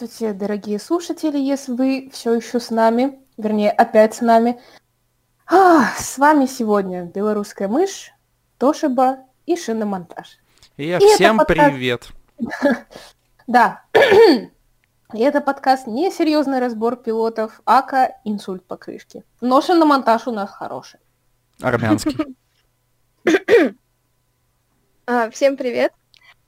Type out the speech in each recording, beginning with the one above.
Здравствуйте, дорогие слушатели, если вы все еще с нами, вернее, опять с нами. А, с вами сегодня белорусская мышь, Тошиба и шиномонтаж. И я и всем подкаст... привет. Да. И это подкаст не серьезный разбор пилотов, ака инсульт по крышке. Но шиномонтаж у нас хороший. Армянский. А, всем привет.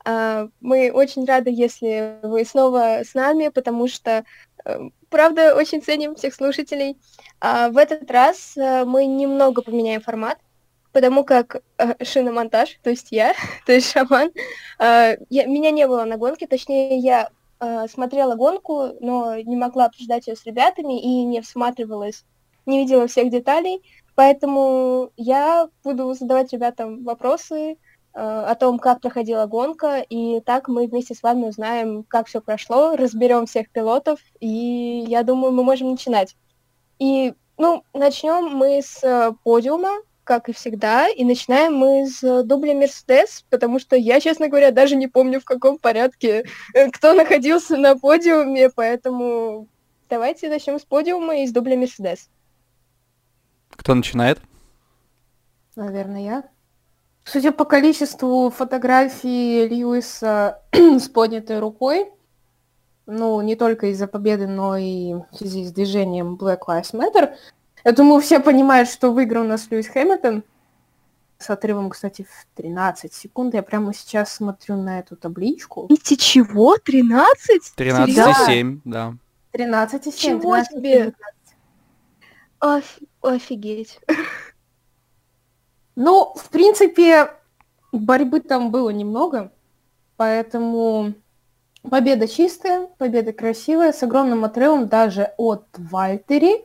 А, мы очень рады, если вы снова с нами, потому что, э, правда, очень ценим всех слушателей. А в этот раз э, мы немного поменяем формат, потому как э, шиномонтаж, то есть я, то есть шаман, я, меня не было на гонке, точнее, я смотрела гонку, но не могла обсуждать ее с ребятами и не всматривалась, не видела всех деталей, поэтому я буду задавать ребятам вопросы, Э, о том, как проходила гонка, и так мы вместе с вами узнаем, как все прошло, разберем всех пилотов, и я думаю, мы можем начинать. И, ну, начнем мы с э, подиума, как и всегда, и начинаем мы с дубля Мерседес, потому что я, честно говоря, даже не помню, в каком порядке э, кто находился на подиуме, поэтому давайте начнем с подиума и с дубля Мерседес. Кто начинает? Наверное, я. Судя по количеству фотографий Льюиса с поднятой рукой, ну, не только из-за победы, но и в связи с движением Black Lives Matter, я думаю, все понимают, что выиграл у нас Льюис Хэмилтон с отрывом, кстати, в 13 секунд. Я прямо сейчас смотрю на эту табличку. Видите, чего? 13? 13,7, да. 13,7. Чего 13, себе? Оф... Офигеть. Ну, в принципе, борьбы там было немного, поэтому победа чистая, победа красивая, с огромным отрывом даже от Вальтери,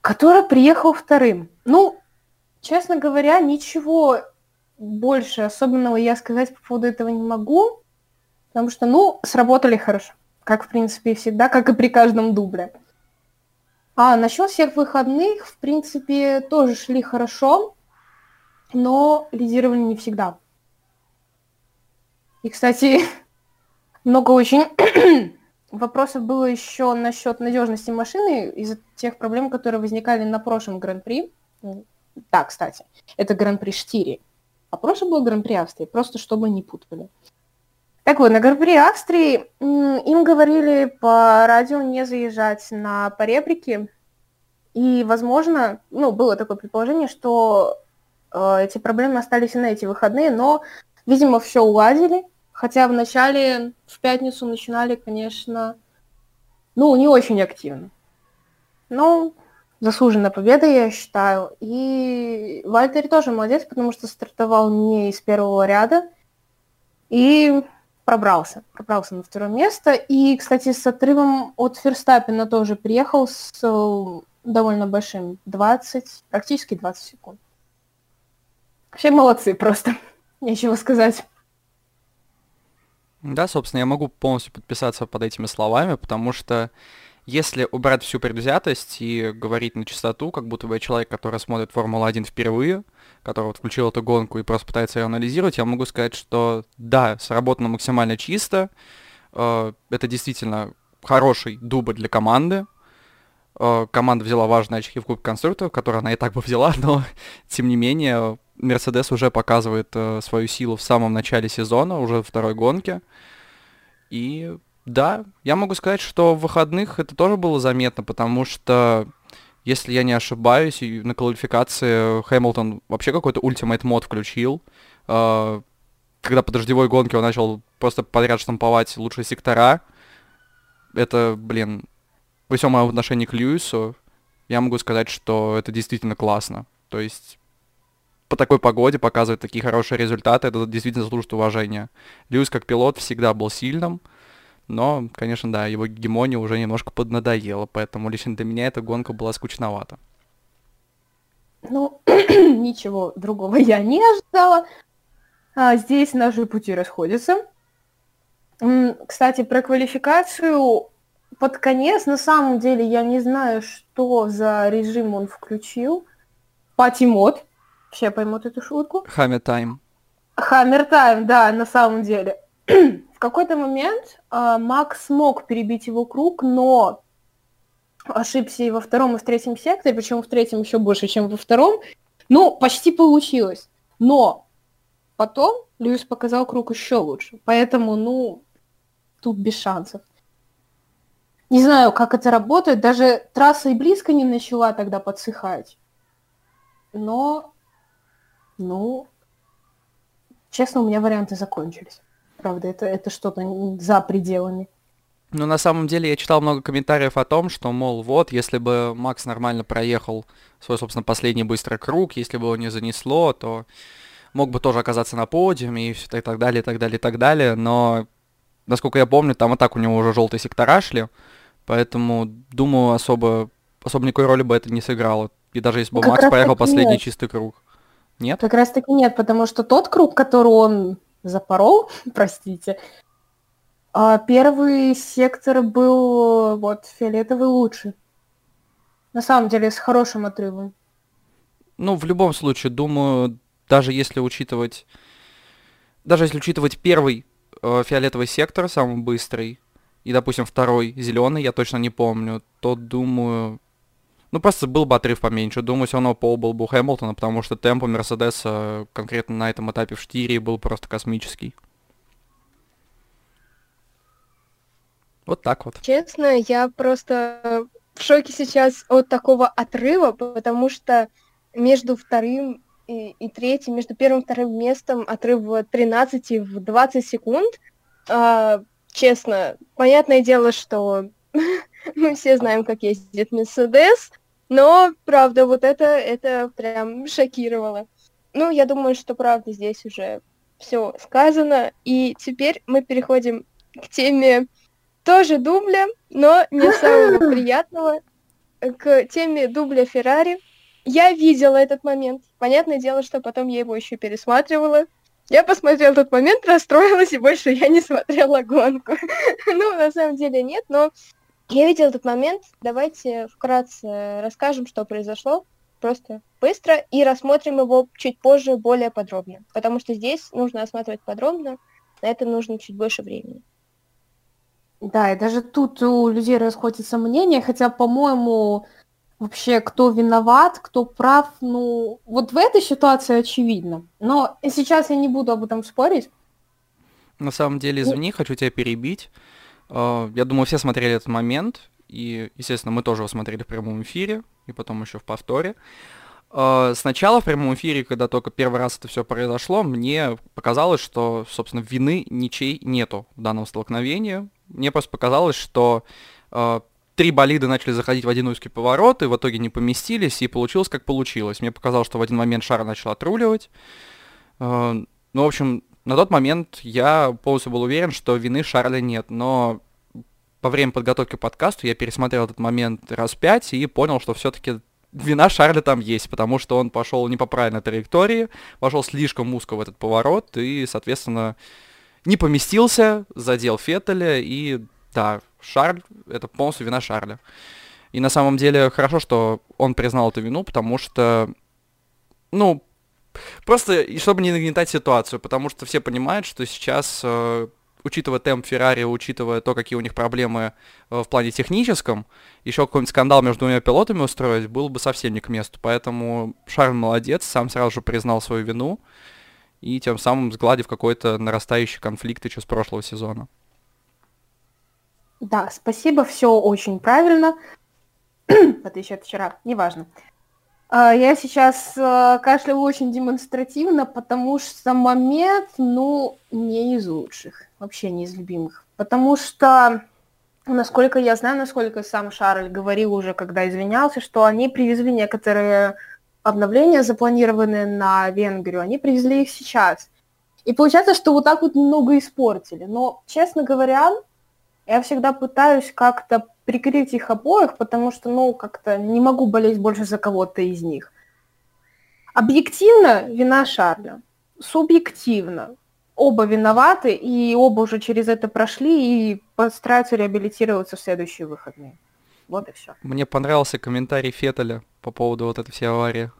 который приехал вторым. Ну, честно говоря, ничего больше особенного я сказать по поводу этого не могу, потому что, ну, сработали хорошо, как, в принципе, всегда, как и при каждом дубле. А насчет всех выходных, в принципе, тоже шли хорошо но лидировали не всегда. И, кстати, много очень вопросов было еще насчет надежности машины из-за тех проблем, которые возникали на прошлом Гран-при. Да, кстати, это Гран-при Штири. А прошлый был Гран-при Австрии, просто чтобы не путали. Так вот, на Гран-при Австрии им говорили по радио не заезжать на поребрики. И, возможно, ну, было такое предположение, что эти проблемы остались и на эти выходные, но, видимо, все уладили. Хотя в начале, в пятницу начинали, конечно, ну, не очень активно. Ну, заслуженная победа, я считаю. И Вальтер тоже молодец, потому что стартовал не из первого ряда и пробрался. Пробрался на второе место. И, кстати, с отрывом от Ферстаппина тоже приехал с э, довольно большим 20, практически 20 секунд. Все молодцы просто. Нечего сказать. Да, собственно, я могу полностью подписаться под этими словами, потому что если убрать всю предвзятость и говорить на чистоту, как будто бы человек, который смотрит Формулу-1 впервые, который вот включил эту гонку и просто пытается ее анализировать, я могу сказать, что да, сработано максимально чисто. Э, это действительно хороший дубль для команды. Э, команда взяла важные очки в Кубке конструкторов, которые она и так бы взяла, но тем не менее Мерседес уже показывает э, свою силу в самом начале сезона, уже в второй гонке. И да, я могу сказать, что в выходных это тоже было заметно, потому что, если я не ошибаюсь, на квалификации Хэмилтон вообще какой-то ультимейт мод включил. Э, когда по дождевой гонке он начал просто подряд штамповать лучшие сектора. Это, блин, при всем моем отношении к Льюису, я могу сказать, что это действительно классно. То есть по такой погоде показывать такие хорошие результаты, это действительно заслужит уважения. Льюис как пилот всегда был сильным, но, конечно, да, его гегемония уже немножко поднадоела, поэтому лично для меня эта гонка была скучновата. Ну, ничего другого я не ожидала. А, здесь наши пути расходятся. Кстати, про квалификацию под конец, на самом деле, я не знаю, что за режим он включил. Пати мод. Все поймут эту шутку. Хаммер тайм. Хаммер тайм, да, на самом деле. В какой-то момент э, Макс смог перебить его круг, но ошибся и во втором, и в третьем секторе, причем в третьем еще больше, чем во втором. Ну, почти получилось. Но потом Льюис показал круг еще лучше. Поэтому, ну, тут без шансов. Не знаю, как это работает. Даже трасса и близко не начала тогда подсыхать. Но, ну, честно, у меня варианты закончились. Правда, это, это что-то за пределами. Ну, на самом деле, я читал много комментариев о том, что, мол, вот, если бы Макс нормально проехал свой, собственно, последний быстрый круг, если бы его не занесло, то мог бы тоже оказаться на подиуме и все и так далее, и так далее, и так далее. Но, насколько я помню, там и так у него уже желтые сектора шли, поэтому, думаю, особо, особо никакой роли бы это не сыграло. И даже если бы как Макс проехал последний нет. чистый круг. Нет? Как раз таки нет, потому что тот круг, который он запорол, простите, а первый сектор был вот фиолетовый лучше. На самом деле, с хорошим отрывом. Ну, в любом случае, думаю, даже если учитывать... Даже если учитывать первый э, фиолетовый сектор, самый быстрый, и, допустим, второй зеленый, я точно не помню, то думаю... Ну, просто был бы отрыв поменьше. Думаю, все равно пол был бы у Хэмилтона, потому что темп у Мерседеса конкретно на этом этапе в Штире был просто космический. Вот так вот. Честно, я просто в шоке сейчас от такого отрыва, потому что между вторым и, и третьим, между первым и вторым местом отрыв в 13 в 20 секунд. А, честно, понятное дело, что мы все знаем, как ездит Мерседес, но, правда, вот это, это прям шокировало. Ну, я думаю, что, правда, здесь уже все сказано, и теперь мы переходим к теме тоже дубля, но не самого приятного, к теме дубля Феррари. Я видела этот момент. Понятное дело, что потом я его еще пересматривала. Я посмотрела этот момент, расстроилась, и больше я не смотрела гонку. ну, на самом деле нет, но я видела этот момент. Давайте вкратце расскажем, что произошло. Просто быстро и рассмотрим его чуть позже более подробно. Потому что здесь нужно осматривать подробно, на это нужно чуть больше времени. Да, и даже тут у людей расходятся мнения, хотя, по-моему, вообще, кто виноват, кто прав, ну, вот в этой ситуации очевидно. Но сейчас я не буду об этом спорить. На самом деле, извини, ну... хочу тебя перебить. А, я думаю, все смотрели этот момент, и, естественно, мы тоже его смотрели в прямом эфире, и потом еще в повторе. А, сначала в прямом эфире, когда только первый раз это все произошло, мне показалось, что, собственно, вины ничей нету в данном столкновении мне просто показалось, что э, три болида начали заходить в один узкий поворот, и в итоге не поместились, и получилось, как получилось. Мне показалось, что в один момент шар начал отруливать. Ну, в общем, на тот момент я полностью был уверен, что вины Шарля нет, но во время подготовки к подкасту я пересмотрел этот момент раз пять и понял, что все-таки вина Шарля там есть, потому что он пошел не по правильной траектории, пошел слишком узко в этот поворот, и, соответственно, не поместился, задел Феттеля, и да, Шарль, это полностью вина Шарля. И на самом деле хорошо, что он признал эту вину, потому что, ну, просто, чтобы не нагнетать ситуацию, потому что все понимают, что сейчас, э, учитывая темп Феррари, учитывая то, какие у них проблемы э, в плане техническом, еще какой-нибудь скандал между двумя пилотами устроить был бы совсем не к месту. Поэтому Шарль молодец, сам сразу же признал свою вину и тем самым сгладив какой-то нарастающий конфликт еще с прошлого сезона. Да, спасибо, все очень правильно. Это еще вчера, неважно. А, я сейчас э, кашляю очень демонстративно, потому что момент, ну, не из лучших, вообще не из любимых. Потому что, насколько я знаю, насколько сам Шарль говорил уже, когда извинялся, что они привезли некоторые обновления, запланированные на Венгрию, они привезли их сейчас. И получается, что вот так вот немного испортили. Но, честно говоря, я всегда пытаюсь как-то прикрыть их обоих, потому что, ну, как-то не могу болеть больше за кого-то из них. Объективно вина Шарля. Субъективно. Оба виноваты, и оба уже через это прошли и постараются реабилитироваться в следующие выходные. Вот и все. Мне понравился комментарий Феттеля по поводу вот этой всей аварии.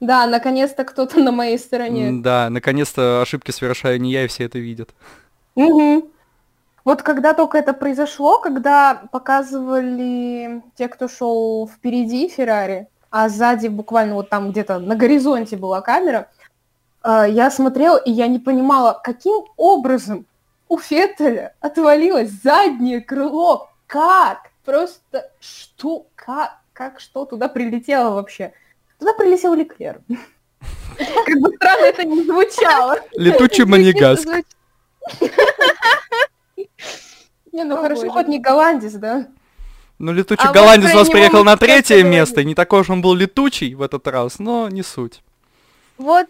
Да, наконец-то кто-то на моей стороне. Да, наконец-то ошибки совершаю не я, и все это видят. Угу. Вот когда только это произошло, когда показывали те, кто шел впереди Феррари, а сзади буквально вот там где-то на горизонте была камера, э, я смотрела, и я не понимала, каким образом у Феттеля отвалилось заднее крыло. Как? Просто что? Как? Как что туда прилетело вообще? Туда прилетел Леклер. Как бы странно это не звучало. Летучий манигаск. Не, ну хорошо, хоть не голландец, да? Ну, летучий А голландец у нас приехал на третье место. Не такой уж он был летучий в этот раз, но не суть. Вот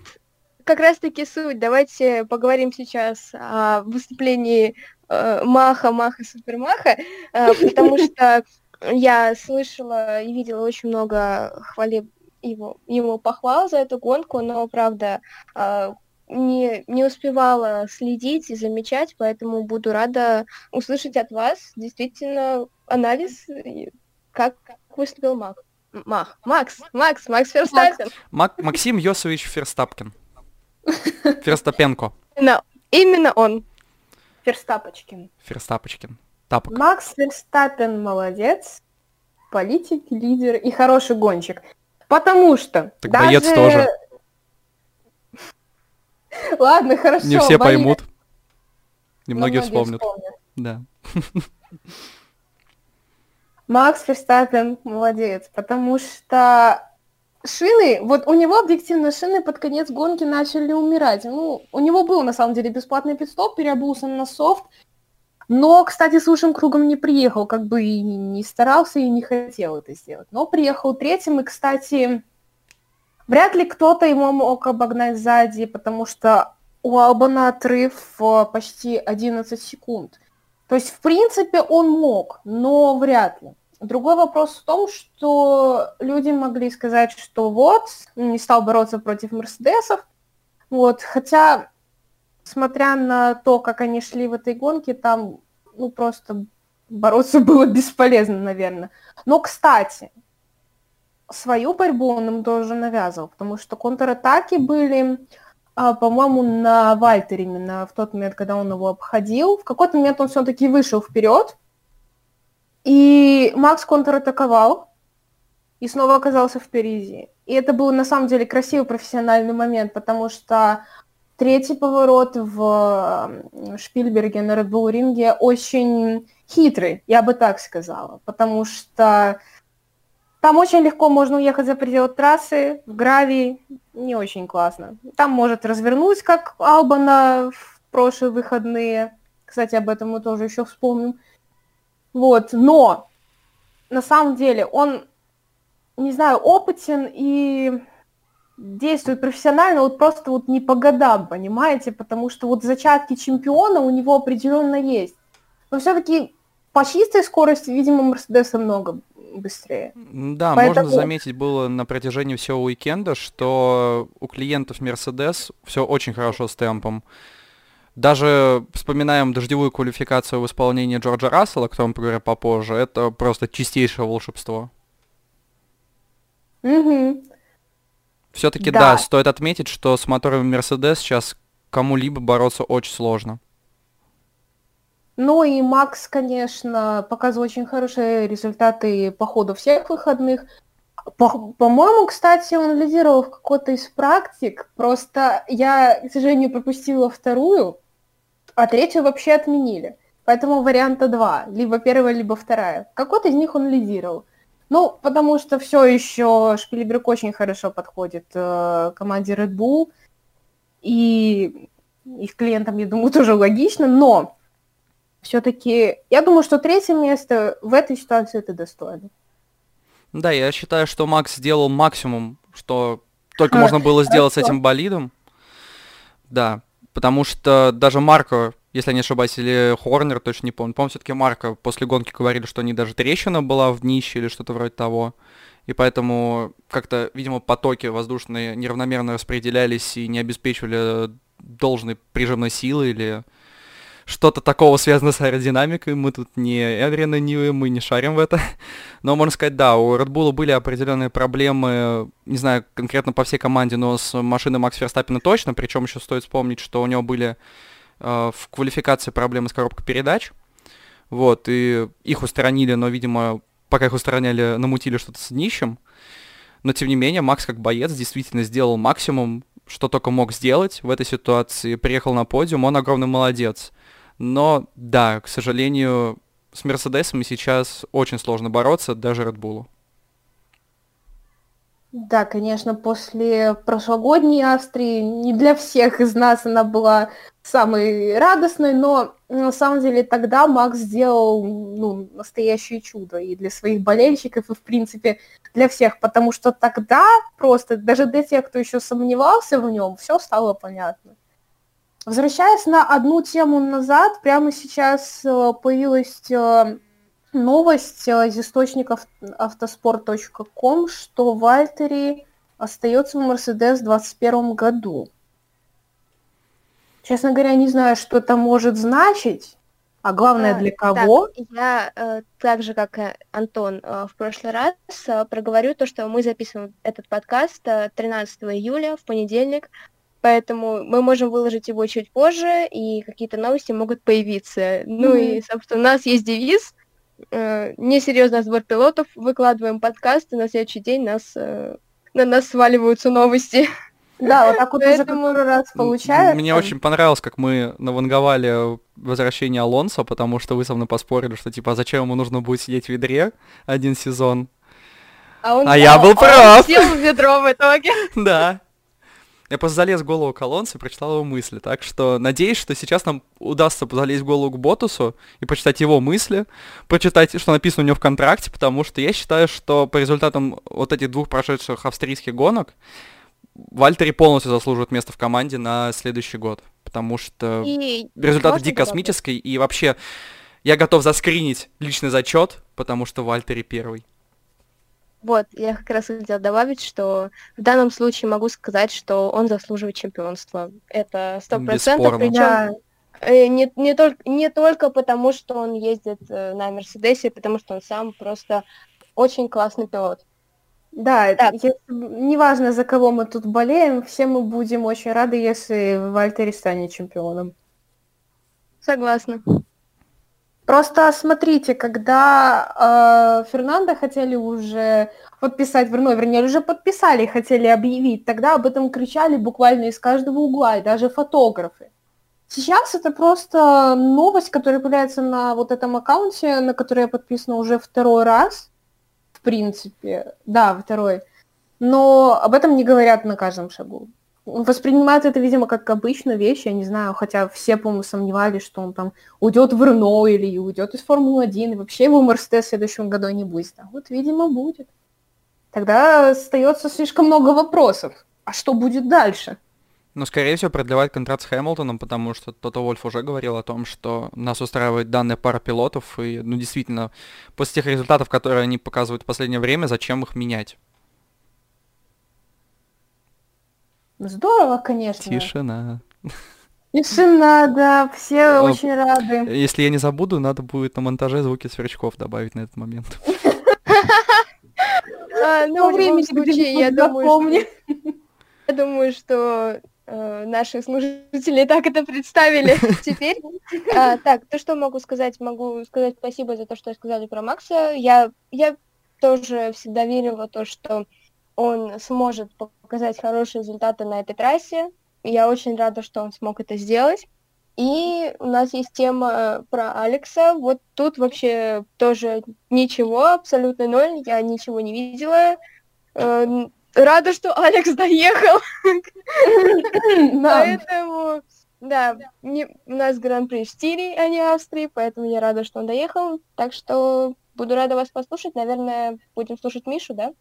как раз-таки суть. Давайте поговорим сейчас о выступлении э, Маха, Маха, Супермаха, э, потому что я слышала и видела очень много хвали его, ему похвал за эту гонку, но, правда, э, не, не успевала следить и замечать, поэтому буду рада услышать от вас действительно анализ, как, как выступил Мах. Мах, Макс, Макс, Макс Ферстаппин. Мак- Максим Йосович Ферстапкин. Ферстапенко. Именно, именно он. Ферстапочкин. Ферстапочкин. Тапок. Макс Ферстаппин молодец, политик, лидер и хороший гонщик. Потому что Так даже... боец тоже. Ладно, хорошо. Не все поймут. но Немногие вспомнят. Да. Макс Ферстаппин молодец, потому что шины, вот у него объективно шины под конец гонки начали умирать. Ну, у него был на самом деле бесплатный пидстоп, переобулся на софт, но, кстати, с лучшим кругом не приехал, как бы и не старался, и не хотел это сделать. Но приехал третьим, и, кстати, вряд ли кто-то ему мог обогнать сзади, потому что у Албана отрыв э, почти 11 секунд. То есть, в принципе, он мог, но вряд ли. Другой вопрос в том, что люди могли сказать, что вот, не стал бороться против Мерседесов, вот, хотя, смотря на то, как они шли в этой гонке, там, ну, просто бороться было бесполезно, наверное. Но, кстати, свою борьбу он им тоже навязывал, потому что контратаки были, а, по-моему, на Вальтере именно в тот момент, когда он его обходил. В какой-то момент он все-таки вышел вперед, и Макс контратаковал, и снова оказался впереди. И это был на самом деле красивый профессиональный момент, потому что третий поворот в Шпильберге на Red Bull ринге очень хитрый, я бы так сказала, потому что там очень легко можно уехать за пределы трассы, в гравии, не очень классно. Там может развернуть, как Албана в прошлые выходные. Кстати, об этом мы тоже еще вспомним. Вот, но на самом деле он, не знаю, опытен и действует профессионально, вот просто вот не по годам, понимаете, потому что вот зачатки чемпиона у него определенно есть. Но все-таки по чистой скорости, видимо, Мерседеса много быстрее. Да, Поэтому- можно заметить было на протяжении всего уикенда, что у клиентов Mercedes все очень хорошо с темпом. Даже вспоминаем дождевую квалификацию в исполнении Джорджа Рассела, о котором поговорим попозже, это просто чистейшее волшебство. Мгм. Все-таки Да. да. стоит отметить, что с моторами Mercedes сейчас кому-либо бороться очень сложно. Ну и Макс, конечно, показывал очень хорошие результаты по ходу всех выходных. По- По-моему, кстати, он лидировал в какой-то из практик. Просто я, к сожалению, пропустила вторую, а третью вообще отменили. Поэтому варианта два. Либо первая, либо вторая. Какой-то из них он лидировал. Ну, потому что все еще Шпилеберг очень хорошо подходит э, команде Red Bull. И их клиентам, я думаю, тоже логично. Но все-таки, я думаю, что третье место в этой ситуации это достойно. Да, я считаю, что Макс сделал максимум, что только можно было сделать с этим болидом. Да, потому что даже Марко, если я не ошибаюсь, или Хорнер, точно не помню, по-моему, все-таки Марко после гонки говорили, что они даже трещина была в днище или что-то вроде того. И поэтому как-то, видимо, потоки воздушные неравномерно распределялись и не обеспечивали должной прижимной силы или что-то такого связано с аэродинамикой. Мы тут не Эдриан и Ньюи, мы не шарим в это. Но можно сказать, да, у Red Bull были определенные проблемы, не знаю, конкретно по всей команде, но с машиной Макс Ферстаппина точно. Причем еще стоит вспомнить, что у него были э, в квалификации проблемы с коробкой передач. Вот, и их устранили, но, видимо, пока их устраняли, намутили что-то с днищем. Но, тем не менее, Макс как боец действительно сделал максимум, что только мог сделать в этой ситуации. Приехал на подиум, он огромный молодец. Но, да, к сожалению, с Мерседесами сейчас очень сложно бороться, даже Red Да, конечно, после прошлогодней Австрии не для всех из нас она была самой радостной, но на самом деле тогда Макс сделал ну, настоящее чудо и для своих болельщиков, и в принципе для всех, потому что тогда просто даже для тех, кто еще сомневался в нем, все стало понятно. Возвращаясь на одну тему назад, прямо сейчас э, появилась э, новость э, из источников автоспорт.ком, что Вальтери остается в Мерседес в 2021 году. Честно говоря, не знаю, что это может значить, а главное, для кого. Так, я так же, как и Антон в прошлый раз, проговорю то, что мы записываем этот подкаст 13 июля, в понедельник, поэтому мы можем выложить его чуть позже, и какие-то новости могут появиться. Mm-hmm. Ну и, собственно, у нас есть девиз э, «Несерьезный сбор пилотов», выкладываем подкаст, и на следующий день нас, э, на нас сваливаются новости. Да, вот так вот уже который раз получается. Мне очень понравилось, как мы наванговали возвращение Алонсо, потому что вы со мной поспорили, что типа, а зачем ему нужно будет сидеть в ведре один сезон? А, он, а я был прав. Он сел в ведро в итоге. Да. Я просто залез в голову Колонса и прочитал его мысли. Так что надеюсь, что сейчас нам удастся залезть в голову к Ботусу и почитать его мысли, прочитать, что написано у него в контракте, потому что я считаю, что по результатам вот этих двух прошедших австрийских гонок Вальтери полностью заслуживает место в команде на следующий год, потому что и результат дико космический, и вообще я готов заскринить личный зачет, потому что Вальтери первый. Вот, я как раз хотела добавить, что в данном случае могу сказать, что он заслуживает чемпионства. Это сто процентов, причем э, не, не, только, не только потому, что он ездит э, на Мерседесе, потому что он сам просто очень классный пилот. Да, так. если, неважно, за кого мы тут болеем, все мы будем очень рады, если Вальтери станет чемпионом. Согласна. Просто смотрите, когда э, Фернандо хотели уже подписать, ну, вернее, уже подписали, хотели объявить, тогда об этом кричали буквально из каждого угла, и даже фотографы. Сейчас это просто новость, которая появляется на вот этом аккаунте, на который я подписана уже второй раз принципе. Да, второй. Но об этом не говорят на каждом шагу. Воспринимают это, видимо, как обычную вещь, я не знаю, хотя все, по-моему, сомневались, что он там уйдет в Рено или уйдет из Формулы-1, и вообще его Мерседес в следующем году не будет. А вот, видимо, будет. Тогда остается слишком много вопросов. А что будет дальше? Ну, скорее всего, продлевает контракт с Хэмилтоном, потому что Тото Вольф уже говорил о том, что нас устраивает данная пара пилотов, и, ну, действительно, после тех результатов, которые они показывают в последнее время, зачем их менять? Здорово, конечно. Тишина. Тишина, да, все О, очень рады. Если я не забуду, надо будет на монтаже звуки сверчков добавить на этот момент. А, ну, времени, я думаю, я думаю, что э, наши слушатели так это представили теперь. А, так, то, что могу сказать? Могу сказать спасибо за то, что сказали про Макса. Я, я тоже всегда верила в то, что он сможет показать хорошие результаты на этой трассе. Я очень рада, что он смог это сделать. И у нас есть тема про Алекса. Вот тут вообще тоже ничего, абсолютно ноль. Я ничего не видела. Э, рада, что Алекс доехал. Поэтому, да, у нас Гран-при Штири, а не Австрии, поэтому я рада, что он доехал. Так что буду рада вас послушать. Наверное, будем слушать Мишу, да?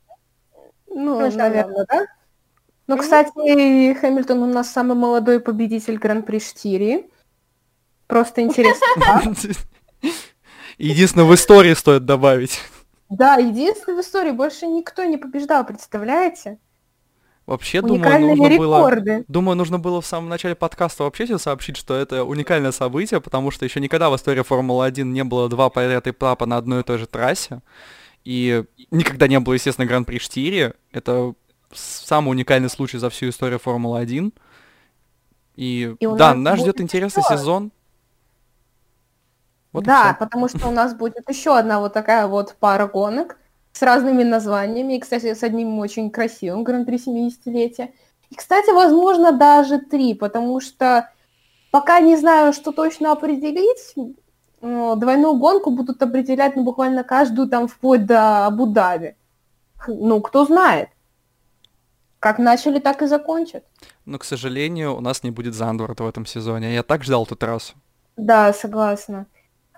Ну, наверное, да. Ну, кстати, Хэмилтон у нас самый молодой победитель Гран-при Штири. Просто интересно. Единственное, в истории стоит добавить. Да, единственный в истории, больше никто не побеждал, представляете? Вообще, думаю, нужно рекорды. было... Думаю, нужно было в самом начале подкаста вообще тебе сообщить, что это уникальное событие, потому что еще никогда в истории Формулы-1 не было два подряд этапа на одной и той же трассе. И никогда не было, естественно, Гран-при Штири. Это самый уникальный случай за всю историю Формулы-1. И, и да, нас ждет интересный сезон. Вот да, потому что у нас будет еще одна вот такая вот пара гонок с разными названиями, и, кстати, с одним очень красивым Гран-при 70-летия. И, кстати, возможно, даже три, потому что пока не знаю, что точно определить, двойную гонку будут определять ну, буквально каждую там вплоть до Абу-Даби. Ну, кто знает. Как начали, так и закончат. Но, к сожалению, у нас не будет Зандворта в этом сезоне. Я так ждал тут раз. Да, согласна.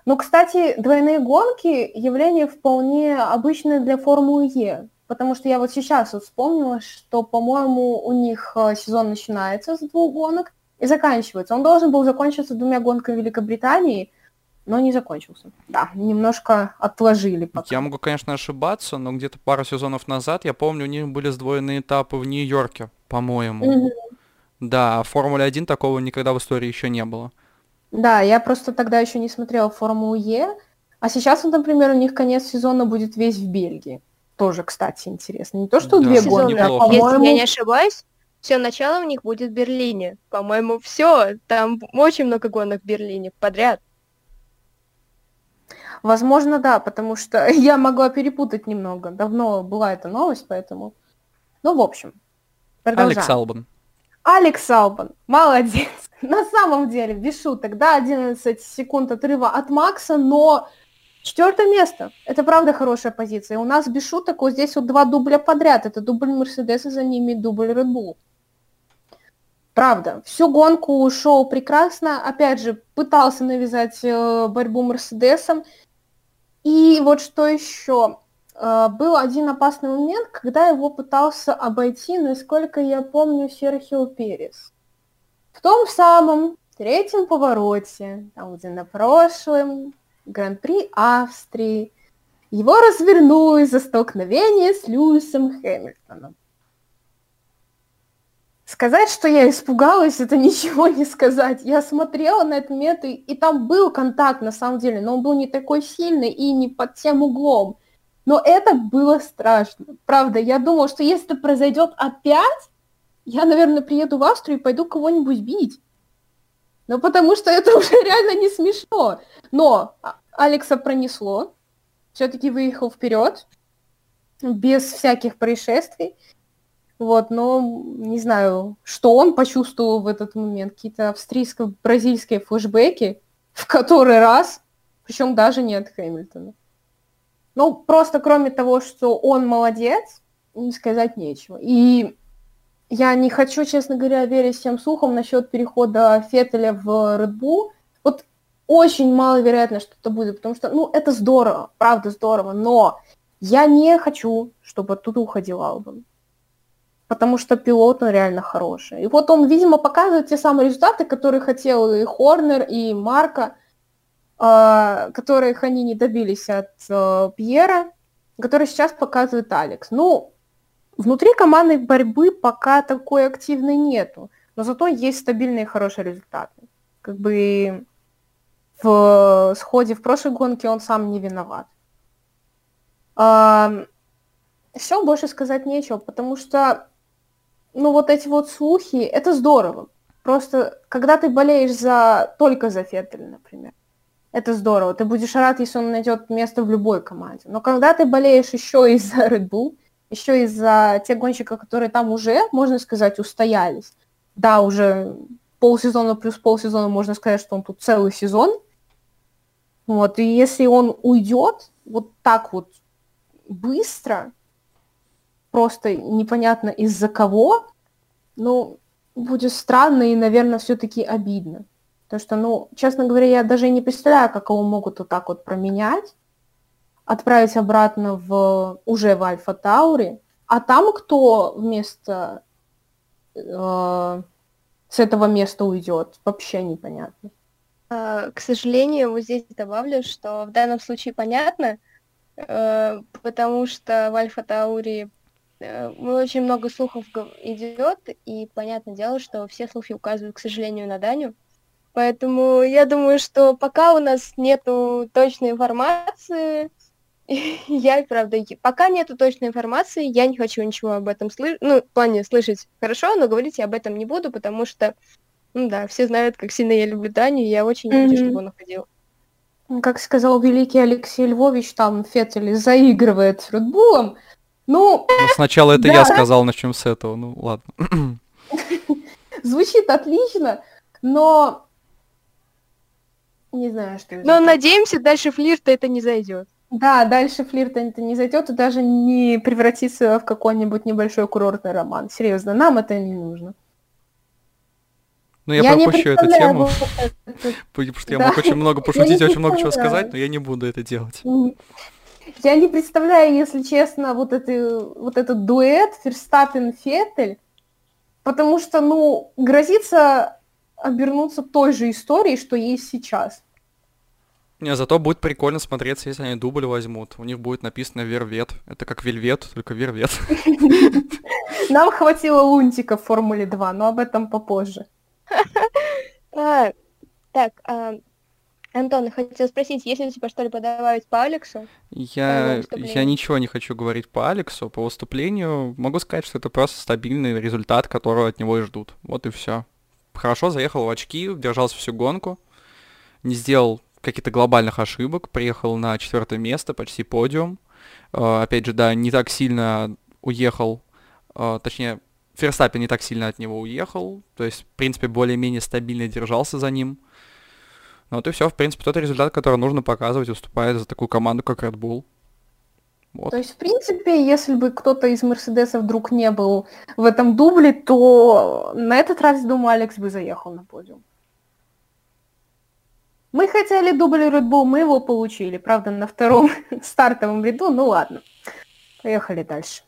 Ну, кстати, двойные гонки – явление вполне обычное для Формулы Е. Потому что я вот сейчас вот вспомнила, что, по-моему, у них э, сезон начинается с двух гонок и заканчивается. Он должен был закончиться двумя гонками Великобритании, но не закончился. Да, немножко отложили пока. Я могу, конечно, ошибаться, но где-то пару сезонов назад, я помню, у них были сдвоенные этапы в Нью-Йорке, по-моему. Mm-hmm. Да, а в Формуле 1 такого никогда в истории еще не было. Да, я просто тогда еще не смотрела Формулу Е, а сейчас, например, у них конец сезона будет весь в Бельгии. Тоже, кстати, интересно. Не то, что да, две гонки, а, по-моему... Если я не ошибаюсь, все начало у них будет в Берлине. По-моему, все. Там очень много гонок в Берлине подряд. Возможно, да, потому что я могла перепутать немного. Давно была эта новость, поэтому... Ну, в общем, продолжаем. Алекс Албан. Алекс Албан, молодец. На самом деле, без шуток, да, 11 секунд отрыва от Макса, но четвертое место. Это правда хорошая позиция. У нас без шуток вот здесь вот два дубля подряд. Это дубль Мерседеса, за ними дубль Red Bull. Правда. Всю гонку шел прекрасно. Опять же, пытался навязать э, борьбу Мерседесом. И вот что еще. Э, был один опасный момент, когда его пытался обойти, насколько я помню, Серхио Перес. В том самом третьем повороте, там где на прошлом Гран-при Австрии, его развернуло из-за столкновения с Льюисом Хэмилтоном. Сказать, что я испугалась, это ничего не сказать. Я смотрела на этот момент, и, и там был контакт на самом деле, но он был не такой сильный и не под тем углом. Но это было страшно. Правда, я думала, что если это произойдет опять, я, наверное, приеду в Австрию и пойду кого-нибудь бить. Ну, потому что это уже реально не смешно. Но а, Алекса пронесло. Все-таки выехал вперед. Без всяких происшествий. Вот, но не знаю, что он почувствовал в этот момент. Какие-то австрийско-бразильские флешбеки в который раз, причем даже не от Хэмилтона. Ну, просто кроме того, что он молодец, сказать нечего. И я не хочу, честно говоря, верить всем слухам насчет перехода Феттеля в Red Bull. Вот очень маловероятно, что это будет, потому что, ну, это здорово, правда здорово, но я не хочу, чтобы оттуда уходил Албан. Потому что пилот, он реально хороший. И вот он, видимо, показывает те самые результаты, которые хотел и Хорнер, и Марка, э, которых они не добились от э, Пьера, которые сейчас показывает Алекс. Ну, внутри командной борьбы пока такой активной нету, но зато есть стабильные хорошие результаты. Как бы в сходе в прошлой гонке он сам не виноват. Э, все, больше сказать нечего, потому что, ну, вот эти вот слухи, это здорово. Просто, когда ты болеешь за, только за Феттеля, например, это здорово. Ты будешь рад, если он найдет место в любой команде. Но когда ты болеешь еще из-за Red Bull, еще из-за тех гонщиков, которые там уже, можно сказать, устоялись. Да, уже полсезона плюс полсезона, можно сказать, что он тут целый сезон. Вот, и если он уйдет вот так вот быстро, просто непонятно из-за кого, ну, будет странно и, наверное, все-таки обидно. Потому что, ну, честно говоря, я даже не представляю, как его могут вот так вот променять, отправить обратно в уже в Альфа Таури, а там кто вместо э, с этого места уйдет, вообще непонятно. А, к сожалению, вот здесь добавлю, что в данном случае понятно, э, потому что в Альфа Таури очень много слухов идет, и понятное дело, что все слухи указывают, к сожалению, на Даню. Поэтому я думаю, что пока у нас нету точной информации, я, правда, пока нету точной информации, я не хочу ничего об этом слышать, ну, в плане слышать хорошо, но говорить я об этом не буду, потому что, ну да, все знают, как сильно я люблю Даню, и я очень не хочу, чтобы он уходил. Как сказал великий Алексей Львович, там Феттель заигрывает с Редбулом. Ну, Ну, сначала это я сказал, начнем с этого. Ну, ладно. звучит отлично, но не знаю, что это. Но надеемся, дальше флирта это не зайдет. Да, дальше флирт это не зайдет и даже не превратится в какой-нибудь небольшой курортный роман. Серьезно, нам это не нужно. Ну, я, Я не пропущу эту тему, потому что я Да. мог очень много пошутить, очень много чего сказать, но я не буду это делать. Я не представляю, если честно, вот, это, вот этот дуэт Ферстаппен-Феттель, потому что, ну, грозится обернуться той же историей, что есть сейчас. Не, зато будет прикольно смотреться, если они дубль возьмут. У них будет написано Вервет. Это как Вельвет, только Вервет. Нам хватило лунтика в Формуле 2, но об этом попозже. А, так, а, Антон, хотел спросить, есть ли у тебя что-либо добавить по Алексу? Я, я ничего не хочу говорить по Алексу, по выступлению. Могу сказать, что это просто стабильный результат, которого от него и ждут. Вот и все. Хорошо заехал в очки, держался всю гонку, не сделал каких-то глобальных ошибок, приехал на четвертое место, почти подиум. Э, Опять же, да, не так сильно уехал, э, точнее, Ферстаппин не так сильно от него уехал, то есть, в принципе, более-менее стабильно держался за ним. Ну вот и все, в принципе, тот результат, который нужно показывать, уступает за такую команду, как Red Bull. Вот. То есть, в принципе, если бы кто-то из Мерседеса вдруг не был в этом дубле, то на этот раз, думаю, Алекс бы заехал на подиум. Мы хотели дубль Red Bull, мы его получили. Правда, на втором стартовом ряду, ну ладно. Поехали дальше.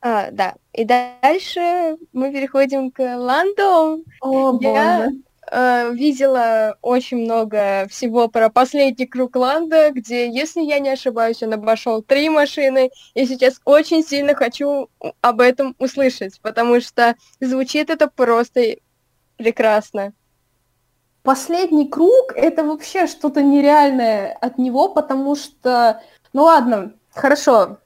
А, да. И дальше мы переходим к Ландо. О, Я- боже. Э, видела очень много всего про последний круг Ланда, где, если я не ошибаюсь, он обошел три машины, и сейчас очень сильно хочу об этом услышать, потому что звучит это просто прекрасно. Последний круг это вообще что-то нереальное от него, потому что, ну ладно, хорошо.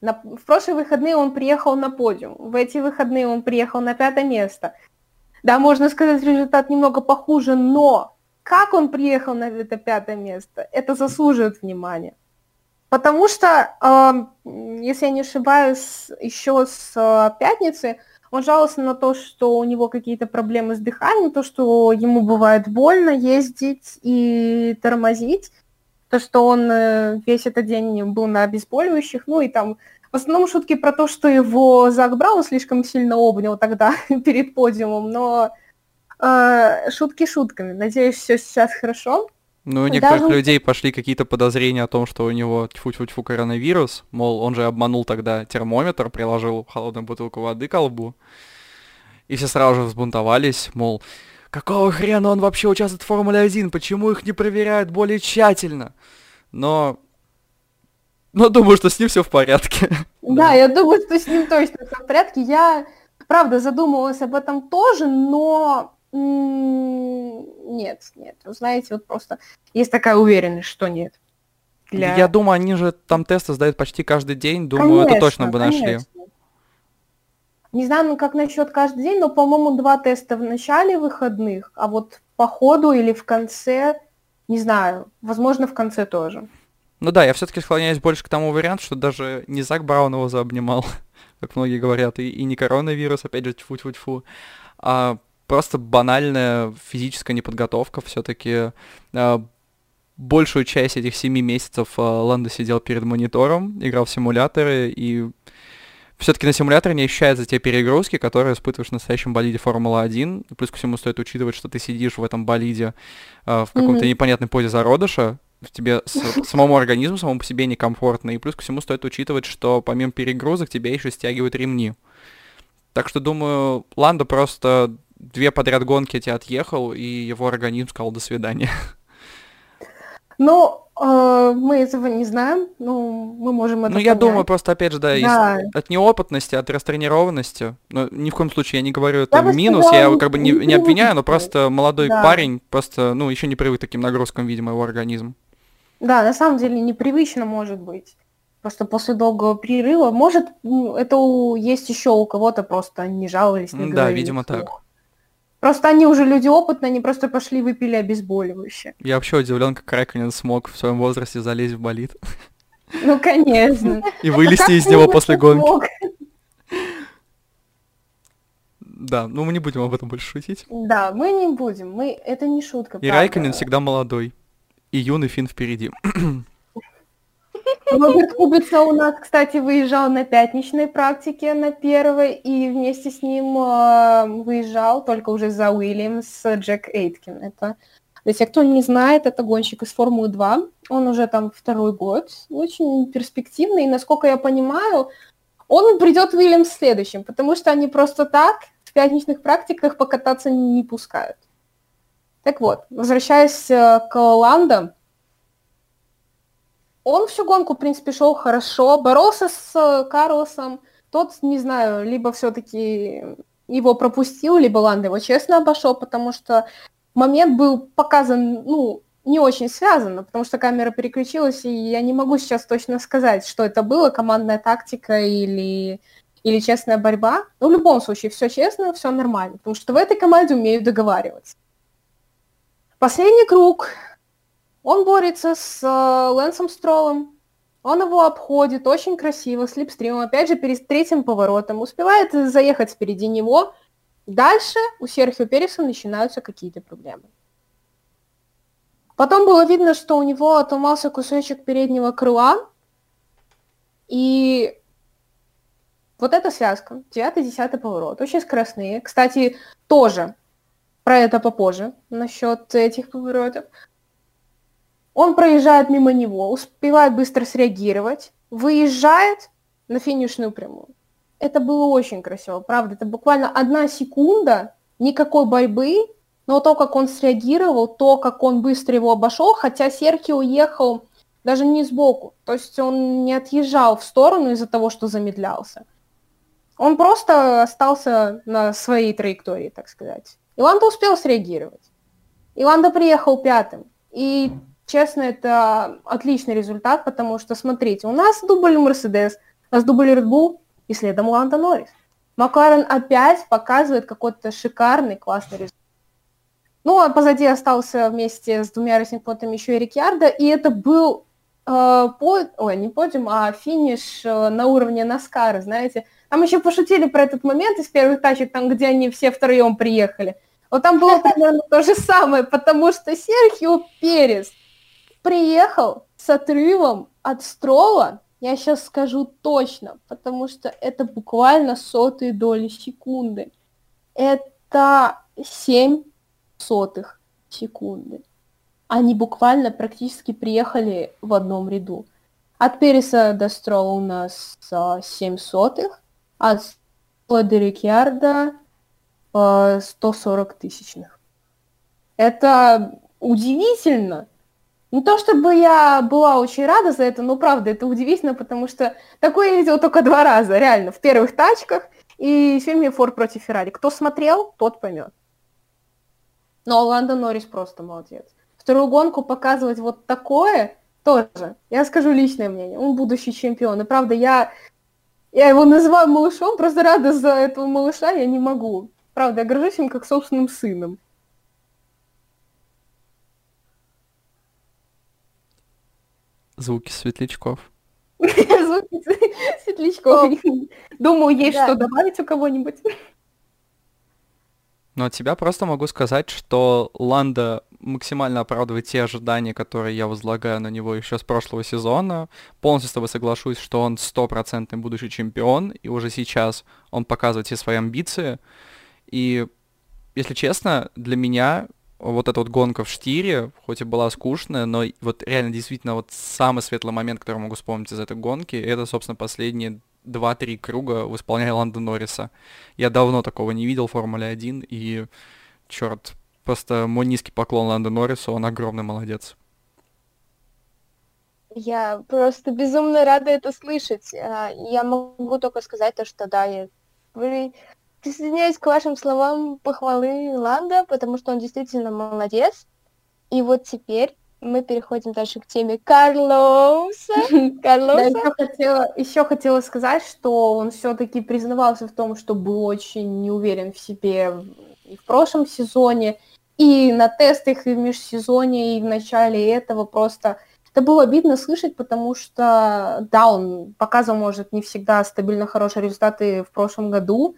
На- в прошлые выходные он приехал на подиум, в эти выходные он приехал на пятое место. Да, можно сказать, результат немного похуже, но как он приехал на это пятое место, это заслуживает внимания. Потому что, эм, если я не ошибаюсь, еще с э, пятницы он жаловался на то, что у него какие-то проблемы с дыханием, то, что ему бывает больно ездить и тормозить, то, что он э, весь этот день был на обезболивающих, ну и там в основном шутки про то, что его Зак Браун слишком сильно обнял тогда перед подиумом, но э, шутки шутками. Надеюсь, все сейчас хорошо. Ну, у некоторых Даже- людей пошли какие-то подозрения о том, что у него тьфу-тьфу-тьфу коронавирус, мол, он же обманул тогда термометр, приложил холодную бутылку воды к лбу. И все сразу же взбунтовались, мол, какого хрена он вообще участвует в Формуле 1, почему их не проверяют более тщательно? Но... Но думаю, что с ним все в порядке. Да, я думаю, что с ним точно все в порядке. Я, правда, задумывалась об этом тоже, но нет, нет. Вы знаете, вот просто есть такая уверенность, что нет. Для- Я думаю, они же там тесты сдают почти каждый день, думаю, это точно Конечно, бы нашли. конечно. Не знаю, ну как насчет каждый день, но, по-моему, два теста в начале выходных, а вот по ходу или в конце, не знаю, возможно, в конце тоже. Ну да, я все-таки склоняюсь больше к тому варианту, что даже не Зак Браун его заобнимал, как многие говорят, и, и не коронавирус, опять же, тьфу-тьфу-тьфу, а просто банальная физическая неподготовка все-таки. большую часть этих семи месяцев а, Ландо сидел перед монитором, играл в симуляторы, и все-таки на симуляторе не ощущаются те перегрузки, которые испытываешь в настоящем болиде Формула-1. И Плюс ко всему стоит учитывать, что ты сидишь в этом болиде а, в каком-то Мгм. непонятной позе зародыша, тебе с- самому организму, самому по себе некомфортно. И плюс ко всему стоит учитывать, что помимо перегрузок тебя еще стягивают ремни. Так что, думаю, Ландо просто две подряд гонки эти отъехал, и его организм сказал «до свидания». Ну, э, мы этого не знаем, ну, мы можем это Ну, я думаю, просто, опять же, да, из- Да. от неопытности, от растренированности. Но ни в коем случае я не говорю это Я минус, я сказала, его как бы не, не обвиняю, но просто молодой Да. парень, просто, ну, еще не привык к таким нагрузкам, видимо, его организм. Да, на самом деле непривычно может быть. Просто после долгого перерыва, может, м, это у- есть еще у кого-то просто не жаловались, не да, говорили видимо, вслух. так. Просто они уже люди опытные, они просто пошли выпили обезболивающее. Я вообще удивлен, как Райконен смог в своем возрасте залезть в болит. Ну, конечно. И вылезти из него после гонки. Да, ну мы не будем об этом больше шутить. Да, мы не будем. Мы... Это не шутка. И Райконен всегда молодой. И юный Фин впереди. Роберт Кубица у нас, кстати, выезжал на пятничной практике на первой, и вместе с ним э, выезжал только уже за Уильямс Джек Эйткин. Это, для тех, кто не знает, это гонщик из Формулы-2. Он уже там второй год, очень перспективный, и, насколько я понимаю, он придет Уильямс следующим, потому что они просто так в пятничных практиках покататься не пускают. Так вот, возвращаясь э, к Ландо, он всю гонку, в принципе, шел хорошо, боролся с э, Карлосом. Тот, не знаю, либо все-таки его пропустил, либо Ланд его честно обошел, потому что момент был показан, ну, не очень связанно, потому что камера переключилась, и я не могу сейчас точно сказать, что это было, командная тактика или, или честная борьба. Но в любом случае, все честно, все нормально, потому что в этой команде умеют договариваться. Последний круг. Он борется с э, Лэнсом Стролом. Он его обходит очень красиво, слипстримом, опять же, перед третьим поворотом. Успевает заехать впереди него. Дальше у Серхио Переса начинаются какие-то проблемы. Потом было видно, что у него отломался кусочек переднего крыла. И вот эта связка, 9-10 поворот, очень скоростные. Кстати, тоже про это попозже, насчет этих поворотов. Он проезжает мимо него, успевает быстро среагировать, выезжает на финишную прямую. Это было очень красиво, правда. Это буквально одна секунда, никакой борьбы, но то, как он среагировал, то, как он быстро его обошел, хотя Серхио уехал даже не сбоку, то есть он не отъезжал в сторону из-за того, что замедлялся. Он просто остался на своей траектории, так сказать. Иланда успел среагировать. Иланда приехал пятым. И Честно, это отличный результат, потому что, смотрите, у нас дубль Мерседес, у нас дубль Red Bull и следом Ланда Норрис. Макларен опять показывает какой-то шикарный, классный результат. Ну, а позади остался вместе с двумя рейсинг-плотами еще и Рикьярдо, и это был э, по... ой, не подиум, а финиш э, на уровне Наскара, знаете. Там еще пошутили про этот момент из первых тачек, там, где они все втроем приехали. Вот там было примерно то же самое, потому что Серхио Перес – приехал с отрывом от Строла, я сейчас скажу точно, потому что это буквально сотые доли секунды. Это 7 сотых секунды. Они буквально практически приехали в одном ряду. От Переса до Строла у нас 7 сотых, от до Рикьярда 140 тысячных. Это удивительно, не то чтобы я была очень рада за это, но правда, это удивительно, потому что такое я видела только два раза, реально, в первых тачках и в фильме «Форд против Феррари». Кто смотрел, тот поймет. Но Ландо Норрис просто молодец. Вторую гонку показывать вот такое тоже. Я скажу личное мнение. Он будущий чемпион. И правда, я, я его называю малышом, просто рада за этого малыша я не могу. Правда, я горжусь им как собственным сыном. Звуки светлячков. Звуки светлячков. Думаю, есть что добавить у кого-нибудь. Ну, от тебя просто могу сказать, что Ланда максимально оправдывает те ожидания, которые я возлагаю на него еще с прошлого сезона. Полностью с тобой соглашусь, что он стопроцентный будущий чемпион, и уже сейчас он показывает все свои амбиции. И, если честно, для меня вот эта вот гонка в штире, хоть и была скучная, но вот реально действительно вот самый светлый момент, который могу вспомнить из этой гонки, это, собственно, последние 2-3 круга в исполнении Ланда Норриса. Я давно такого не видел в Формуле 1, и, черт, просто мой низкий поклон Ланда Норрису, он огромный молодец. Я просто безумно рада это слышать. А, я могу только сказать то, что да, я... присоединяюсь к вашим словам похвалы Ланда, потому что он действительно молодец. И вот теперь мы переходим дальше к теме Карлоса. Карлоса. Да, еще, хотела, еще хотела сказать, что он все-таки признавался в том, что был очень не уверен в себе и в прошлом сезоне, и на тестах, и в межсезоне, и в начале этого просто... Это было обидно слышать, потому что, да, он показывал, может, не всегда стабильно хорошие результаты в прошлом году,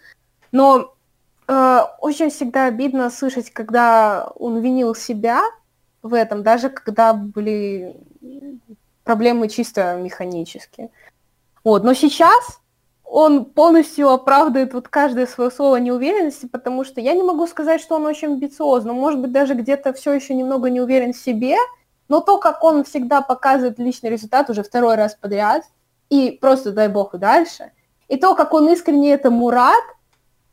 но э, очень всегда обидно слышать, когда он винил себя в этом, даже когда были проблемы чисто механические. Вот. Но сейчас он полностью оправдывает вот каждое свое слово неуверенности, потому что я не могу сказать, что он очень амбициозный, может быть, даже где-то все еще немного не уверен в себе, но то, как он всегда показывает личный результат уже второй раз подряд, и просто дай бог и дальше, и то, как он искренне этому рад,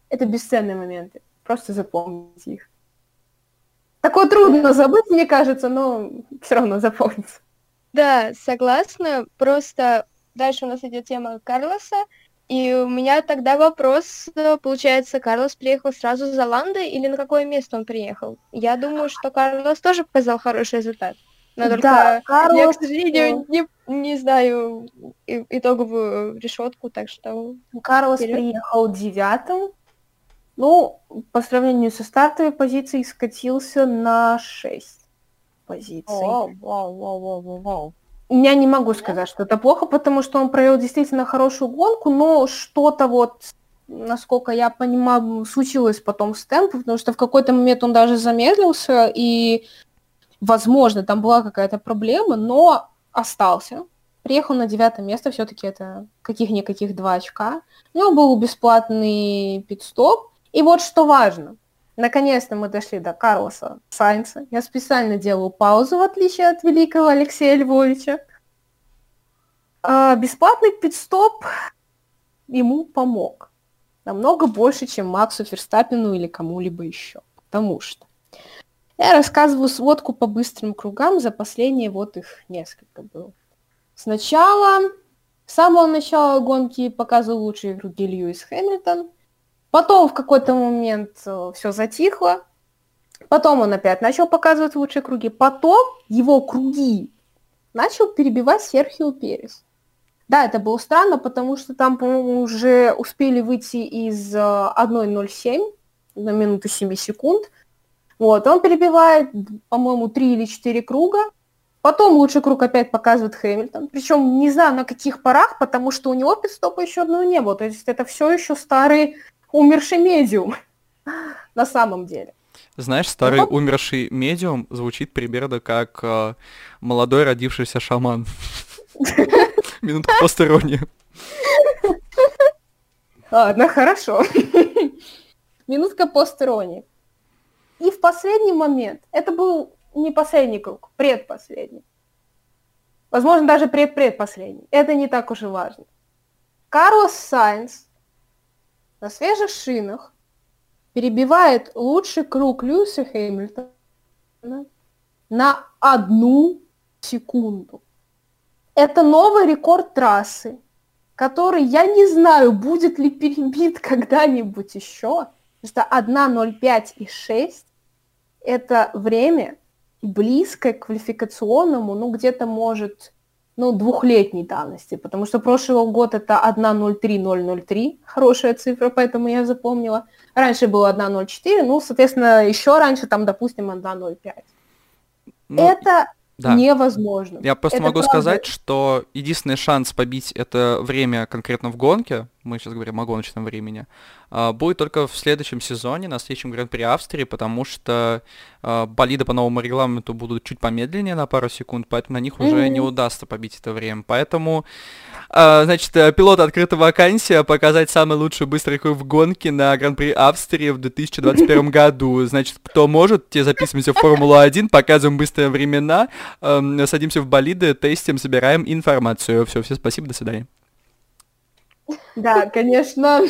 это бесценные моменты. Просто запомните их. Такое трудно забыть, мне кажется, но все равно запомнится. Да, согласна. Просто дальше у нас идет тема Карлоса, и у меня тогда вопрос, э, получается, Карлос приехал сразу за Ландой или на какое место он приехал? Я думаю, что Карлос тоже показал хороший результат. Но только да, Карлос... я, к сожалению, не, не знаю итоговую решетку, так что... Карлос вперед. приехал девятым. Ну, по сравнению со стартовой позицией, скатился на 6 позиций. Вау, вау, вау, вау, вау. Я не могу сказать, что это плохо, потому что он провел действительно хорошую гонку, но что-то вот, насколько я понимаю, случилось потом с темпом, потому что в какой-то момент он даже замедлился, и, возможно, там была какая-то проблема, но остался. Приехал на девятое место, все-таки это каких-никаких два очка. У него был бесплатный пит-стоп. И вот что важно. Наконец-то мы дошли до Карлоса Сайнца. Я специально делаю паузу, в отличие от великого Алексея Львовича. А, бесплатный пидстоп ему помог. Намного больше, чем Максу Ферстаппину или кому-либо еще. Потому что я рассказываю сводку по быстрым кругам, за последние вот их несколько было. Сначала, с самого начала гонки показывал лучшие круги Льюис Хэмилтон, Потом в какой-то момент э, все затихло. Потом он опять начал показывать лучшие круги. Потом его круги начал перебивать Серхио Перес. Да, это было странно, потому что там, по-моему, уже успели выйти из 1.07 э, на минуту 7 секунд. Вот, он перебивает, по-моему, 3 или 4 круга. Потом лучший круг опять показывает Хэмилтон. Причем не знаю на каких парах, потому что у него пидстопа еще одного не было. То есть это все еще старый умерший медиум на самом деле. Знаешь, старый ну, умерший медиум звучит примерно как э, молодой родившийся шаман. Минутка посторонняя. Ладно, хорошо. Минутка посторонней. И в последний момент, это был не последний круг, предпоследний. Возможно, даже предпредпоследний. Это не так уж и важно. Карлос Сайнс на свежих шинах перебивает лучший круг Льюиса Хэмилтона на одну секунду. Это новый рекорд трассы, который я не знаю, будет ли перебит когда-нибудь еще. Потому что 1.05 и 6 это время близкое к квалификационному, ну где-то может ну, двухлетней давности, потому что прошлый год это 1.03003, хорошая цифра, поэтому я запомнила. Раньше было 1.04, ну, соответственно, еще раньше там, допустим, 1.05. Ну, это да. невозможно. Я просто это могу правда. сказать, что единственный шанс побить это время конкретно в гонке, мы сейчас говорим о гоночном времени, а, будет только в следующем сезоне, на следующем Гран-при Австрии, потому что а, болиды по новому регламенту будут чуть помедленнее на пару секунд, поэтому на них mm-hmm. уже не удастся побить это время. Поэтому, а, значит, э, пилот открыта вакансия показать самый лучший быстрый круг в гонке на Гран-при Австрии в 2021 году. Значит, кто может, те записываемся в Формулу-1, показываем быстрые времена, садимся в болиды, тестим, собираем информацию. Все, всем спасибо, до свидания. Да, конечно,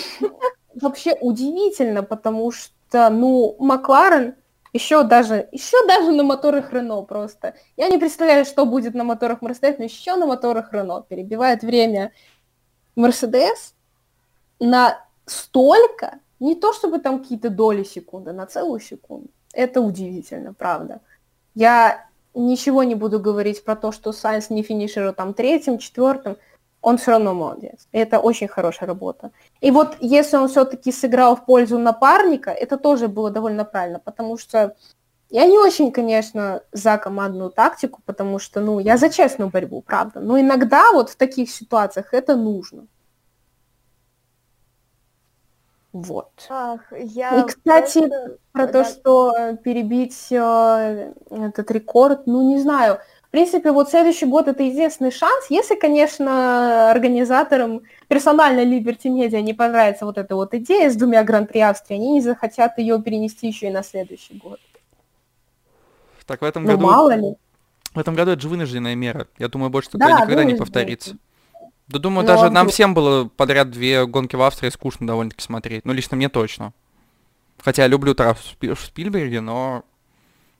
вообще удивительно, потому что, ну, Макларен еще даже, еще даже на моторах Рено просто. Я не представляю, что будет на моторах Мерседес, но еще на моторах Рено перебивает время Мерседес на столько, не то чтобы там какие-то доли секунды, на целую секунду. Это удивительно, правда. Я ничего не буду говорить про то, что Сайнс не финишировал там третьим, четвертым. Он все равно молодец. И это очень хорошая работа. И вот если он все-таки сыграл в пользу напарника, это тоже было довольно правильно, потому что я не очень, конечно, за командную тактику, потому что, ну, я за честную борьбу, правда. Но иногда вот в таких ситуациях это нужно. Вот. Ах, я И, кстати, просто- про то, да. что перебить э, этот рекорд, ну, не знаю. В принципе, вот следующий год это единственный шанс, если, конечно, организаторам персонально Liberty Media не понравится вот эта вот идея с двумя Гран-при Австрии, они не захотят ее перенести еще и на следующий год. Так, в этом Ну, году... мало ли. В этом году это же вынужденная мера. Я думаю, больше такое Да, никогда не повторится. Да думаю, Ну, даже а нам всем было подряд две гонки в Австрии скучно довольно-таки смотреть. Ну, лично мне точно. Хотя я люблю трасс в Спи- в Спильберге, но,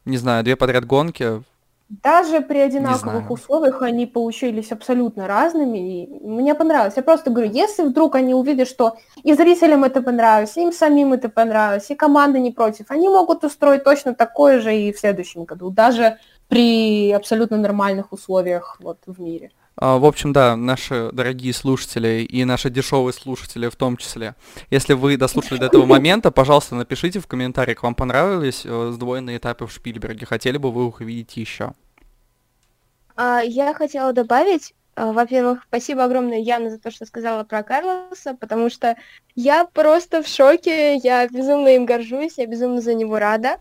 не знаю, две подряд гонки. Даже при одинаковых условиях они получились абсолютно разными, и мне понравилось. Я просто говорю, если вдруг они увидят, что и зрителям это понравилось, и им самим это понравилось, и команда не против, они могут устроить точно такое же и в следующем году, даже при абсолютно нормальных условиях вот в мире. А, в общем, да, наши дорогие слушатели и наши дешевые слушатели в том числе. Если вы дослушали до этого момента, пожалуйста, напишите в комментариях, вам понравились э, сдвоенные этапы в Шпильберге, хотели бы вы их увидеть еще. А, я хотела добавить, а, во-первых, спасибо огромное Яна за то, что сказала про Карлоса, потому что я просто в шоке, я безумно им горжусь, я безумно за него рада.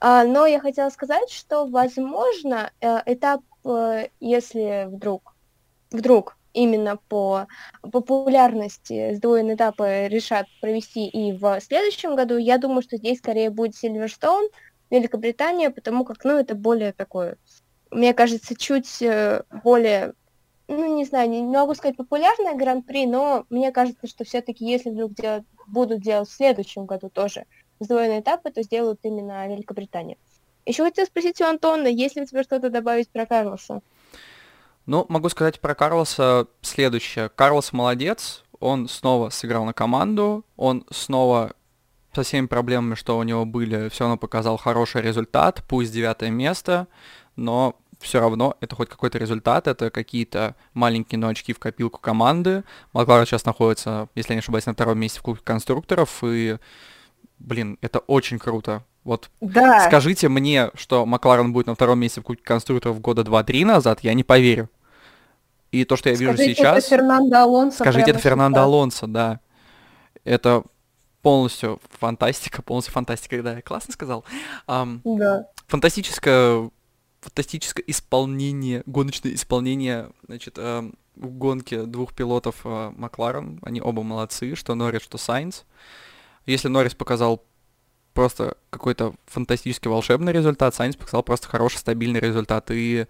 А, но я хотела сказать, что, возможно, э, этап, э, если вдруг, вдруг именно по популярности сдвоенные этапы решат провести и в следующем году, я думаю, что здесь скорее будет Сильверстоун, Великобритания, потому как, ну, это более такое мне кажется, чуть э, более, ну, не знаю, не могу сказать популярное гран-при, но мне кажется, что все-таки, если вдруг делать, будут делать в следующем году тоже сдвоенные этапы, то сделают именно Великобритания. Еще хотела спросить у Антона, есть ли у тебя что-то добавить про Карлоса? Ну, могу сказать про Карлоса следующее. Карлос молодец, он снова сыграл на команду, он снова со всеми проблемами, что у него были, все равно показал хороший результат, пусть девятое место, но все равно это хоть какой-то результат, это какие-то маленькие, но очки в копилку команды. Макларен сейчас находится, если я не ошибаюсь, на втором месте в Кубке конструкторов, и, блин, это очень круто. Вот Да, скажите мне, что Макларен будет на втором месте в Кубке конструкторов года 2-3 назад, я не поверю. И то, что я вижу Скажите, сейчас... это Фернандо Алонсо. Скажите, это Фернандо сейчас. Алонсо, да. Это полностью фантастика, полностью фантастика, да, я классно сказал. Ам, Да. фантастическое, фантастическое исполнение, гоночное исполнение, значит, ам, в гонке двух пилотов а, Макларен, они оба молодцы, что Норрис, что Сайнс. Если Норрис показал просто какой-то фантастически волшебный результат, Сайнс показал просто хороший, стабильный результат. И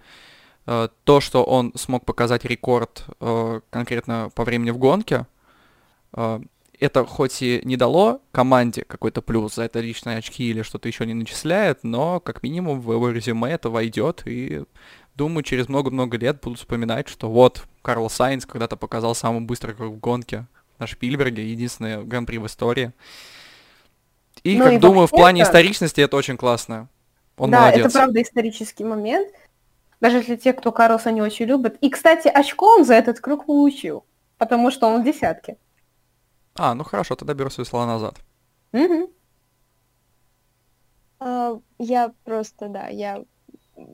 то, что он смог показать рекорд э, конкретно по времени в гонке, э, это хоть и не дало команде какой-то плюс за это личные очки или что-то еще не начисляет, но как минимум в его резюме это войдет, и думаю, через много-много лет будут вспоминать, что вот Карл Сайнс когда-то показал самый быстрый круг в гонке на Шпильберге, единственный гран-при в истории. И, Ну как и думаю, в плане вообще-то- историчности это очень классно. Он да, молодец. это правда исторический момент. Даже для тех, кто Карлоса не очень любит. И, кстати, очко он за этот круг получил, потому что он в десятке. А, ну хорошо, тогда беру свои слова назад. Мгм. А, Я просто, да, я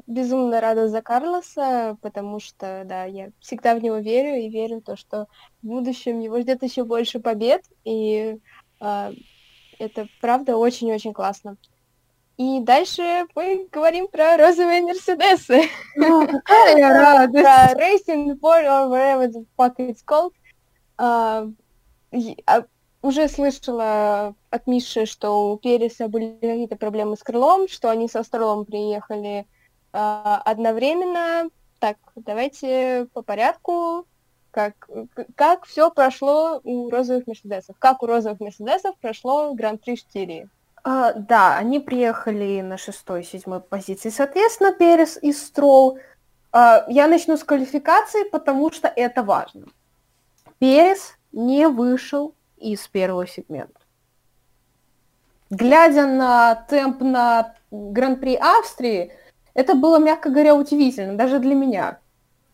безумно рада за Карлоса, потому что, да, я всегда в него верю и верю в то, что в будущем его ждет еще больше побед, и а, это правда очень-очень классно. И дальше мы говорим про розовые Мерседесы. Ну, какая радость. про Racing Report or whatever the fuck it's called. А, а, уже слышала от Миши, что у Переса были какие-то проблемы с крылом, что они со Стролом приехали а, одновременно. Так, давайте по порядку. Как, как все прошло у розовых Мерседесов? Как у розовых Мерседесов прошло Гран-при Штирии? А, да, они приехали на шестой, седьмой позиции. Соответственно, Перес и Строл. А, я начну с квалификации, потому что это важно. Перес не вышел из первого сегмента. Глядя на темп на Гран-при Австрии, это было, мягко говоря, удивительно, даже для меня.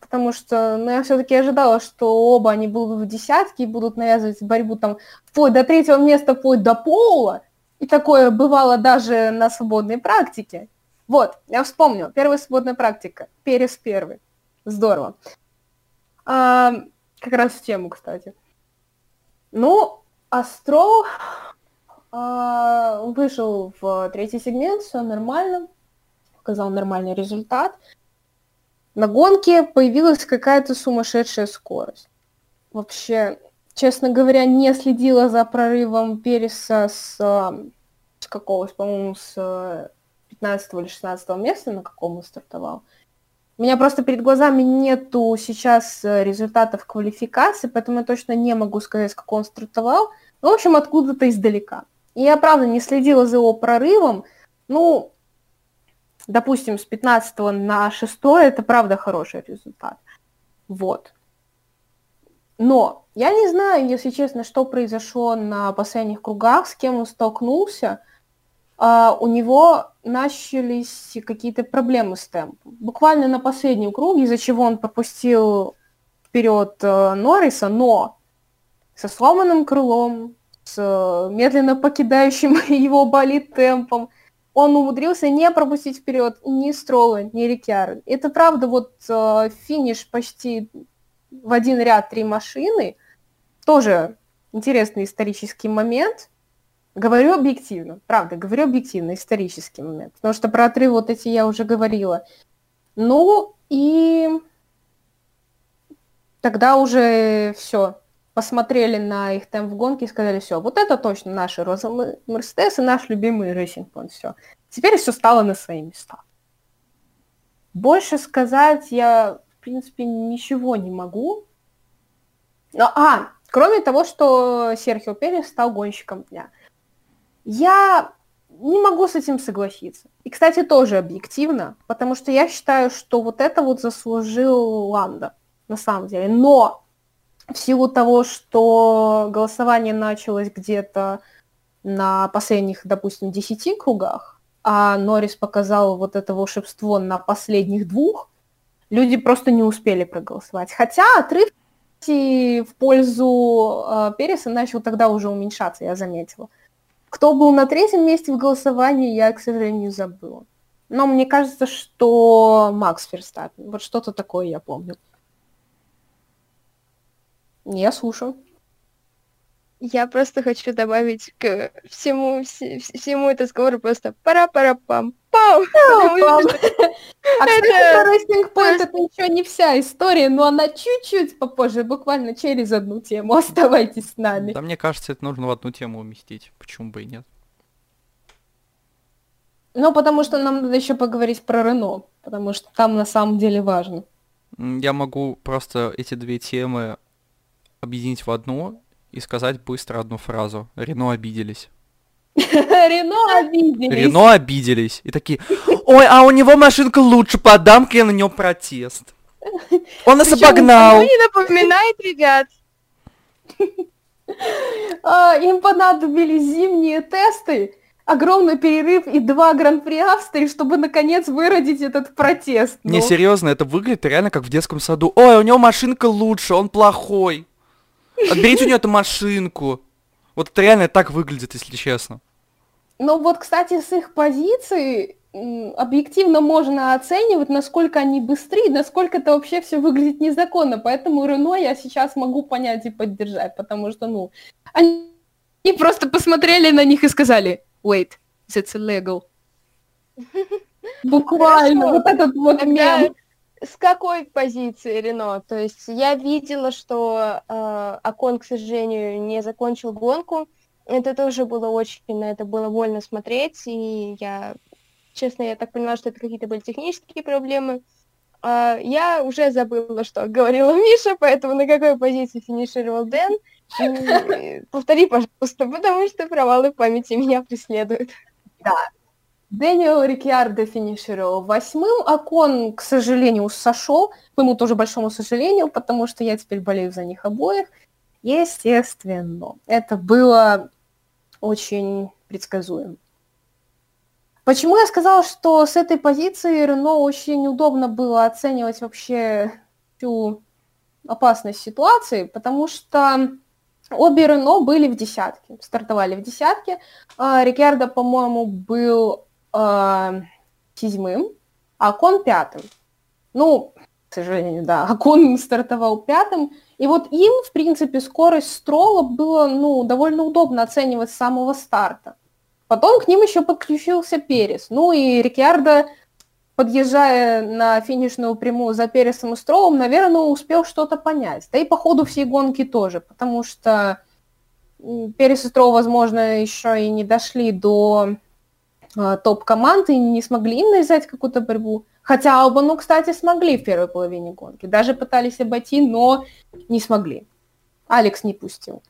потому что ну, я все-таки ожидала, что оба они будут в десятке и будут навязывать борьбу там вплоть до третьего места, вплоть до пола. И такое бывало даже на свободной практике. Вот, я вспомнила. Первая свободная практика. Перес первый. Здорово. А, как раз в тему, кстати. Ну, Астро а, вышел в третий сегмент, все нормально, показал нормальный результат. На гонке появилась какая-то сумасшедшая скорость. Вообще, честно говоря, не следила за прорывом Переса с, с какого, по-моему, с 15 или 16 места, на каком он стартовал. У меня просто перед глазами нету сейчас результатов квалификации, поэтому я точно не могу сказать, какого он стартовал. Ну, в общем, откуда-то издалека. И я, правда, не следила за его прорывом. Ну, допустим, с 15 на 6 это, правда, хороший результат. Вот. Но я не знаю, если честно, что произошло на последних кругах, с кем он столкнулся. Uh, у него начались какие-то проблемы с темпом. Буквально на последнем круге, из-за чего он пропустил вперед uh, Норриса, но со сломанным крылом, с э, медленно покидающим его болит темпом. Он умудрился не пропустить вперед ни Строла, ни Рикьяра. Это правда, вот э, финиш почти в один ряд три машины. Тоже интересный исторический момент. Говорю объективно, правда, говорю объективно, исторический момент. Потому что про отрыв вот эти я уже говорила. Ну и тогда уже все посмотрели на их темп в гонке и сказали, все, вот это точно наши розовые Мерседес и наш любимый Racing Point, все. Теперь все стало на свои места. Больше сказать я, в принципе, ничего не могу. Но, а, кроме того, что Серхио Перес стал гонщиком дня. Я не могу с этим согласиться. И, кстати, тоже объективно, потому что я считаю, что вот это вот заслужил Ланда, на самом деле. Но в силу того, что голосование началось где-то на последних, допустим, десяти кругах, а Норрис показал вот это волшебство на последних двух, люди просто не успели проголосовать. Хотя отрыв в пользу э, Переса начал тогда уже уменьшаться, я заметила. Кто был на третьем месте в голосовании, я, к сожалению, забыла. Но мне кажется, что Макс Ферстаппин. Вот что-то такое я помню. Я слушаю. Я просто хочу добавить к всему, всему этому разговору просто пара-пара-пам. Пау! А, кстати, Racing Point это еще не вся история, но она чуть-чуть попозже, буквально через одну тему. Оставайтесь с нами. Да мне кажется, это нужно в одну тему уместить. Почему бы и нет? Ну, потому что нам надо еще поговорить про Рено, потому что там на самом деле важно. Я могу просто эти две темы объединить в одну и сказать быстро одну фразу. Рено обиделись. Рено обиделись. Рено обиделись. И такие, ой, а у него машинка лучше, подам-ка я на него протест. Он нас обогнал. не напоминает, ребят. А, им понадобились зимние тесты, огромный перерыв и два гран-при Австрии, чтобы наконец выродить этот протест. Не, ну. серьезно, это выглядит реально как в детском саду. Ой, у него машинка лучше, он плохой. Отберите у нее эту машинку. Вот это реально так выглядит, если честно. Ну вот, кстати, с их позиции объективно можно оценивать, насколько они быстрее, насколько это вообще все выглядит незаконно. Поэтому Рено я сейчас могу понять и поддержать, потому что, ну, они просто посмотрели на них и сказали, wait, that's illegal. Буквально, вот этот вот мем. С какой позиции Рено? То есть я видела, что э, Акон, к сожалению, не закончил гонку. Это тоже было очень, на это было больно смотреть, и я, честно, я так поняла, что это какие-то были технические проблемы. Э, я уже забыла, что говорила Миша, поэтому на какой позиции финишировал Дэн. И, повтори, пожалуйста, потому что провалы памяти меня преследуют. Да, Дэниел Рикьярдо финишировал восьмым, а Кон, к сожалению, сошел, к моему тоже большому сожалению, потому что я теперь болею за них обоих. Естественно, это было очень предсказуемо. Почему я сказала, что с этой позиции Рено очень удобно было оценивать вообще всю опасность ситуации, потому что обе Рено были в десятке, стартовали в десятке. А, Рикардо, по-моему, был э, седьмым, а Кон пятым. Ну, к сожалению, да, Акон стартовал пятым. И вот им, в принципе, скорость Строла было ну, довольно удобно оценивать с самого старта. Потом к ним еще подключился Перес. Ну и Рикьярдо, подъезжая на финишную прямую за Пересом и Стролом, наверное, успел что-то понять. Да и по ходу всей гонки тоже, потому что Перес и Строл, возможно, еще и не дошли до топ-команд и не смогли им навязать какую-то борьбу. Хотя Албану, кстати, смогли в первой половине гонки. Даже пытались обойти, но не смогли. Алекс не пустил.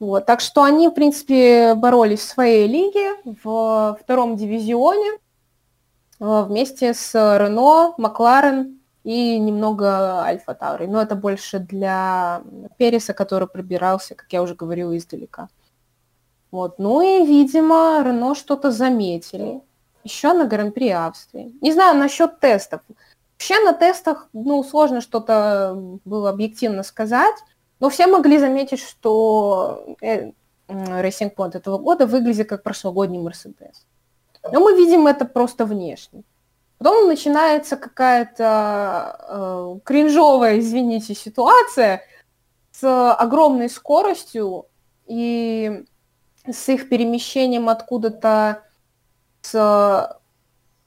Вот, так что они, в принципе, боролись в своей лиге, в втором дивизионе, э, вместе с Рено, Макларен и немного Альфа Таури. Но это больше для Переса, который пробирался, как я уже говорила, издалека. Вот. Ну и, видимо, Рено что-то заметили. Еще на Гран-при Австрии. Не знаю насчет тестов. Вообще на тестах, ну, сложно что-то было объективно сказать. Но все могли заметить, что э, Racing Point этого года выглядит как прошлогодний Мерседес. Но мы видим это просто внешне. Потом начинается какая-то э, кринжовая, извините, ситуация с огромной скоростью и с их перемещением откуда-то с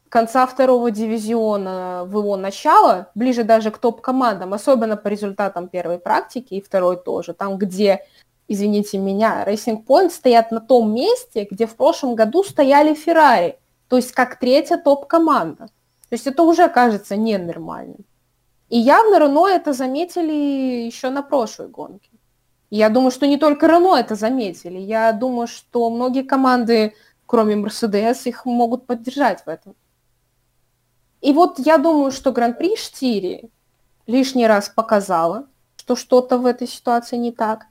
конца второго дивизиона в его начало, ближе даже к топ-командам, особенно по результатам первой практики и второй тоже, там, где, извините меня, Racing Point стоят на том месте, где в прошлом году стояли Феррари, то есть как третья топ-команда. То есть это уже кажется ненормальным. И явно Рено это заметили еще на прошлой гонке. Я думаю, что не только Рено это заметили. Я думаю, что многие команды, кроме Мерседес, их могут поддержать в этом. И вот я думаю, что Гран-при Штири лишний раз показала, что что-то в этой ситуации не так.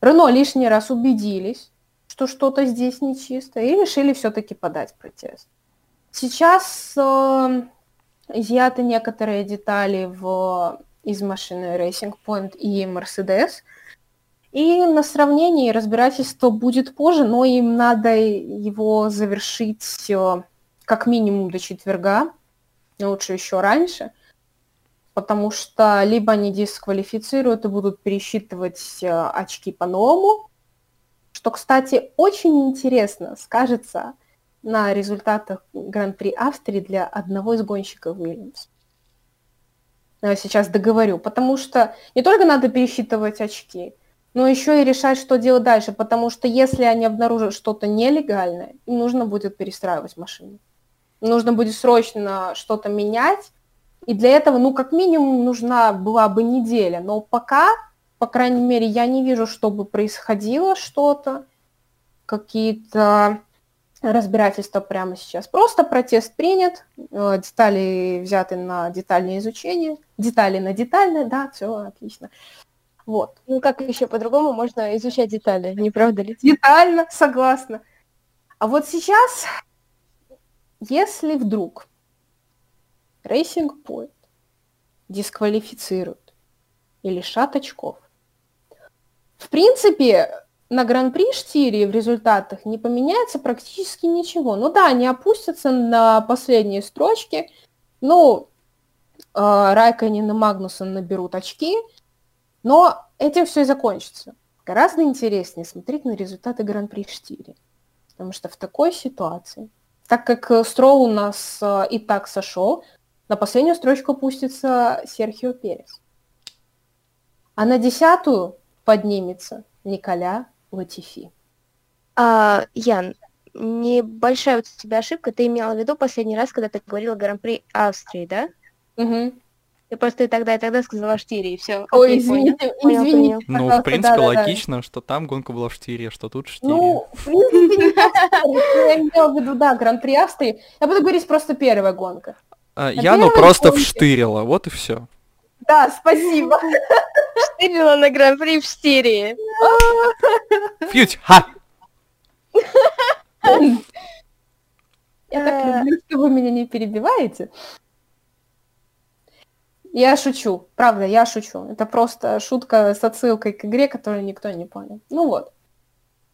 Рено лишний раз убедились, что что-то здесь нечисто, и решили все-таки подать протест. Сейчас э, изъяты некоторые детали в, из машины Racing Point и Mercedes, и на сравнении разбирательство будет позже, но им надо его завершить как минимум до четверга, лучше еще раньше, потому что либо они дисквалифицируют и будут пересчитывать э, очки по-новому, что, кстати, очень интересно скажется на результатах Гран-при Австрии для одного из гонщиков Уильямс. Сейчас договорю, потому что не только надо пересчитывать очки, но еще и решать, что делать дальше, потому что если они обнаружат что-то нелегальное, им нужно будет перестраивать машину нужно будет срочно что-то менять, и для этого, ну, как минимум, нужна была бы неделя. Но пока, по крайней мере, я не вижу, чтобы происходило что-то, какие-то разбирательства прямо сейчас. Просто протест принят, э, детали взяты на детальное изучение, детали на детальное, да, все отлично. Вот. Ну, как еще по-другому можно изучать детали, не правда ли? Детально, согласна. А вот сейчас если вдруг Racing Point дисквалифицируют и лишат очков, в принципе, на Гран-при Штири в результатах не поменяется практически ничего. Ну да, они опустятся на последние строчки. Ну, э, Райконин и Магнусон наберут очки, но этим все и закончится. Гораздо интереснее смотреть на результаты Гран-при Штири. Потому что в такой ситуации так как э, Строу у нас э, и так сошел, на последнюю строчку опустится Серхио Перес. А на десятую поднимется Николя Латифи. А, Ян, небольшая у тебя ошибка. Ты имела в виду последний раз, когда ты говорила Гран-при Австрии, да? Угу. Ты просто и тогда, и тогда сказала Штири, и все. Ой, Окей, извините, понял, извините, понял. Ну, в принципе, да, логично, да. что там гонка была в Штире, что тут Штире. Ну, в принципе, я имела в виду, да, Гран-при Австрии. Я буду говорить просто первая гонка. А, я, ну, просто вштырила, вот и все. Да, спасибо. Штырила на Гран-при в Штире. Фьють, ха! Я так люблю, что вы меня не перебиваете. Я шучу, правда, я шучу. Это просто шутка с отсылкой к игре, которую никто не понял. Ну вот.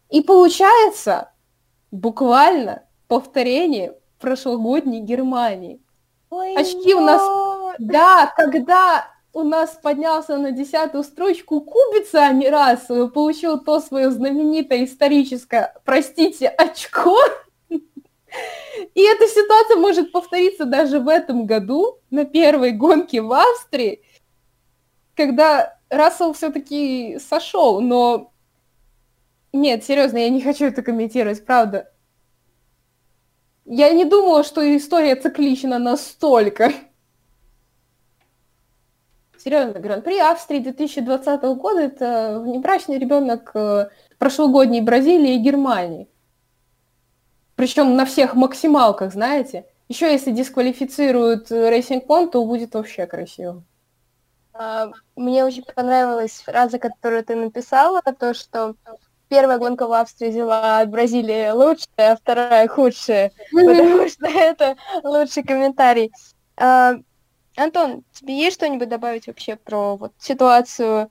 И получается буквально повторение прошлогодней Германии. Ой, Очки но... у нас... Да, когда у нас поднялся на десятую строчку Кубица а не раз получил то свое знаменитое историческое, простите, очко. И эта ситуация может повториться даже в этом году, на первой гонке в Австрии, когда Рассел все-таки сошел, но... Нет, серьезно, я не хочу это комментировать, правда. Я не думала, что история циклична настолько. Серьезно, Гран-при Австрии 2020 года это внебрачный ребенок э, прошлогодней Бразилии и Германии. Причем на всех максималках, знаете. Еще если дисквалифицируют Racing Point, то будет вообще красиво. А, мне очень понравилась фраза, которую ты написала, то, что первая гонка в Австрии взяла от Бразилии лучшая, а вторая худшая, потому что это лучший комментарий. А, Антон, тебе есть что-нибудь добавить вообще про вот ситуацию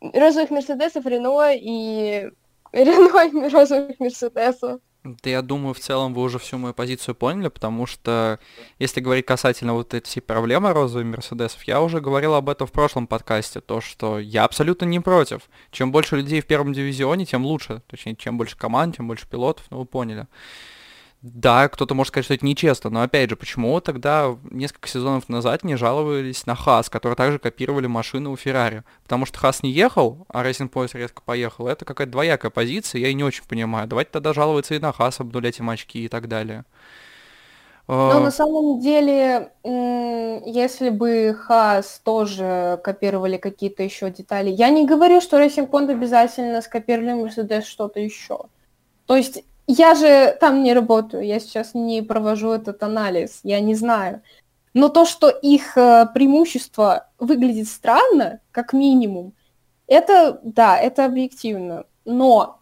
розовых Мерседесов, Рено и Рено и розовых Мерседесов? Да я думаю, в целом вы уже всю мою позицию поняли, потому что если говорить касательно вот этой проблемы розовых Мерседесов, я уже говорил об этом в прошлом подкасте, то, что я абсолютно не против. Чем больше людей в первом дивизионе, тем лучше. Точнее, чем больше команд, тем больше пилотов, ну вы поняли. Да, кто-то может сказать, что это нечестно, но опять же, почему тогда несколько сезонов назад не жаловались на Хас, которые также копировали машины у Феррари? Потому что Хас не ехал, а Racing Point резко поехал. Это какая-то двоякая позиция, я и не очень понимаю. Давайте тогда жаловаться и на Хас, обнулять им очки и так далее. Но а, на самом деле, если бы Хас тоже копировали какие-то еще детали, я не говорю, что Racing Point обязательно скопировали Mercedes что-то еще. То есть я же там не работаю, я сейчас не провожу этот анализ, я не знаю. Но то, что их э, преимущество выглядит странно, как минимум, это, да, это объективно. Но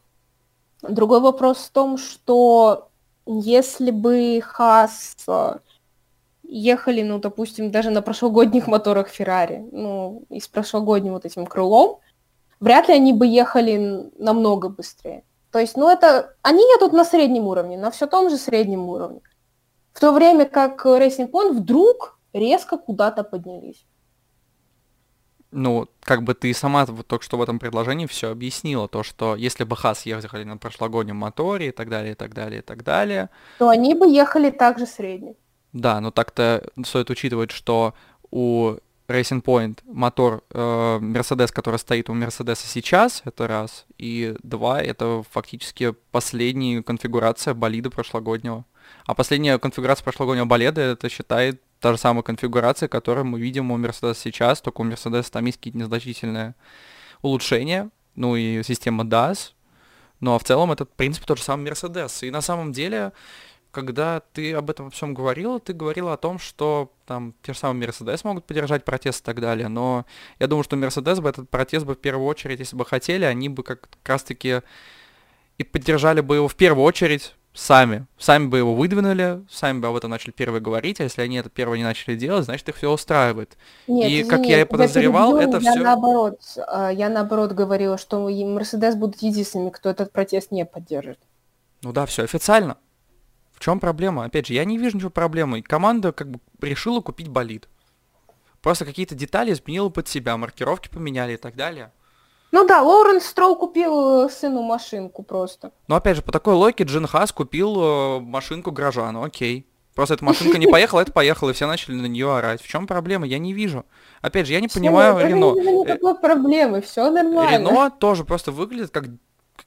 другой вопрос в том, что если бы Хас ехали, ну, допустим, даже на прошлогодних моторах Феррари, ну, и с прошлогодним вот этим крылом, вряд ли они бы ехали намного быстрее. То есть, ну это, они едут на среднем уровне, на все том же среднем уровне. В то время как Racing Point вдруг резко куда-то поднялись. Ну, как бы ты сама вот только что в этом предложении все объяснила, то, что если бы Хас ехали на прошлогоднем моторе и так далее, и так далее, и так далее... То они бы ехали также средне. Да, но так-то стоит учитывать, что у Racing Point мотор э, который стоит у Мерседеса сейчас, это раз, и два, это фактически последняя конфигурация болида прошлогоднего. А последняя конфигурация прошлогоднего болида, это считает та же самая конфигурация, которую мы видим у Mercedes сейчас, только у Mercedes там есть какие-то незначительные улучшения, ну и система DAS, ну а в целом это, в принципе, тот же самый Mercedes. И на самом деле когда ты об этом всем говорила, ты говорила о том, что там те же самые Мерседес могут поддержать протест и так далее, но я думаю, что Мерседес бы этот протест бы в первую очередь, если бы хотели, они бы как, как раз-таки и поддержали бы его в первую очередь сами. Сами бы его выдвинули, сами бы об этом начали первые говорить, а если они это первое не начали делать, значит их все устраивает. Нет, и извини, как я и подозревал, я это я все... Наоборот, а, я наоборот говорила, что Мерседес будут единственными, кто этот протест не поддержит. Ну да, все официально чем проблема? Опять же, я не вижу ничего проблемы. Команда как бы решила купить болид. Просто какие-то детали изменила под себя, маркировки поменяли и так далее. Ну да, Лоуренс Строу купил э, сыну машинку просто. Но опять же, по такой логике Джин Хас купил э, машинку горожану, окей. Просто эта машинка не поехала, это поехала, и все начали на нее орать. В чем проблема? Я не вижу. Опять же, я не понимаю Рено. Никакой проблемы, все нормально. Рено тоже просто выглядит как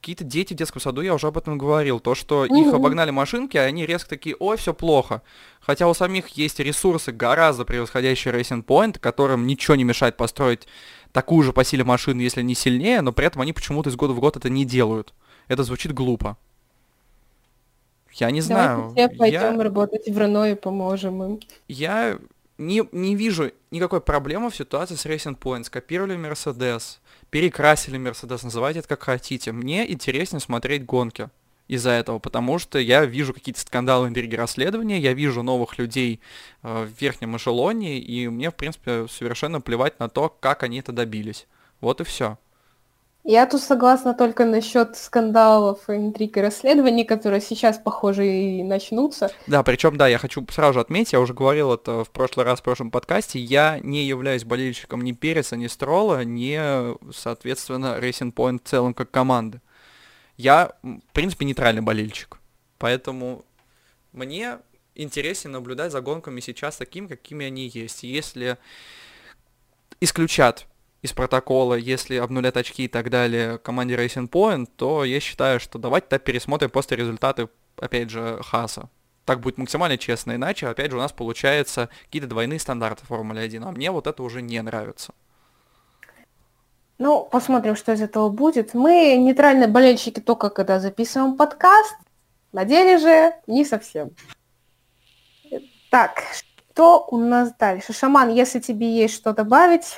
какие-то дети в детском саду, я уже об этом говорил, то, что угу. их обогнали машинки, а они резко такие, ой, все плохо. Хотя у самих есть ресурсы гораздо превосходящие Racing Point, которым ничего не мешает построить такую же по силе машину, если не сильнее, но при этом они почему-то из года в год это не делают. Это звучит глупо. Я не знаю. Давайте все пойдем я... работать в Рено и поможем им. Я не, не вижу никакой проблемы в ситуации с Racing Point. Скопировали Mercedes, перекрасили Мерседес, называйте это как хотите. Мне интереснее смотреть гонки. из-за этого, потому что я вижу какие-то скандалы, интриги, расследования, я вижу новых людей э, в верхнем эшелоне, и мне, в принципе, совершенно плевать на то, как они это добились. Вот и все. Я тут согласна только насчет скандалов, интриг и расследований, которые сейчас, похоже, и начнутся. Да, причем, да, я хочу сразу же отметить, я уже говорил это в прошлый раз в прошлом подкасте, я не являюсь болельщиком ни Переса, ни Строла, ни, соответственно, Racing Point в целом как команды. Я, в принципе, нейтральный болельщик. Поэтому мне интереснее наблюдать за гонками сейчас такими, какими они есть. Если исключат из протокола, если обнулят очки и так далее команде Racing Point, то я считаю, что давайте тогда пересмотрим после результаты, опять же, Хаса. Так будет максимально честно, иначе, опять же, у нас получается какие-то двойные стандарты Формулы 1, а мне вот это уже не нравится. Ну, посмотрим, что из этого будет. Мы нейтральные болельщики только когда записываем подкаст. На деле же не совсем. Так, что у нас дальше? Шаман, если тебе есть что добавить...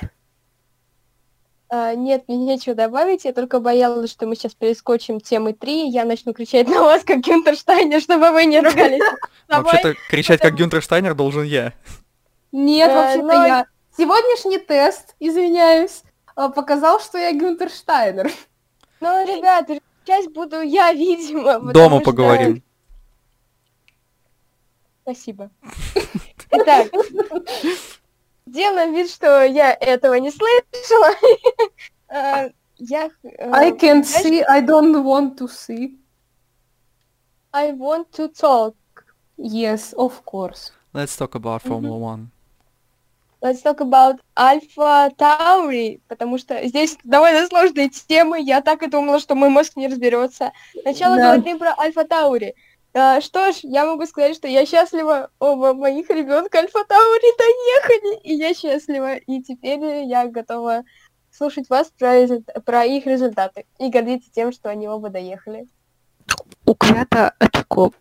А, нет, мне нечего добавить, я только боялась, что мы сейчас перескочим темы 3, и я начну кричать на вас, как Гюнтерштайнер, чтобы вы не ругались. Вообще-то кричать, как Гюнтерштайнер, должен я. Нет, э, вообще-то я. Сегодняшний тест, извиняюсь, а, показал, что я Гюнтерштайнер. Ну, ребята, часть буду я, видимо. Дома поговорим. Спасибо. Итак, делаем вид, что я этого не слышала. А, я... Э, I can see, I don't want to see. I want to talk. Yes, of course. Let's talk about Formula One. Let's talk about Alpha Tauri, потому что здесь довольно сложные темы. Я так и думала, что мой мозг не разберется. Сначала да. говорим про Alpha Tauri. А, что ж, я могу сказать, что я счастлива. Оба моих ребенка Альфа Таури доехали, и я счастлива. И теперь я готова слушать вас про, про их результаты и гордиться тем, что они оба доехали. У Квята очко.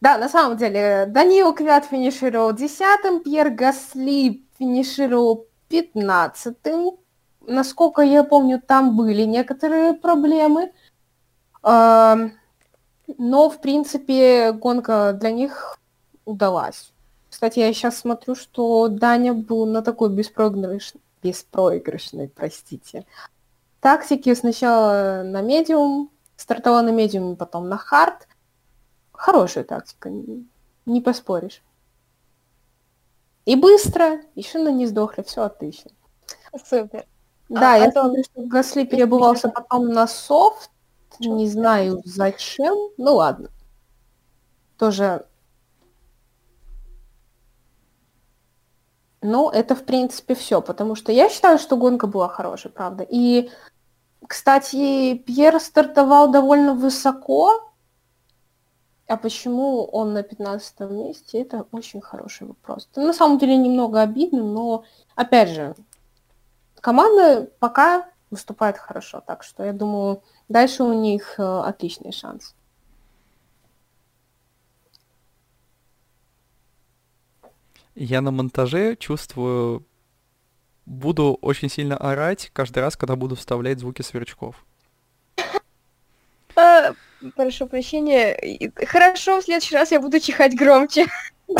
Да, на самом деле, Даниил Квят финишировал десятым, Пьер Гасли финишировал пятнадцатым. Насколько я помню, там были некоторые проблемы. Но, в принципе, гонка для них удалась. Кстати, я сейчас смотрю, что Даня был на такой беспроигрышной, беспроигрышной, простите, тактике. Сначала на медиум, стартовал на медиуме, потом на хард. Хорошая тактика, не поспоришь. И быстро, еще на не сдохли, все отлично. Супер. Да, а, я смотрю, что Гасли перебывался потом на софт, не знаю зачем. Ну ладно. Тоже... Ну, это, в принципе, все, потому что я считаю, что гонка была хорошая, правда. И, кстати, Пьер стартовал довольно высоко. А почему он на 15 месте, это очень хороший вопрос. Это на самом деле немного обидно, но, опять же, команда пока выступает хорошо, так что я думаю, Дальше у них э, отличный шанс. Я на монтаже чувствую, буду очень сильно орать каждый раз, когда буду вставлять звуки сверчков. А, прошу прощения. Хорошо, в следующий раз я буду чихать громче.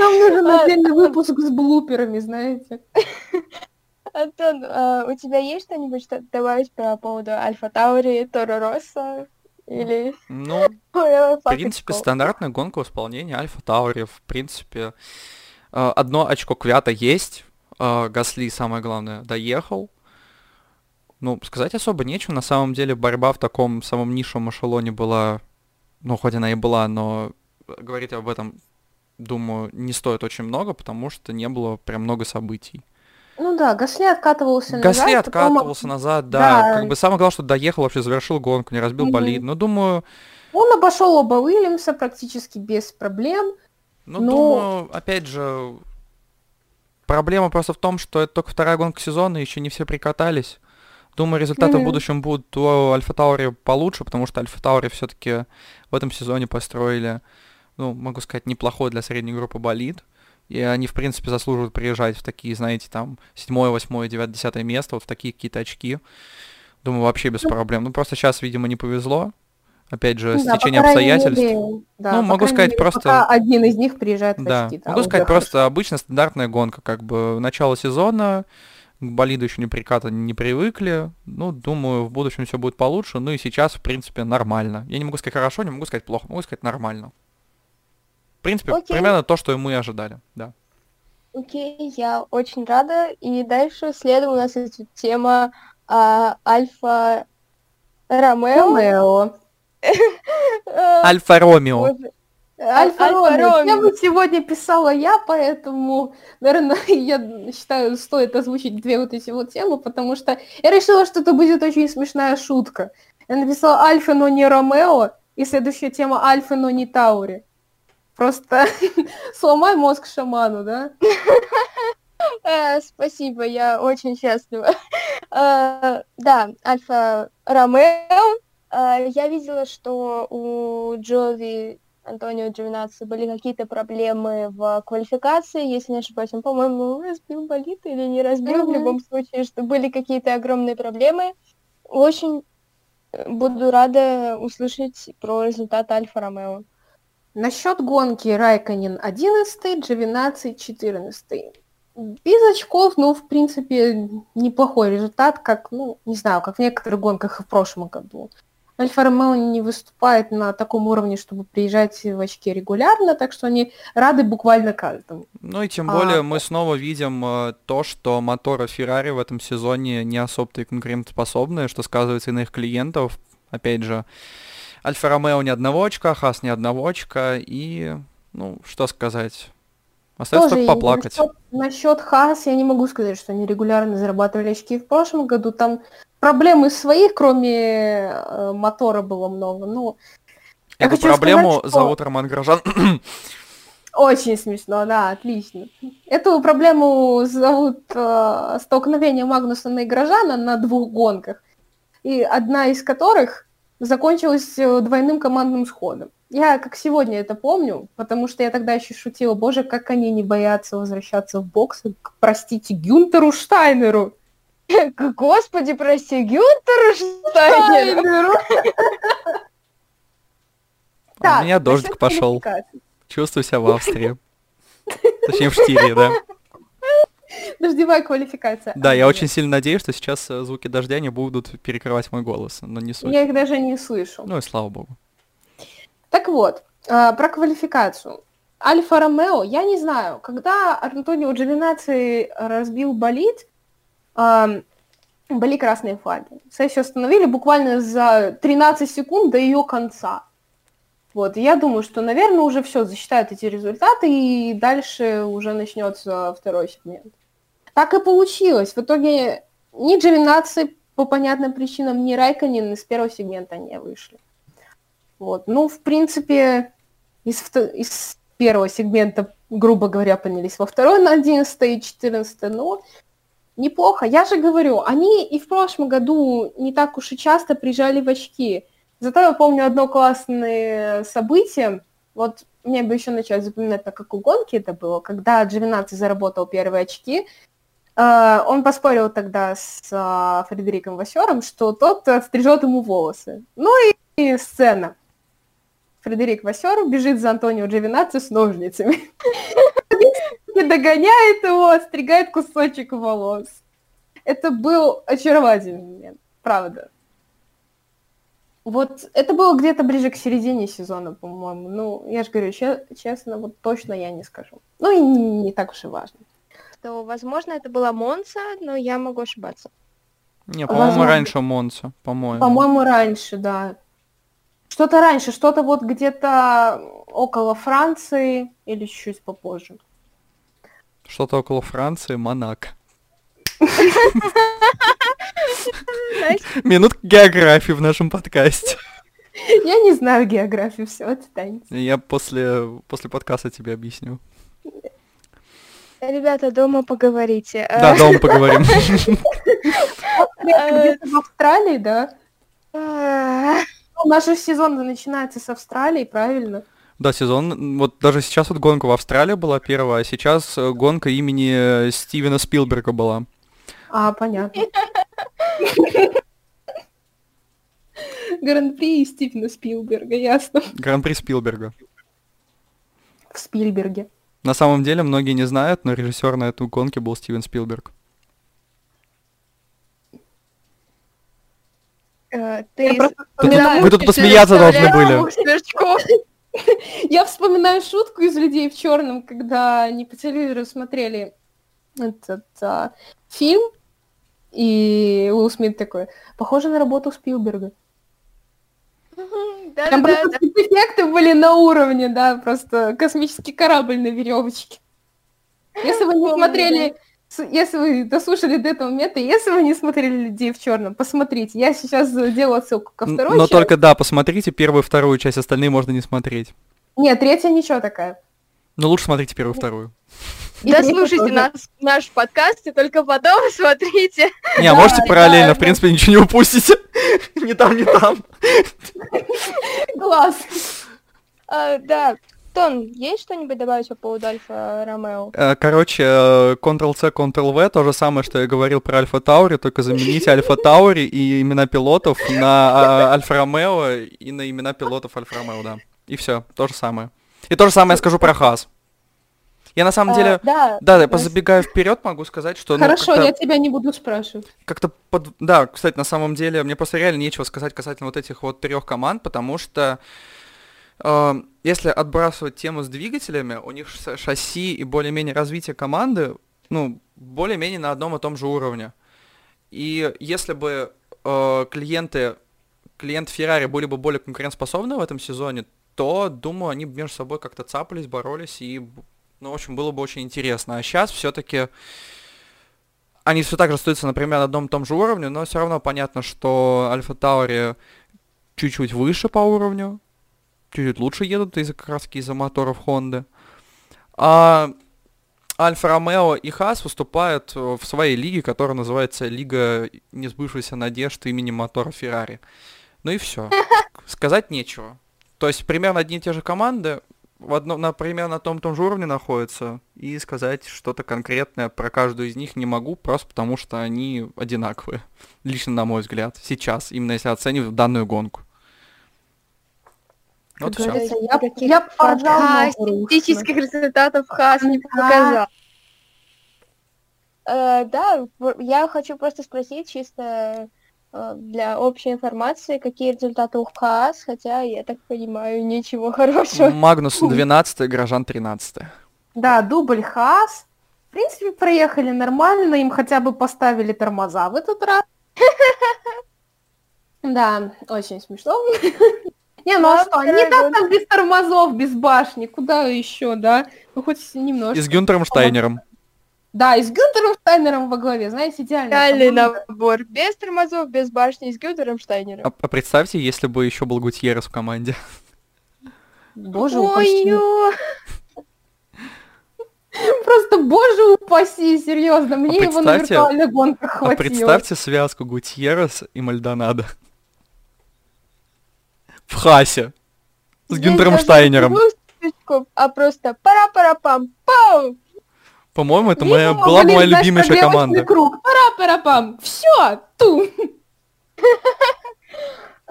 Нам нужен а, отдельный выпуск с блуперами, знаете. Антон, а у тебя есть что-нибудь что добавить по поводу Альфа Таури, Торо Росса? Или... Ну, в принципе, стандартная гонка в исполнении Альфа Таури. В принципе, э, одно очко Квята есть. Э, Гасли, самое главное, доехал. Ну, сказать особо нечего. На самом деле, борьба в таком самом нишевом эшелоне была... Ну, хоть она и была, но говорить об этом, думаю, не стоит очень много, потому что не было прям много событий. Ну да, Гасли откатывался назад. Гасли откатывался потом... назад, да. да. Как бы самое главное, что доехал, вообще завершил гонку, не разбил mm-hmm. болид. Но думаю... Он обошел оба Уильямса практически без проблем. Ну, но... думаю, опять же, проблема просто в том, что это только вторая гонка сезона, еще не все прикатались. Думаю, результаты mm-hmm. в будущем будут у Альфа Таури получше, потому что Альфа Таури все-таки в этом сезоне построили, ну, могу сказать, неплохой для средней группы болид и они, в принципе, заслуживают приезжать в такие, знаете, там, седьмое, восьмое, девятое, десятое место, вот в такие какие-то очки. Думаю, вообще без проблем. Ну, просто сейчас, видимо, не повезло. Опять же, Ну да, крайней обстоятельств. мере, да, Ну, могу сказать, мере, просто- пока один из них приезжает в Да, очки. да, могу сказать, хорошо. просто обычно стандартная гонка, как бы начало сезона, к болиду еще не приката не привыкли. Ну, думаю, в будущем все будет получше. Ну и сейчас, в принципе, нормально. Я не могу сказать хорошо, не могу сказать плохо, могу сказать нормально. В принципе, Окей. примерно то, что и мы ожидали, да. Окей, я очень рада. И дальше следом у нас идет тема а, Альфа Ромео. Ромео. Альфа Ромео. Альфа Ромео. Я бы сегодня писала я, поэтому, наверное, я считаю, стоит озвучить две вот эти вот темы, потому что я решила, что это будет очень смешная шутка. Я написала Альфа, но не Ромео, и следующая тема Альфа, но не Таури. Просто сломай мозг шаману, да? Э, Спасибо, я очень счастлива. Э, Да, Альфа Ромео. Э, Я видела, что у Джови Антонио Джовинаци были какие-то проблемы в квалификации, если не ошибаюсь. Он, по-моему, разбил болит или не разбил, в Мгм. любом случае, что были какие-то огромные проблемы. Очень буду рада услышать про результат Альфа Ромео. Насчет гонки Райконин 11, Джовинаци 14. Без очков, ну, в принципе, неплохой результат, как, ну, не знаю, как в некоторых гонках и в прошлом году. Альфа Ромео не выступает на таком уровне, чтобы приезжать в очки регулярно, так что они рады буквально каждому. Ну и тем А, более мы снова видим э, то, что моторы Феррари в этом сезоне не особо-то и конкурентоспособны, что сказывается и на их клиентов. Опять же, Альфа Ромео ни одного очка, Хас ни одного очка, и, ну, что сказать, остается Тоже только поплакать. Насчет, насчет Хаас я не могу сказать, что они регулярно зарабатывали очки в прошлом году. Там проблемы своих, кроме э, мотора, было много. Ну, Эту проблему сказать, что- зовут Роман Грожан. Очень смешно, да, отлично. Эту проблему зовут э, столкновение Магнусона и Грожана на двух гонках, и одна из которых закончилась э, двойным командным сходом. Я как сегодня это помню, потому что я тогда еще шутила, боже, как они не боятся возвращаться в бокс, к, простите, Гюнтеру Штайнеру. Господи, прости, Гюнтеру Штайнеру. У меня дождик пошел. Чувствую себя в Австрии. Точнее, в Штире, да. Дождевая квалификация. Да, я очень сильно надеюсь, что сейчас э, звуки дождя не будут перекрывать мой голос, но не суть. Я их даже не слышу. Ну и слава богу. Так вот, а, про квалификацию. Альфа Ромео, я не знаю, когда Антонио Джовинаци разбил болид, ам, были красные флаги. Сессию остановили буквально за 13 секунд до ее конца. Вот, и я думаю, что, наверное, уже все, засчитают эти результаты, и дальше уже начнется второй сегмент. Так и получилось. В итоге ни Джовинаци по понятным причинам, ни Райконин из первого сегмента не вышли. Вот. Ну, в принципе, из, из первого сегмента, грубо говоря, поднялись во второй на 11 и 14, но неплохо. Я же говорю, они и в прошлом году не так уж и часто приезжали в очки. Зато я помню одно классное событие. Вот мне бы еще начать запоминать, на какой гонке это было, когда Джовинаци заработал первые очки. Э, Он поспорил тогда с а, Фредериком Васером, что тот отстрижет ему волосы. Ну и, сцена. Фредерик Васер бежит за Антонио Джовинаци с ножницами. И догоняет его, стригает кусочек волос. Это был очаровательный момент, правда. Вот это было где-то ближе к середине сезона, по-моему. Ну, я же говорю, че- честно, вот точно я не скажу. Ну и не, не так уж и важно. То, возможно, это была Монца, но я могу ошибаться. Не, по-моему, Возможно. раньше Монца, по-моему. По-моему, раньше, да. Что-то раньше, что-то вот где-то около Франции или чуть попозже. Что-то около Франции, Монако. Знаешь, Минутка географии в нашем подкасте. Я не знаю географию, все, отстаньте. Я после, после подкаста тебе объясню. Ребята, дома поговорите. Да, дома поговорим. Где-то в Австралии, да? А, же сезон начинается с Австралии, правильно? Да, сезон. Вот даже сейчас вот гонка в Австралии была первая, а сейчас э, гонка имени э, Стивена Спилберга была. А, понятно. Гран-при Стивена Спилберга, ясно. Гран-при Спилберга. В Спильберге. На самом деле, многие не знают, но режиссер на этой гонке был Стивен Спилберг. Э, Я Ты Вы тут- вспоминаю- вы тут посмеяться должны были. Я вспоминаю шутку из «Людей в черном», когда они по телевизору смотрели этот а, фильм, и Уилл Смит такой, похоже на работу Спилберга. Там Да-да-да. просто спецэффекты были на уровне, да, просто космический корабль на веревочке. Если вы не смотрели, если вы дослушали до этого момента, если вы не смотрели «Людей в черном», посмотрите. Я сейчас делаю отсылку ко второй Но части. только, да, посмотрите первую и вторую часть, остальные можно не смотреть. Нет, третья ничего такая. Но лучше смотрите первую и вторую. И Дослушайте тоже. нас, наш подкаст, и только потом смотрите. Не, а Да, можете параллельно, да, в принципе, ничего не упустите. Ни там, ни там. Класс. А, Да, Тон, есть что-нибудь добавить по поводу Альфа Ромео? Э, Короче, э, Ctrl-C, Ctrl-V, то же самое, что я говорил про Альфа Таури, только замените Альфа Таури и имена пилотов на а, Альфа Ромео и на имена пилотов Альфа Ромео, да. И все, то же самое. И то же самое я скажу про Хас. Я на самом А, деле... Да, Да, я раз- позабегая вперед, могу сказать, что... ну, Хорошо, как-то- я тебя не буду спрашивать. как-то под... Да, кстати, на самом деле, мне просто реально нечего сказать касательно вот этих вот трех команд, потому что э, если отбрасывать тему с двигателями, у них шасси и более-менее развитие команды, ну, более-менее на одном и том же уровне. И если бы э, клиенты, клиенты Ferrari были бы более конкурентоспособны в этом сезоне, то, думаю, они бы между собой как-то цапались, боролись, и, ну, в общем, было бы очень интересно. А сейчас все-таки они все так же остаются, например, на одном и том же уровне, но все равно понятно, что Альфа Таури чуть-чуть выше по уровню, чуть-чуть лучше едут из-за как из-за моторов Хонды. А Альфа Ромео и Хас выступают в своей лиге, которая называется Лига несбывшихся надежд имени мотора Феррари. Ну и все. Сказать нечего. То есть примерно одни и те же команды, в одном, например, на том том же уровне находятся, и сказать что-то конкретное про каждую из них не могу, просто потому что они одинаковые. Лично на мой взгляд. Сейчас, именно если оценивать данную гонку. Вот все. я, я Фантастических результатов Хас не показал. Э, Да, я хочу просто спросить чисто для общей информации, какие результаты у Хас, хотя я так понимаю, ничего хорошего. Магнус 12, Грожан 13. Да, дубль Хас. В принципе, проехали нормально, им хотя бы поставили тормоза в этот раз. Да, очень смешно. Не, ну а что, не так там без тормозов, без башни, куда еще, да? Ну хоть немножко. И с Гюнтером Штайнером. Да, и с Гюнтером Штайнером во главе, знаете, идеально. Идеальный набор. Без тормозов, без башни, с Гюнтером Штайнером. А, а представьте, если бы еще был Гутьеррес в команде. Боже упаси. Просто боже упаси, серьезно, мне его на виртуальных гонках А хватило. представьте связку Гутьеррес и Мальдонадо. В Хасе. С Гюнтером Штайнером. А просто пара-пара-пам, пау! По-моему, это моя, Видимо, была бы блин, моя знаешь, любимейшая пробелочный команда. круг. Пара-пара-пам. Все, ту.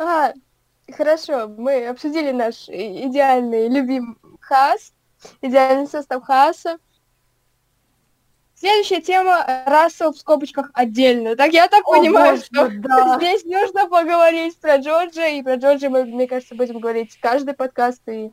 А, хорошо, мы обсудили наш идеальный любимый Хас, идеальный состав Хаса. Следующая тема — Рассел в скобочках отдельно. Так я так О, понимаю, боже, что да. здесь нужно поговорить про Джорджа, и про Джорджа мы, мне кажется, будем говорить каждый подкаст, и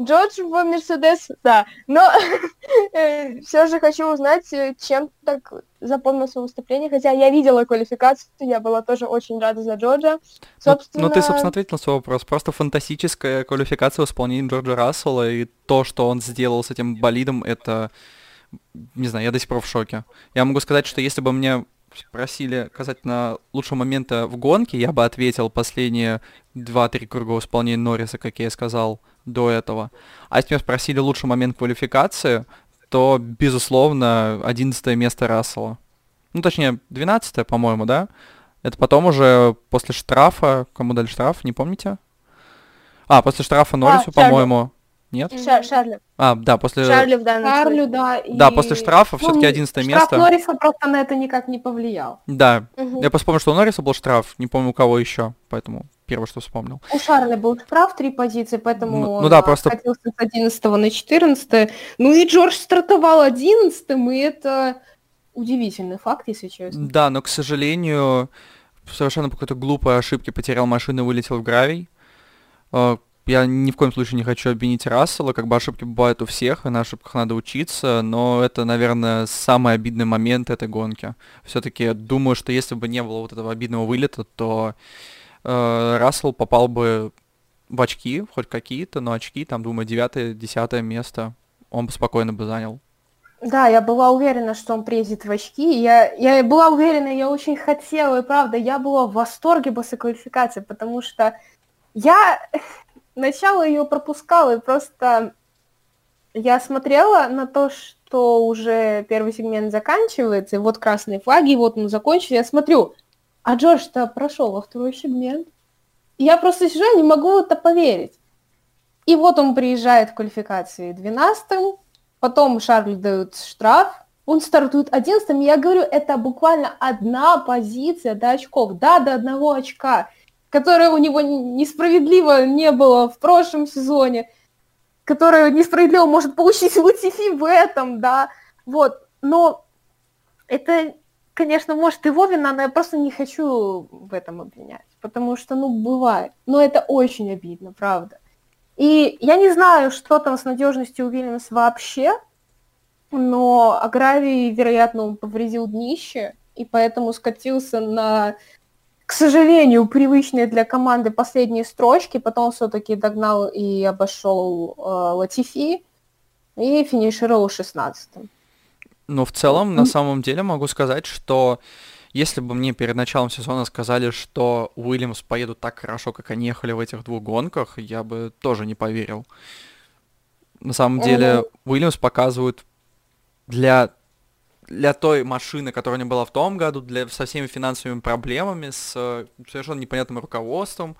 Джордж в Мерседес, да, но все же хочу узнать, э, чем так запомнился выступление, хотя я видела квалификацию, я была тоже очень рада за Джорджа. Ну, Собственно, Ну, ты, собственно, ответил на свой вопрос. Просто фантастическая квалификация в исполнении Джорджа Рассела, и то, что он сделал с этим болидом, это... Не знаю, я до сих пор в шоке. Я могу сказать, что если бы мне спросили касательно лучшего момента в гонке, я бы ответил последние 2-3 круга в исполнении Норриса, как я и сказал до этого. А если меня спросили лучший момент квалификации, то, безусловно, 11 место Рассела. Ну, точнее, 12 по-моему, да? Это потом уже после штрафа, кому дали штраф, не помните? А, после штрафа Норрису, Шарлю. по-моему. Нет? Ша- Шарли. А, да, после... Шарли в данном случае. да. и- Да, после штрафа Ну, все-таки 11 штраф место. Норриса просто на это никак не повлиял. Да. Мгм. Я просто помню, что у Норриса был штраф, не помню у кого еще, поэтому первое, что вспомнил. У Шарля был штраф три позиции, поэтому Ну- он ну да, просто- с 11 на 14. Ну и Джордж стартовал 11 и это удивительный факт, если честно. Да, но, к сожалению, совершенно по какой-то глупой ошибке потерял машину и вылетел в гравий. Э, Я ни в коем случае не хочу обвинить Рассела, как бы ошибки бывают у всех, и на ошибках надо учиться, но это, наверное, самый обидный момент этой гонки. Все-таки думаю, что если бы не было вот этого обидного вылета, то э, Рассел попал бы в очки, хоть какие-то, но очки, там, думаю, девятое, десятое место он бы спокойно бы занял. Да, я была уверена, что он приедет в очки. Я, я была уверена, я очень хотела, и правда, я была в восторге после квалификации, потому что я начало ее пропускала, и просто я смотрела на то, что уже первый сегмент заканчивается, и вот красные флаги, и вот он закончил, я смотрю, а Джордж-то прошел во второй сегмент. Я просто сижу, я не могу это поверить. И вот он приезжает в квалификации 12 потом Шарль дают штраф, он стартует 11 и я говорю, это буквально одна позиция до очков, да, до одного очка, которое у него несправедливо не было в прошлом сезоне, которое несправедливо может получить Латифи в этом, да, вот, но это, конечно, может его вина, но я просто не хочу в этом обвинять, потому что, ну, бывает, но это очень обидно, правда. И я не знаю, что там с надежностью у Уильямс вообще, но Агравий, вероятно, он повредил днище, и поэтому скатился на, к сожалению, привычные для команды последние строчки, потом все-таки догнал и обошел э, Латифи и финишировал 16-м. Но в целом, на самом деле, могу сказать, что если бы мне перед началом сезона сказали, что Уильямс поедут так хорошо, как они ехали в этих двух гонках, я бы тоже не поверил. На самом деле. Уильямс показывают для, для той машины, которая у них была в том году, для, со всеми финансовыми проблемами, с э, совершенно непонятным руководством,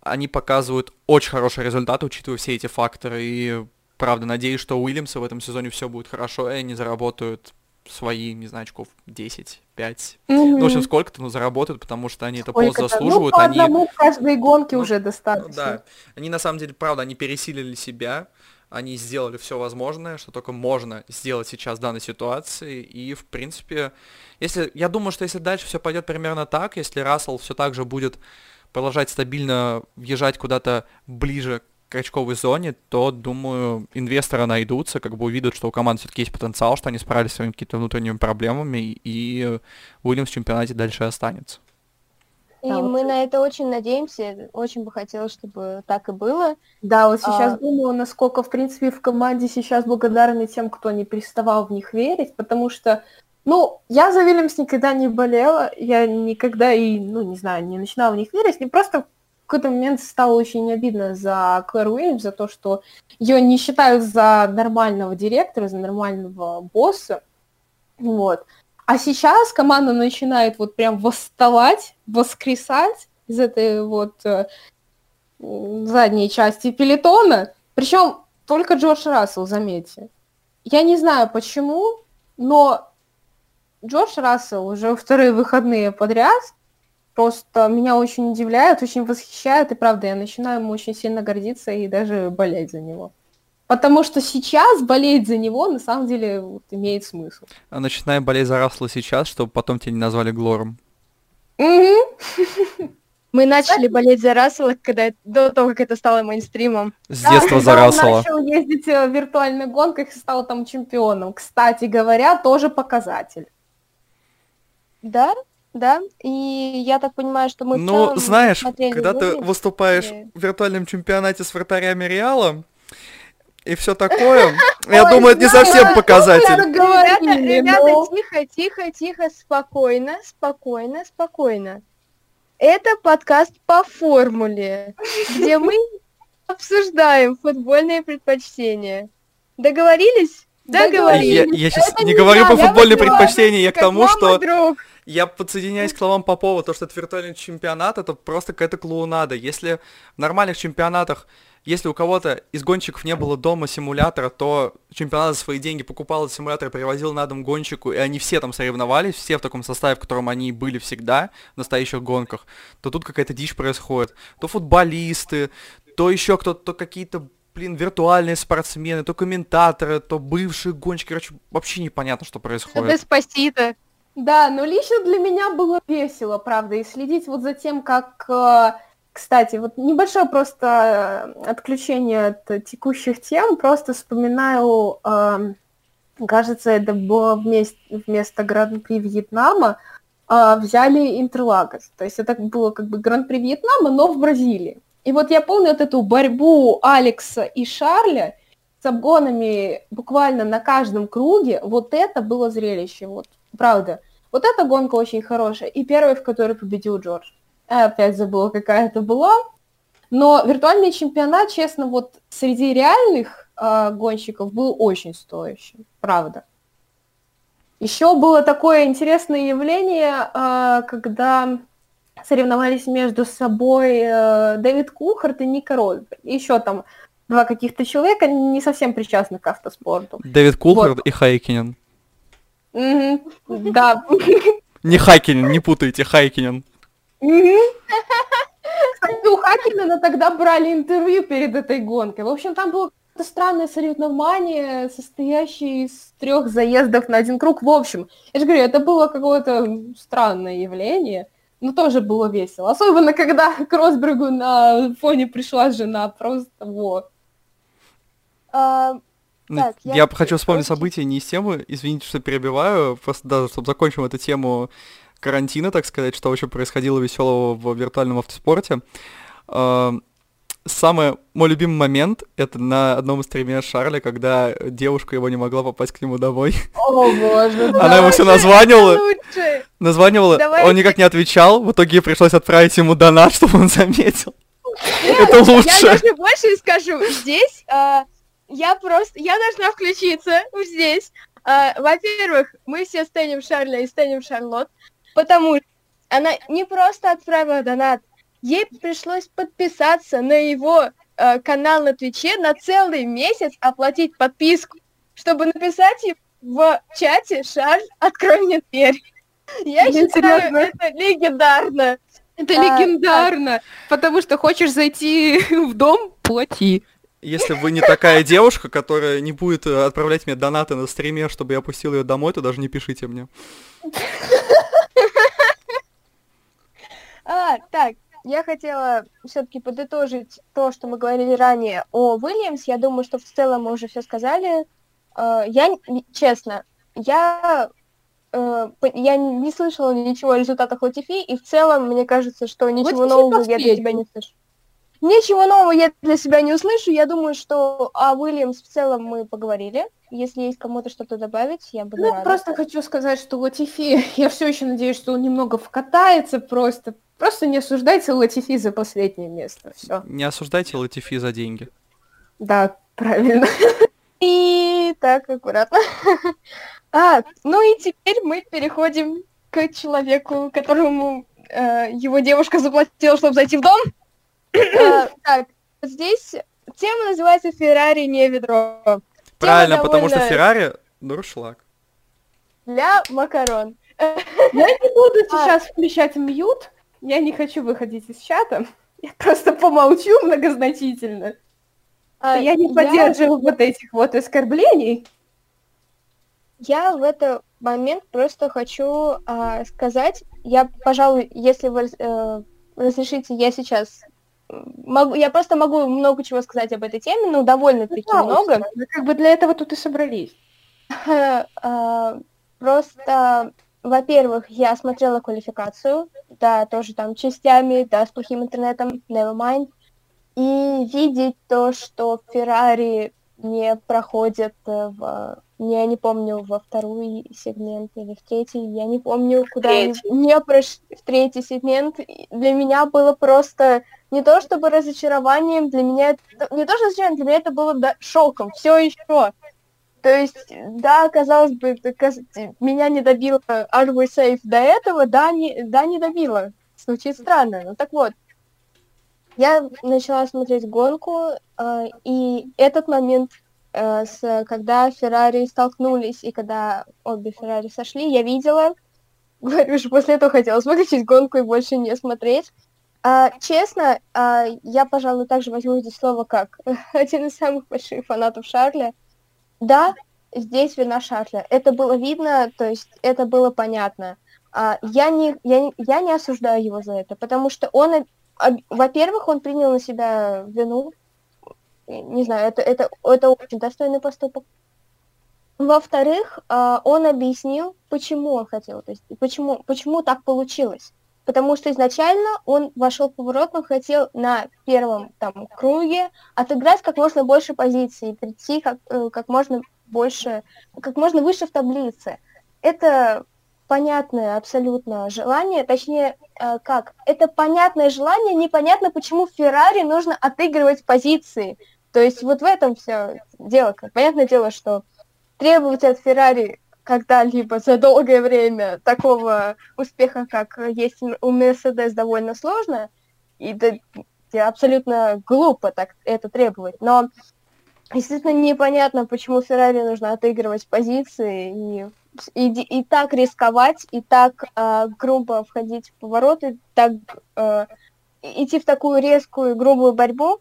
они показывают очень хороший результат, учитывая все эти факторы. И правда, надеюсь, что у Уильямса в этом сезоне все будет хорошо, и они заработают свои, не знаю, очков 10, 5. Ну, в общем, сколько-то, ну, заработают, потому что они это полностью Сколько-то? Ну, заслуживают. по они... одному в каждой гонке Ну, уже Ну достаточно. да, они на самом деле, правда, они пересилили себя, они сделали все возможное, что только можно сделать сейчас в данной ситуации, и, в принципе, если, я думаю, что если дальше все пойдет примерно так, если Рассел все так же будет продолжать стабильно въезжать куда-то ближе к очковой зоне, то, думаю, инвесторы найдутся, как бы увидят, что у команды все-таки есть потенциал, что они справились с своими какими-то внутренними проблемами, и Уильямс в чемпионате дальше останется. И Да, вот мы на это очень надеемся. Очень бы хотелось, чтобы так и было. Да, вот сейчас А- думаю, насколько, в принципе, в команде сейчас благодарны тем, кто не переставал в них верить, потому что, ну, я за Вильямс никогда не болела, я никогда и, ну, не знаю, не начинала в них верить, мне просто какой-то момент стало очень обидно за Клэр Уильямс, за то, что ее не считают за нормального директора, за нормального босса, вот. А сейчас команда начинает вот прям восставать, воскресать из этой вот э, задней части пелетона. Причем только Джордж Рассел, заметьте. Я не знаю почему, но Джордж Рассел уже вторые выходные подряд просто меня очень удивляет, очень восхищает, и правда, я начинаю ему очень сильно гордиться и даже болеть за него. Потому что сейчас болеть за него на самом деле вот, имеет смысл. А начинай болеть за Рассела сейчас, чтобы потом тебя не назвали Глором. Мы начали болеть за Рассела, когда до того, как это стало мейнстримом. С Да, детства за Рассела. начал ездить э, в виртуальных гонках и стал там чемпионом. Кстати говоря, тоже показатель. Да, да. И я так понимаю, что мы в Ну, целом знаешь, когда ты выступаешь в виртуальном чемпионате с вратарями Реала и все такое, я думаю, это не совсем что показатель. Ребята, но- тихо, тихо, тихо, спокойно, спокойно, спокойно. Это подкаст по формуле, где мы обсуждаем футбольные предпочтения. Договорились? Договорились. я сейчас не не говорю по футбольным предпочтениям, я к тому, что друг. Я подсоединяюсь к словам Попова, то, что это виртуальный чемпионат, это просто какая-то клоунада. Если в нормальных чемпионатах если у кого-то из гонщиков не было дома симулятора, то чемпионат за свои деньги покупал этот симулятор, привозил на дом гонщику, и они все там соревновались, все в таком составе, в котором они были всегда в настоящих гонках, то тут какая-то дичь происходит. То футболисты, то еще кто-то, то какие-то, блин, виртуальные спортсмены, то комментаторы, то бывшие гонщики, короче, вообще непонятно, что происходит. Деспасито. Да, но лично для меня было весело, правда, и следить вот за тем, как э, кстати, вот небольшое просто э, отключение от текущих тем, просто вспоминаю, э, кажется, это было вместе, вместо Гран-при Вьетнама, э, взяли Интерлагос. То есть это было как бы Гран-при Вьетнама, но в Бразилии. И вот я помню вот эту борьбу Алекса и Шарля с обгонами буквально на каждом круге. Вот это было зрелище, вот правда. Вот эта гонка очень хорошая. И первый, в которой победил Джордж. Я опять забыла, какая это была. Но виртуальный чемпионат, честно, вот среди реальных э, гонщиков был очень стоящим, правда. Еще было такое интересное явление, э, когда соревновались между собой э, Дэвид Кухарт и Ника Росберг. Еще там два каких-то человека, не совсем причастных к автоспорту. Дэвид Кухарт вот. и Хайкинен. Да. Не Хайкинен, не путайте, Хайкинен. Кстати, у Хакинена тогда брали интервью перед этой гонкой. В общем, там было это странное соревнование, состоящее из трех заездов на один круг. В общем, я же говорю, это было какое-то странное явление, но тоже было весело. Особенно, когда к Росбергу на фоне пришла жена, просто вот. Ну, так, я, я хочу вспомнить события не из темы, извините, что перебиваю, просто даже, чтобы закончим эту тему карантина, так сказать, что вообще происходило веселого в виртуальном автоспорте. А, самый мой любимый момент это на одном из стриме Шарля, когда девушка его не могла попасть к нему домой. О боже, Она ему все названивала. Названивала, он никак не отвечал. В итоге пришлось отправить ему донат, чтобы он заметил. Это лучше. Я даже больше скажу. Здесь а, я просто, я должна включиться здесь. А, во-первых, мы все стеним Шарля и стеним Шарлот потому что она не просто отправила донат, ей пришлось подписаться на его э, канал на Твиче на целый месяц, оплатить подписку, чтобы написать в чате «Шарль, открой мне дверь». Я Интересно. считаю, это легендарно. Это а, легендарно, а... потому что хочешь зайти в дом, плати. Если вы не такая девушка, которая не будет э, отправлять мне донаты на стриме, чтобы я пустил ее домой, то даже не пишите мне. А, так, я хотела все-таки подытожить то, что мы говорили ранее о Уильямс. Я думаю, что в целом мы уже все сказали. А, я, честно, я, э, я не слышала ничего о результатах Латифи, и в целом мне кажется, что ничего Латифи нового я для тебя не слышу. Ничего нового я для себя не услышу. Я думаю, что о Уильямс в целом мы поговорили. Если есть кому-то что-то добавить, я буду ну, рада. Просто хочу сказать, что Латифи, я все еще надеюсь, что он немного вкатается просто. Просто не осуждайте Латифи за последнее место. Все. Не осуждайте Латифи за деньги. Да, правильно. И так, аккуратно. А, ну и теперь мы переходим к человеку, которому э, его девушка заплатила, чтобы зайти в дом. А, так, здесь тема называется «Феррари не ведро». Правильно, потому что Феррари дуршлаг. Для макарон. Я не буду а. сейчас включать мьют, я не хочу выходить из чата. Я просто помолчу многозначительно. А, я не поддерживаю я... вот этих вот оскорблений. Я в этот момент просто хочу а, сказать, я, пожалуй, если вы э, разрешите, я сейчас могу, я просто могу много чего сказать об этой теме, ну, довольно-таки ну, много. Мы как бы для этого тут и собрались. А, просто, во-первых, я смотрела квалификацию, да, тоже там частями, да, с плохим интернетом, never mind. И видеть то, что Феррари не проходит в... Я не помню, во второй сегмент или в третий, я не помню, куда они не прошли в третий сегмент. Для меня было просто не то чтобы разочарованием, для меня это... Не то, что разочарованием, для меня это было да, шоком, все еще. То есть, да, казалось бы, меня не добило Are We Safe до этого, да, не, да, не добило. Звучит странно, но так вот. Я начала смотреть гонку, э, и этот момент, э, с, когда Феррари столкнулись, и когда обе Феррари сошли, я видела. Говорю же, после этого хотела смотреть гонку и больше не смотреть. А, честно, а, я, пожалуй, также возьму здесь слово как один из самых больших фанатов Шарля. Да, здесь вина Шарля. Это было видно, то есть это было понятно. А, я, не, я, я не осуждаю его за это, потому что он, во-первых, он принял на себя вину. Не знаю, это, это, это очень достойный поступок. Во-вторых, а, он объяснил, почему он хотел, то есть почему, почему так получилось. Потому что изначально он вошел в поворот, он хотел на первом там круге отыграть как можно больше позиций, прийти как, э, как можно больше, как можно выше в таблице. Это понятное абсолютно желание, точнее, э, как, это понятное желание, непонятно, почему Феррари нужно отыгрывать позиции. То есть вот в этом все дело. Понятное дело, что требовать от Феррари когда-либо за долгое время такого успеха, как есть у Мерседес, довольно сложно, и да, абсолютно глупо так это требовать. Но естественно, непонятно, почему Феррари нужно отыгрывать позиции и, и, и так рисковать, и так э, грубо входить в повороты, так э, идти в такую резкую, грубую борьбу.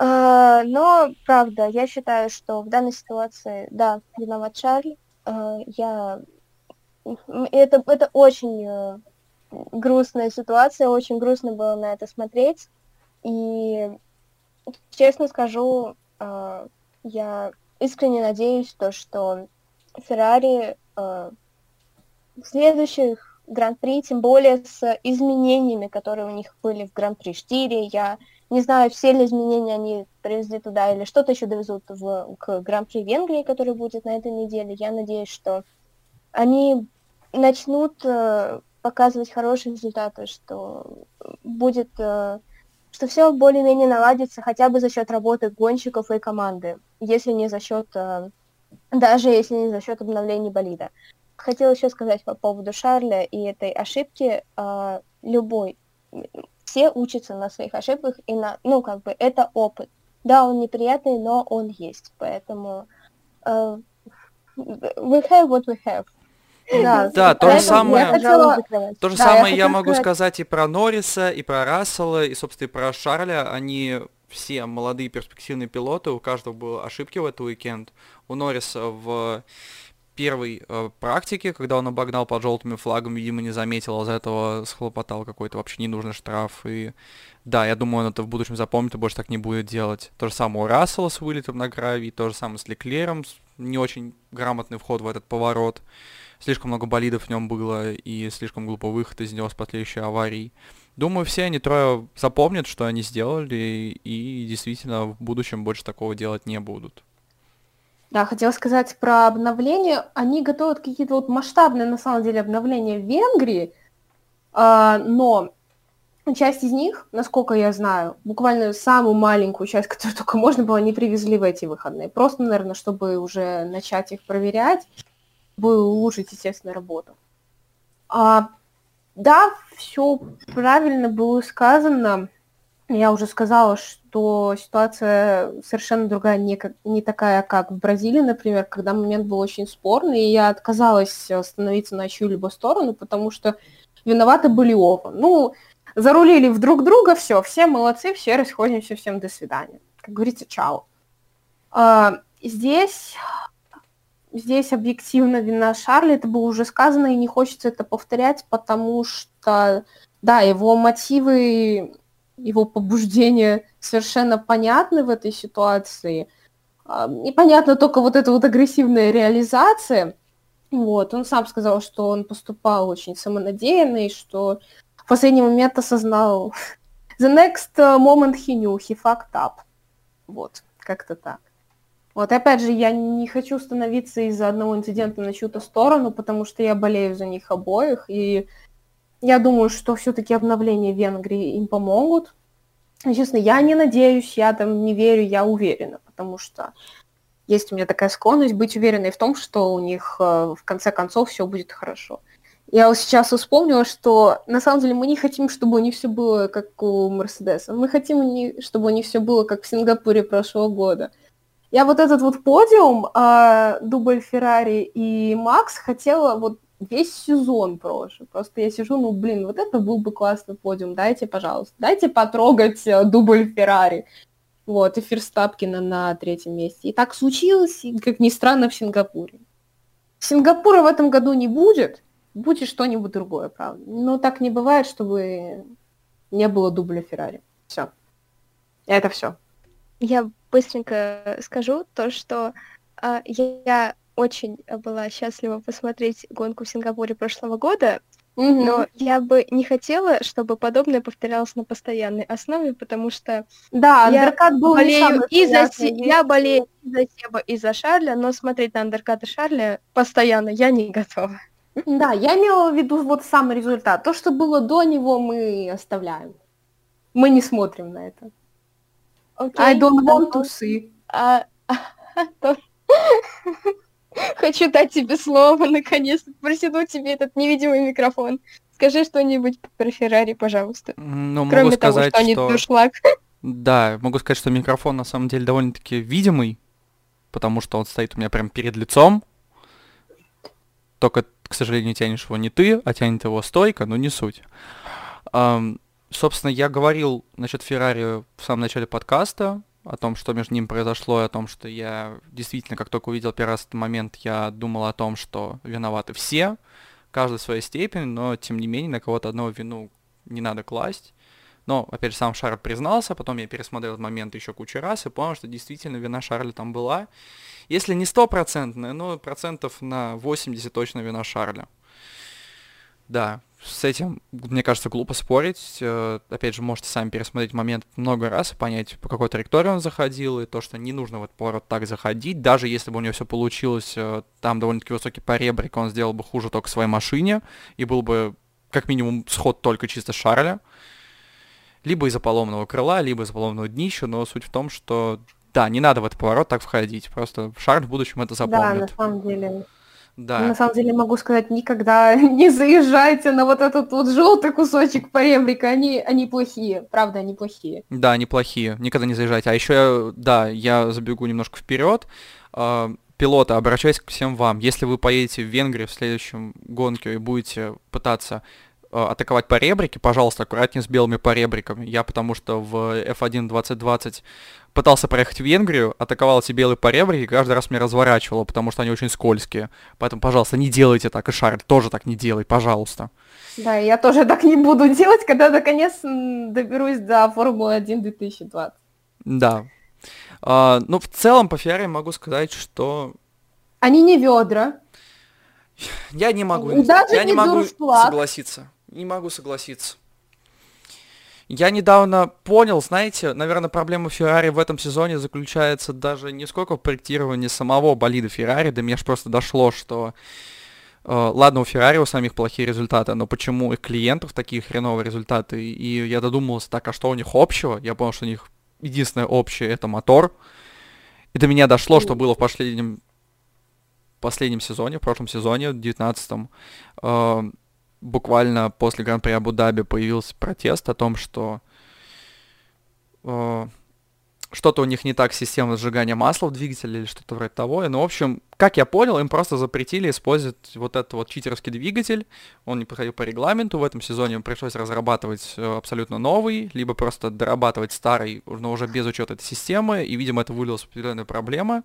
Э, но, правда, я считаю, что в данной ситуации, да, виноват Шарль. Э, я... Это, это очень э, грустная ситуация, очень грустно было на это смотреть. И, честно скажу, э, я искренне надеюсь, то, что Феррари э, в следующих Гран-при, тем более с изменениями, которые у них были в Гран-при 4, я не знаю, все ли изменения они привезли туда или что-то еще довезут в, к Гран-при Венгрии, который будет на этой неделе. Я надеюсь, что они начнут э, показывать хорошие результаты, что будет э, что все более-менее наладится хотя бы за счет работы гонщиков и команды, если не за счет, э, даже если не за счет обновления болида. Хотела еще сказать по поводу Шарля и этой ошибки. Э, любой, все учатся на своих ошибках, и на, ну, как бы, это опыт. Да, он неприятный, но он есть, поэтому uh, we have what we have. Да, да то же самое, то же самое я, могу сказать и про Норриса, и про Рассела, и, собственно, и про Шарля. Они все молодые перспективные пилоты, у каждого было ошибки в этот уикенд. У Норриса в первой э, практике, когда он обогнал под желтыми флагами, видимо, не заметил, а за этого схлопотал какой-то вообще ненужный штраф. И да, я думаю, он это в будущем запомнит и больше так не будет делать. То же самое у Рассела с вылетом на гравий, то же самое с Леклером, не очень грамотный вход в этот поворот слишком много болидов в нем было и слишком глупый выход из него с последующей аварией. Думаю, все они трое запомнят, что они сделали, и действительно в будущем больше такого делать не будут. Да, хотела сказать про обновление. Они готовят какие-то вот масштабные, на самом деле, обновления в Венгрии, э, но часть из них, насколько я знаю, буквально самую маленькую часть, которую только можно было, они привезли в эти выходные. Просто, наверное, чтобы уже начать их проверять бы улучшить, естественно, работу. А, да, все правильно было сказано. Я уже сказала, что ситуация совершенно другая, не, как, не такая, как в Бразилии, например, когда момент был очень спорный, и я отказалась становиться на чью-либо сторону, потому что виноваты были оба. Ну, зарулили в друг друга, все, все молодцы, все расходимся, всем до свидания. Как говорится, чао. А, здесь здесь объективно вина Шарли, это было уже сказано, и не хочется это повторять, потому что, да, его мотивы, его побуждения совершенно понятны в этой ситуации. Непонятно только вот эта вот агрессивная реализация. Вот, он сам сказал, что он поступал очень самонадеянно, и что в последний момент осознал the next moment he knew, he fucked up. Вот, как-то так. Вот, опять же, я не хочу становиться из-за одного инцидента на чью-то сторону, потому что я болею за них обоих, и я думаю, что все-таки обновления Венгрии им помогут. И, честно, я не надеюсь, я там не верю, я уверена, потому что есть у меня такая склонность быть уверенной в том, что у них э, в конце концов все будет хорошо. Я вот сейчас вспомнила, что на самом деле мы не хотим, чтобы у них все было как у Мерседеса. Мы хотим, чтобы у них все было как в Сингапуре прошлого года. Я вот этот вот подиум, э, дубль Феррари и Макс, хотела вот весь сезон прошлый. Просто я сижу, ну, блин, вот это был бы классный подиум. Дайте, пожалуйста, дайте потрогать э, дубль Феррари. Вот, и Ферстапкина на третьем месте. И так случилось, и, как ни странно, в Сингапуре. Сингапура в этом году не будет, будет что-нибудь другое, правда. Но так не бывает, чтобы не было дубля Феррари. Все. Это все. Я быстренько скажу то, что э, я очень была счастлива посмотреть гонку в Сингапуре прошлого года, mm-hmm. но я бы не хотела, чтобы подобное повторялось на постоянной основе, потому что да, я был болею и за Се... я болею и за Себа, и за Шарля, но смотреть на андеркат и Шарля постоянно я не готова. Да, я имела в виду вот сам результат. То, что было до него, мы оставляем. Мы не смотрим на это. Okay. I don't want to see. А, то... Хочу дать тебе слово, наконец-то, протяну тебе этот невидимый микрофон. Скажи что-нибудь про Феррари, пожалуйста. Ну, Кроме могу того, сказать, что они что... дуршлаг. Да, могу сказать, что микрофон на самом деле довольно-таки видимый, потому что он стоит у меня прям перед лицом. Только, к сожалению, тянешь его не ты, а тянет его стойка, но не суть. Um, собственно, я говорил насчет Феррари в самом начале подкаста, о том, что между ними произошло, и о том, что я действительно, как только увидел первый раз этот момент, я думал о том, что виноваты все, каждый в своей степени, но, тем не менее, на кого-то одного вину не надо класть. Но, опять же, сам Шарль признался, потом я пересмотрел этот момент еще кучу раз и понял, что действительно вина Шарля там была. Если не стопроцентная, но процентов на 80 точно вина Шарля. Да, с этим, мне кажется, глупо спорить. Э, опять же, можете сами пересмотреть момент много раз и понять, по какой траектории он заходил, и то, что не нужно в этот поворот так заходить. Даже если бы у него все получилось, э, там довольно-таки высокий поребрик, он сделал бы хуже только своей машине, и был бы как минимум сход только чисто Шарля. Либо из-за поломанного крыла, либо из-за поломанного днища, но суть в том, что да, не надо в этот поворот так входить. Просто Шарль в будущем это запомнит. Да, на самом деле. Да. На самом деле могу сказать, никогда не заезжайте на вот этот вот желтый кусочек поребрика, они, они плохие, правда, они плохие. Да, они плохие, никогда не заезжайте. А еще, да, я забегу немножко вперед. А, пилоты, обращаюсь к всем вам. Если вы поедете в Венгрию в следующем гонке и будете пытаться атаковать по ребрике, пожалуйста, аккуратнее с белыми поребриками. Я потому что в F1 2020 пытался проехать в Венгрию, атаковал эти белые поребрики, и каждый раз меня разворачивало, потому что они очень скользкие. Поэтому, пожалуйста, не делайте так, и Шарль тоже так не делай, пожалуйста. Да, я тоже так не буду делать, когда наконец доберусь до Формулы-1 2020. Да. А, ну, в целом, по Феррари могу сказать, что... Они не ведра. Я не могу, Даже я не, не могу согласиться. Не могу согласиться. Я недавно понял, знаете, наверное, проблема Феррари в этом сезоне заключается даже не сколько в проектировании самого болида Феррари, до меня же просто дошло, что э, ладно, у Феррари у самих плохие результаты, но почему у клиентов такие хреновые результаты? И я додумался, так, а что у них общего? Я понял, что у них единственное общее это мотор. И до меня дошло, что было в последнем последнем сезоне, в прошлом сезоне, в 19-м, э, буквально после Гран-при Абу-Даби появился протест о том, что э, что-то у них не так с системой сжигания масла в двигателе или что-то вроде того. И, ну, в общем, как я понял, им просто запретили использовать вот этот вот читерский двигатель. Он не проходил по регламенту. В этом сезоне им пришлось разрабатывать э, абсолютно новый, либо просто дорабатывать старый, но уже без учета этой системы. И, видимо, это вылилось в определенные проблемы.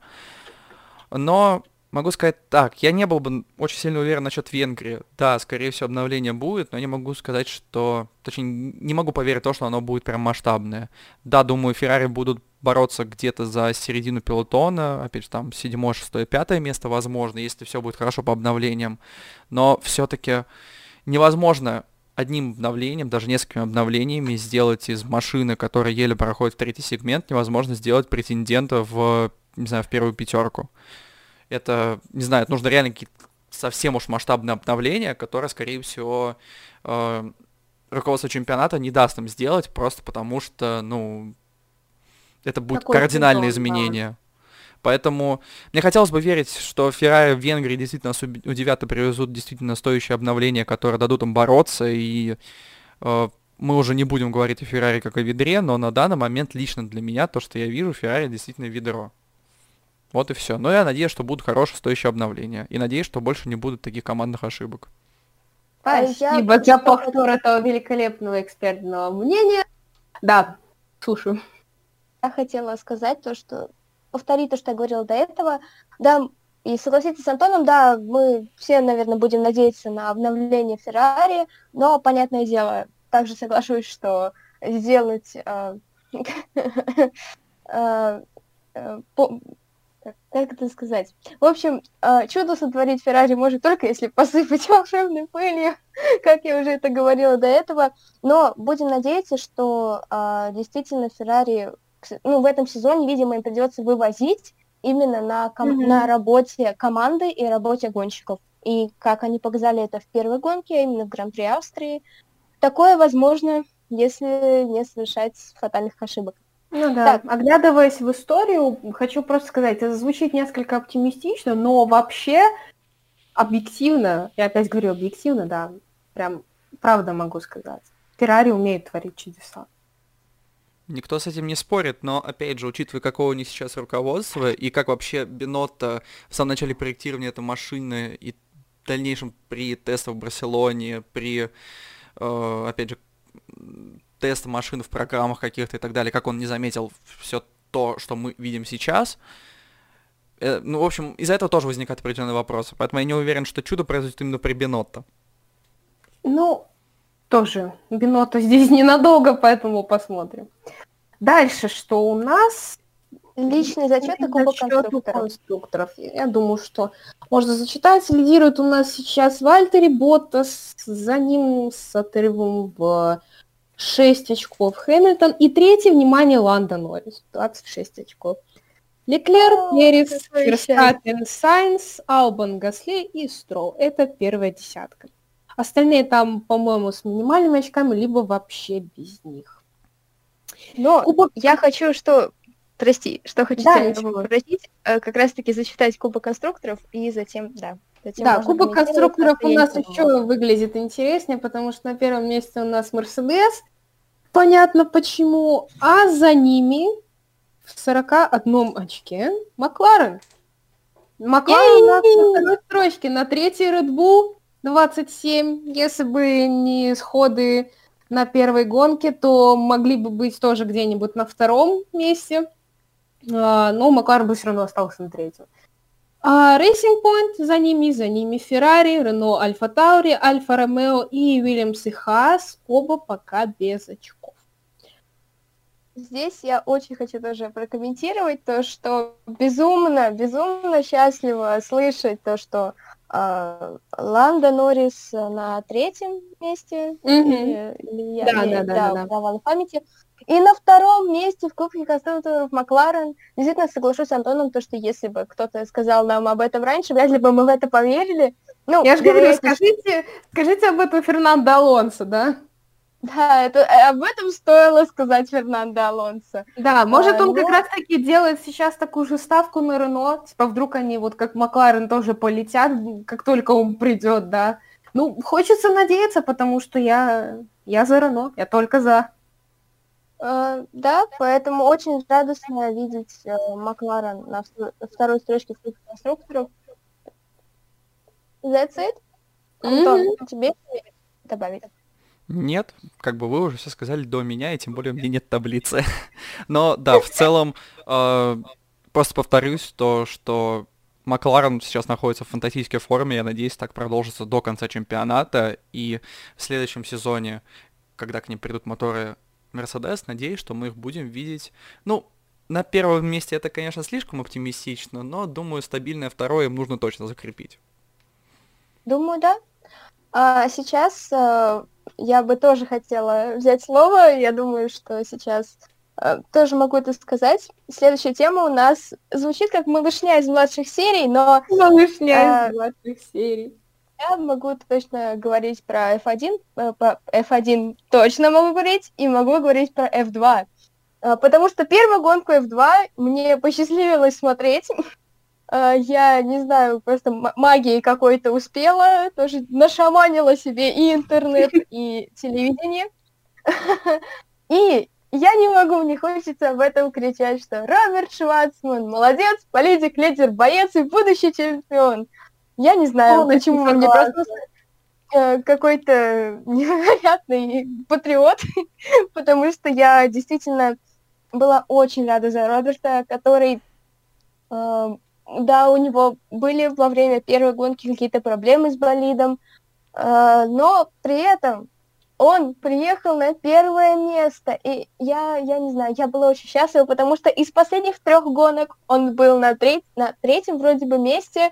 Но Могу сказать так, я не был бы очень сильно уверен насчет Венгрии. Да, скорее всего, обновление будет, но не могу сказать, что... Точнее, не могу поверить в то, что оно будет прям масштабное. Да, думаю, Феррари будут бороться где-то за середину пилотона, опять же, там, седьмое, шестое, пятое место, возможно, если все будет хорошо по обновлениям. Но все-таки невозможно одним обновлением, даже несколькими обновлениями сделать из машины, которая еле проходит в третий сегмент, невозможно сделать претендента в, не знаю, в первую пятерку это, не знаю, нужно реально какие-то совсем уж масштабные обновления, которые, скорее всего, э, руководство чемпионата не даст им сделать, просто потому что, ну, это будет Какой кардинальное сезон, изменение. Да. Поэтому мне хотелось бы верить, что Феррари в Венгрии действительно удивят и привезут действительно стоящее обновление, которое дадут им бороться, и э, мы уже не будем говорить о Феррари как о ведре, но на данный момент лично для меня то, что я вижу, Феррари действительно ведро. Вот и все. Но я надеюсь, что будут хорошие стоящие обновления. И надеюсь, что больше не будут таких командных ошибок. Спасибо а за повтор этого великолепного экспертного мнения. Да, слушаю. Я хотела сказать то, что повторить то, что я говорила до этого. Да, и согласиться с Антоном, да, мы все, наверное, будем надеяться на обновление Феррари, но, понятное дело, также соглашусь, что сделать э, э, э, как это сказать? В общем, чудо сотворить Феррари может только если посыпать волшебной пылью, как я уже это говорила до этого. Но будем надеяться, что действительно Феррари ну, в этом сезоне, видимо, им придется вывозить именно на, ком- mm-hmm. на работе команды и работе гонщиков. И как они показали это в первой гонке, а именно в Гран-при Австрии, такое возможно, если не совершать фатальных ошибок. Ну да, так. оглядываясь в историю, хочу просто сказать, это звучит несколько оптимистично, но вообще объективно, я опять говорю объективно, да, прям правда могу сказать, Феррари умеет творить чудеса. Никто с этим не спорит, но, опять же, учитывая, какое у них сейчас руководство, и как вообще Бенотто в самом начале проектирования этой машины, и в дальнейшем при тестах в Барселоне, при, э, опять же, тест машин в программах каких-то и так далее, как он не заметил все то, что мы видим сейчас, э, ну, в общем, из-за этого тоже возникают определенные вопросы. Поэтому я не уверен, что чудо произойдет именно при Бенотто. Ну, тоже Бинота здесь ненадолго, поэтому посмотрим. Дальше, что у нас? Личный зачет и кубок конструкторов. конструкторов. Я думаю, что можно зачитать. Лидирует у нас сейчас Вальтери Боттас, за ним с отрывом в 6 очков Хэмилтон. И третий, внимание, Ландо Норрис, 26 очков. Леклер, Перес, Ферстаппен, Сайнс, Албан, Гасли и Строу. Это первая десятка. Остальные там, по-моему, с минимальными очками, либо вообще без них. Но Кубок... я хочу, что... Прости, что хочу да, попросить, э, как раз-таки зачитать Кубок конструкторов и затем, да. Затем да, Кубок конструкторов у нас еще выглядит интереснее, потому что на первом месте у нас Мерседес, понятно почему, а за ними в 41 очке Макларен. Макларен на второй строчке, на третьей Red Bull, 27. Если бы не сходы на первой гонке, то могли бы быть тоже где-нибудь на втором месте. А, но Макларен бы все равно остался на третьем. А Racing Point за ними, за ними Ferrari, Renault Alfa Tauri, Alfa Romeo и Williams и Haas, оба пока без очков. Здесь я очень хочу тоже прокомментировать то, что безумно, безумно счастливо слышать то, что а, Ланда Норрис на третьем месте, mm-hmm. или я, да, я, да, да, да, да. памяти. И на втором месте в Кубке конструкторов Макларен. Действительно, соглашусь с Антоном, то, что если бы кто-то сказал нам об этом раньше, вряд ли бы мы в это поверили. Ну, я же говорю, скажите, скажите об этом Фернандо Алонсо, да? Да, это, э, об этом стоило сказать Фернандо Алонсо. Да, может а, он но... как раз-таки делает сейчас такую же ставку на Рено, типа вдруг они вот как Макларен тоже полетят, как только он придет, да. Ну, хочется надеяться, потому что я, я за Рено, я только за. Uh, да, поэтому очень радостно видеть uh, Макларен на второй строчке в конструкторов. That's it? Антон, mm-hmm. тебе добавить? Нет, как бы вы уже все сказали до меня, и тем более у меня нет таблицы. Но да, в целом, э, просто повторюсь то, что Макларен сейчас находится в фантастической форме, я надеюсь, так продолжится до конца чемпионата, и в следующем сезоне, когда к ним придут моторы Мерседес, надеюсь, что мы их будем видеть, ну, на первом месте это, конечно, слишком оптимистично, но, думаю, стабильное второе им нужно точно закрепить. Думаю, да. А сейчас э, я бы тоже хотела взять слово. Я думаю, что сейчас э, тоже могу это сказать. Следующая тема у нас звучит как малышня из младших серий, но... Малышня э, из младших серий. Я могу точно говорить про F1, э, F1 точно могу говорить, и могу говорить про F2. А, потому что первую гонку F2 мне посчастливилось смотреть. А, я, не знаю, просто магией какой-то успела, тоже нашаманила себе и интернет, и телевидение. И я не могу, мне хочется об этом кричать, что Роберт Шварцман молодец, политик, лидер, боец и будущий чемпион. Я не знаю, Полностью почему мне просто э, какой-то невероятный патриот, потому что я действительно была очень рада за Роберта, который, э, да, у него были во время первой гонки какие-то проблемы с болидом, э, но при этом он приехал на первое место, и я, я не знаю, я была очень счастлива, потому что из последних трех гонок он был на, треть, на третьем вроде бы месте,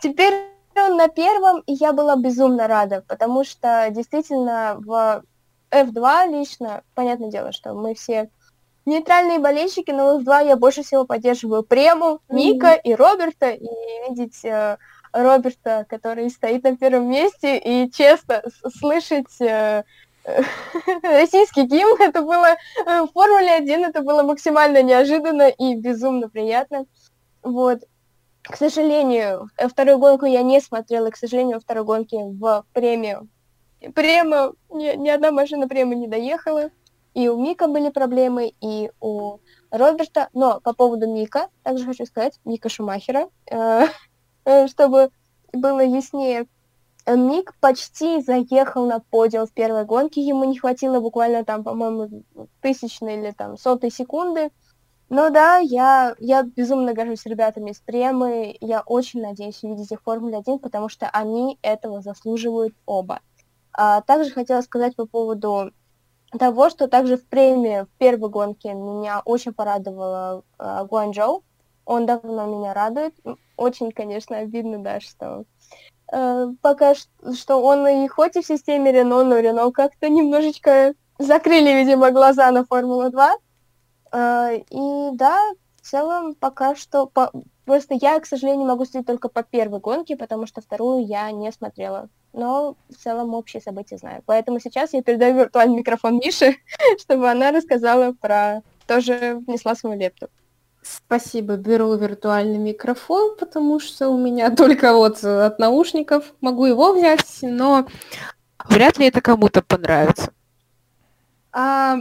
теперь он на первом, и я была безумно рада, потому что действительно в F2 лично, понятное дело, что мы все нейтральные болельщики, но в F2 я больше всего поддерживаю Прему, Ника mm-hmm. и Роберта, и видеть э, Роберта, который стоит на первом месте, и честно слышать э, российский гимн, это было э, в Формуле 1, это было максимально неожиданно и безумно приятно. Вот. К сожалению, вторую гонку я не смотрела, к сожалению, второй гонки в премию. Према, ни, ни одна машина премии не доехала. И у Мика были проблемы, и у Роберта. Но по поводу Мика, также хочу сказать, Мика Шумахера, э, э, чтобы было яснее, Мик почти заехал на подиум в первой гонке, ему не хватило буквально там, по-моему, тысячной или там сотой секунды. Но да, я, я безумно горжусь ребятами из Премы, я очень надеюсь увидеть их в Формуле 1, потому что они этого заслуживают оба. А, также хотела сказать по поводу того, что также в премии в первой гонке меня очень порадовала э, Гуанчжоу. Он давно меня радует. Очень, конечно, обидно, да, что Э, пока что он и хоть и в системе Рено, но Рено как-то немножечко закрыли, видимо, глаза на Формулу-2. Э, и да, в целом пока что... По... Просто я, к сожалению, могу судить только по первой гонке, потому что вторую я не смотрела. Но в целом общие события знаю. Поэтому сейчас я передаю виртуальный микрофон Мише, чтобы она рассказала про... Тоже внесла свою лепту. Спасибо, беру виртуальный микрофон, потому что у меня только вот от наушников. Могу его взять, но вряд ли это кому-то понравится. А,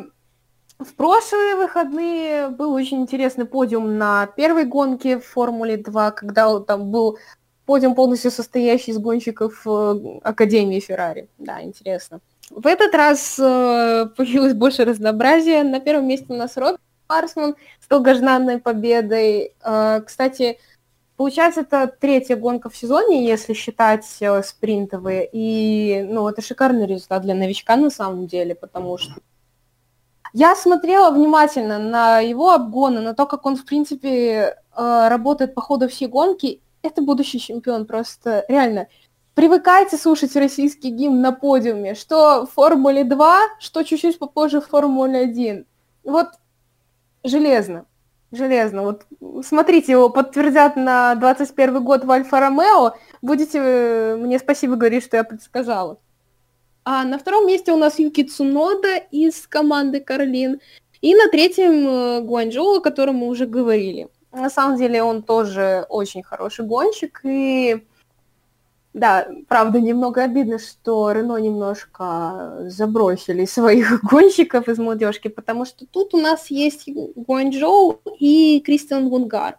в прошлые выходные был очень интересный подиум на первой гонке в Формуле 2, когда там был подиум полностью состоящий из гонщиков э, Академии Феррари. Да, интересно. В этот раз э, появилось больше разнообразия. На первом месте у нас Роберт Марсман с долгожданной победой. Э, кстати, получается, это третья гонка в сезоне, если считать э, спринтовые. И, ну, это шикарный результат для новичка на самом деле, потому что я смотрела внимательно на его обгоны, на то, как он, в принципе, э, работает по ходу всей гонки. Это будущий чемпион, просто реально. Привыкайте слушать российский гимн на подиуме, что в Формуле 2, что чуть-чуть попозже в Формуле 1. Вот железно. Железно. Вот смотрите, его подтвердят на 21 год в Альфа-Ромео. Будете э, мне спасибо говорить, что я предсказала. А на втором месте у нас Юки Цунода из команды Карлин. И на третьем э, Гуанчжоу, о котором мы уже говорили. На самом деле он тоже очень хороший гонщик, и да, правда, немного обидно, что Рено немножко забросили своих гонщиков из молодежки, потому что тут у нас есть Гуанчжоу и Кристиан Вунгар,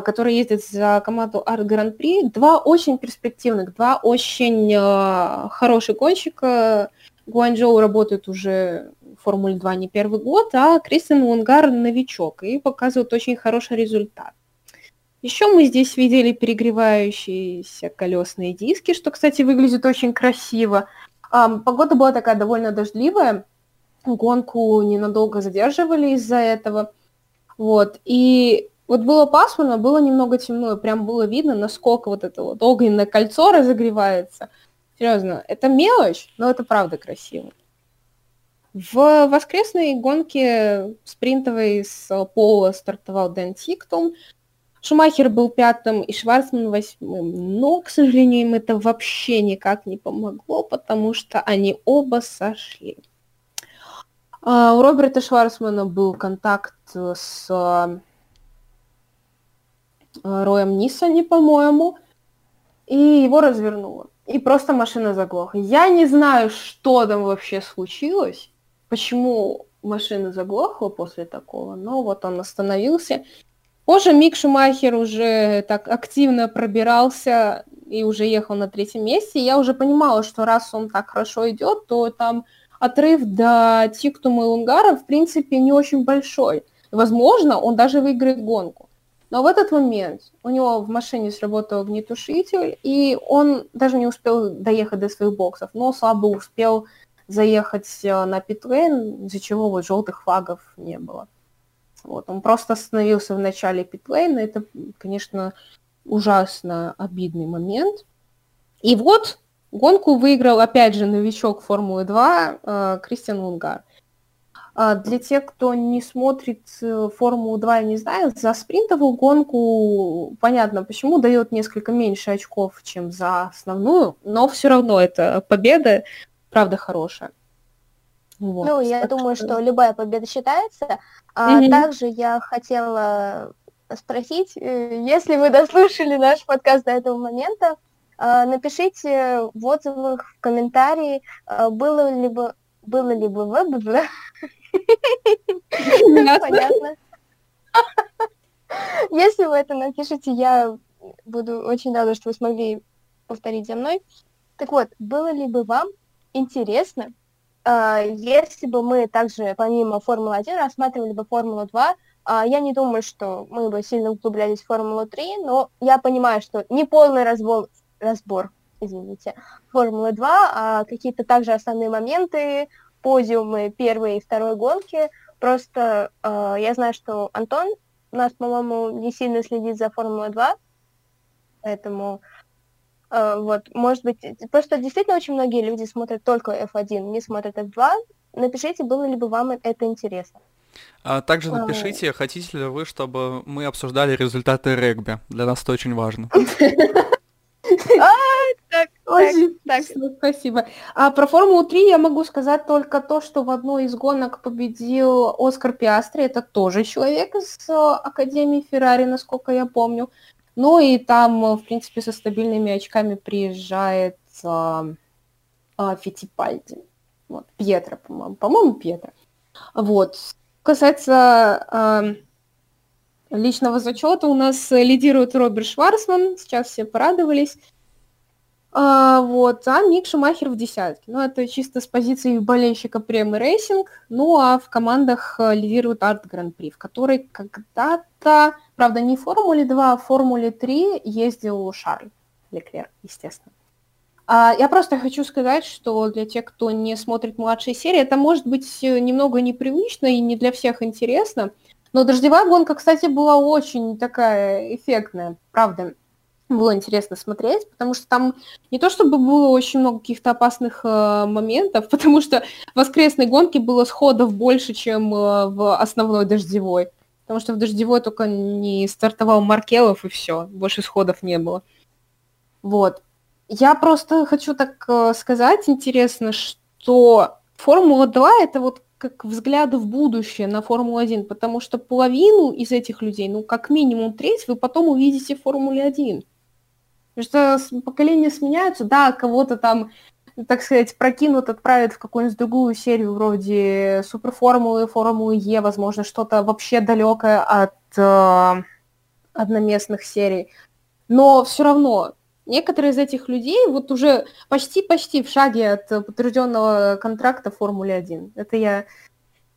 который ездит за команду Арт Гран-при. Два очень перспективных, два очень э, хороших гонщика. Гуанчжоу работает уже в Формуле 2 не первый год, а Кристиан Вунгар новичок и показывает очень хороший результат. Еще мы здесь видели перегревающиеся колесные диски, что, кстати, выглядит очень красиво. Погода была такая довольно дождливая, гонку ненадолго задерживали из-за этого. Вот. И вот было пасмурно, было немного темно, прям было видно, насколько вот это вот огненное кольцо разогревается. Серьезно, это мелочь, но это правда красиво. В воскресной гонке спринтовой с пола стартовал Дэн Тиктон. Шумахер был пятым и Шварцман восьмым, но, к сожалению, им это вообще никак не помогло, потому что они оба сошли. А, у Роберта Шварцмана был контакт с Роем Ниссани, по-моему, и его развернуло. И просто машина заглохла. Я не знаю, что там вообще случилось, почему машина заглохла после такого, но вот он остановился. Позже Мик Шумахер уже так активно пробирался и уже ехал на третьем месте. Я уже понимала, что раз он так хорошо идет, то там отрыв до Тиктума и Унгара, в принципе, не очень большой. Возможно, он даже выиграет гонку. Но в этот момент у него в машине сработал огнетушитель, и он даже не успел доехать до своих боксов, но слабо успел заехать э, на питлейн, из-за чего вот желтых флагов не было. Вот, он просто остановился в начале питлейна, это, конечно, ужасно обидный момент. И вот гонку выиграл, опять же, новичок Формулы 2 э, Кристиан Лунгар. А для тех, кто не смотрит э, Формулу-2 и не знает, за спринтовую гонку понятно, почему дает несколько меньше очков, чем за основную, но все равно это победа, правда, хорошая. Вот. Ну, я так думаю, что... любая победа считается. А mm-hmm. также я хотела спросить, э, если вы дослушали наш подкаст до этого момента, э, напишите в отзывах, в комментарии, было ли бы было ли бы вы Понятно. Если вы это напишете, я буду очень рада, что вы смогли повторить за мной. Так вот, было ли бы вам интересно, э, если бы мы также помимо Формулы-1 рассматривали бы Формулу-2, э, а, я не думаю, что мы бы сильно углублялись в Формулу-3, но я понимаю, что не полный разбор, разбор извините, Формулы-2, а какие-то также основные моменты, подиумы первой и второй гонки. Просто э, я знаю, что Антон у нас, по-моему, не сильно следит за Формулой-2, поэтому э, вот, может быть, просто действительно очень многие люди смотрят только F1, не смотрят F2. Напишите, было ли бы вам это интересно. А также напишите, а... хотите ли вы, чтобы мы обсуждали результаты регби. Для нас это очень важно. Очень так, так. спасибо. А про Формулу 3 я могу сказать только то, что в одной из гонок победил Оскар Пиастри. Это тоже человек из э, Академии Феррари, насколько я помню. Ну и там, э, в принципе, со стабильными очками приезжает а, а, Фитипальди. Вот, Пьетро, по-моему. По-моему, Пьетро. Вот. Касается а, личного зачета, у нас лидирует Роберт Шварцман. Сейчас все порадовались. А, вот, а Мик Шумахер в десятке. Ну, это чисто с позиции болельщика Премы Racing. Ну, а в командах э, лидирует ART Grand Prix, в которой когда-то, правда, не в Формуле 2, а в Формуле 3 ездил Шарль Леклер, естественно. А, я просто хочу сказать, что для тех, кто не смотрит младшие серии, это может быть э, немного непривычно и не для всех интересно. Но дождевая гонка, кстати, была очень такая эффектная, правда было интересно смотреть, потому что там не то чтобы было очень много каких-то опасных э, моментов, потому что в воскресной гонке было сходов больше, чем э, в основной дождевой. Потому что в дождевой только не стартовал Маркелов и все, больше сходов не было. Вот. Я просто хочу так э, сказать, интересно, что Формула-2 это вот как взгляды в будущее на Формулу-1, потому что половину из этих людей, ну, как минимум треть, вы потом увидите в Формуле-1. Потому что поколения сменяются, да, кого-то там, так сказать, прокинут, отправят в какую-нибудь другую серию вроде Суперформулы, Формулы Е, возможно, что-то вообще далекое от э, одноместных серий. Но все равно некоторые из этих людей вот уже почти-почти в шаге от подтвержденного контракта Формуле 1. Это я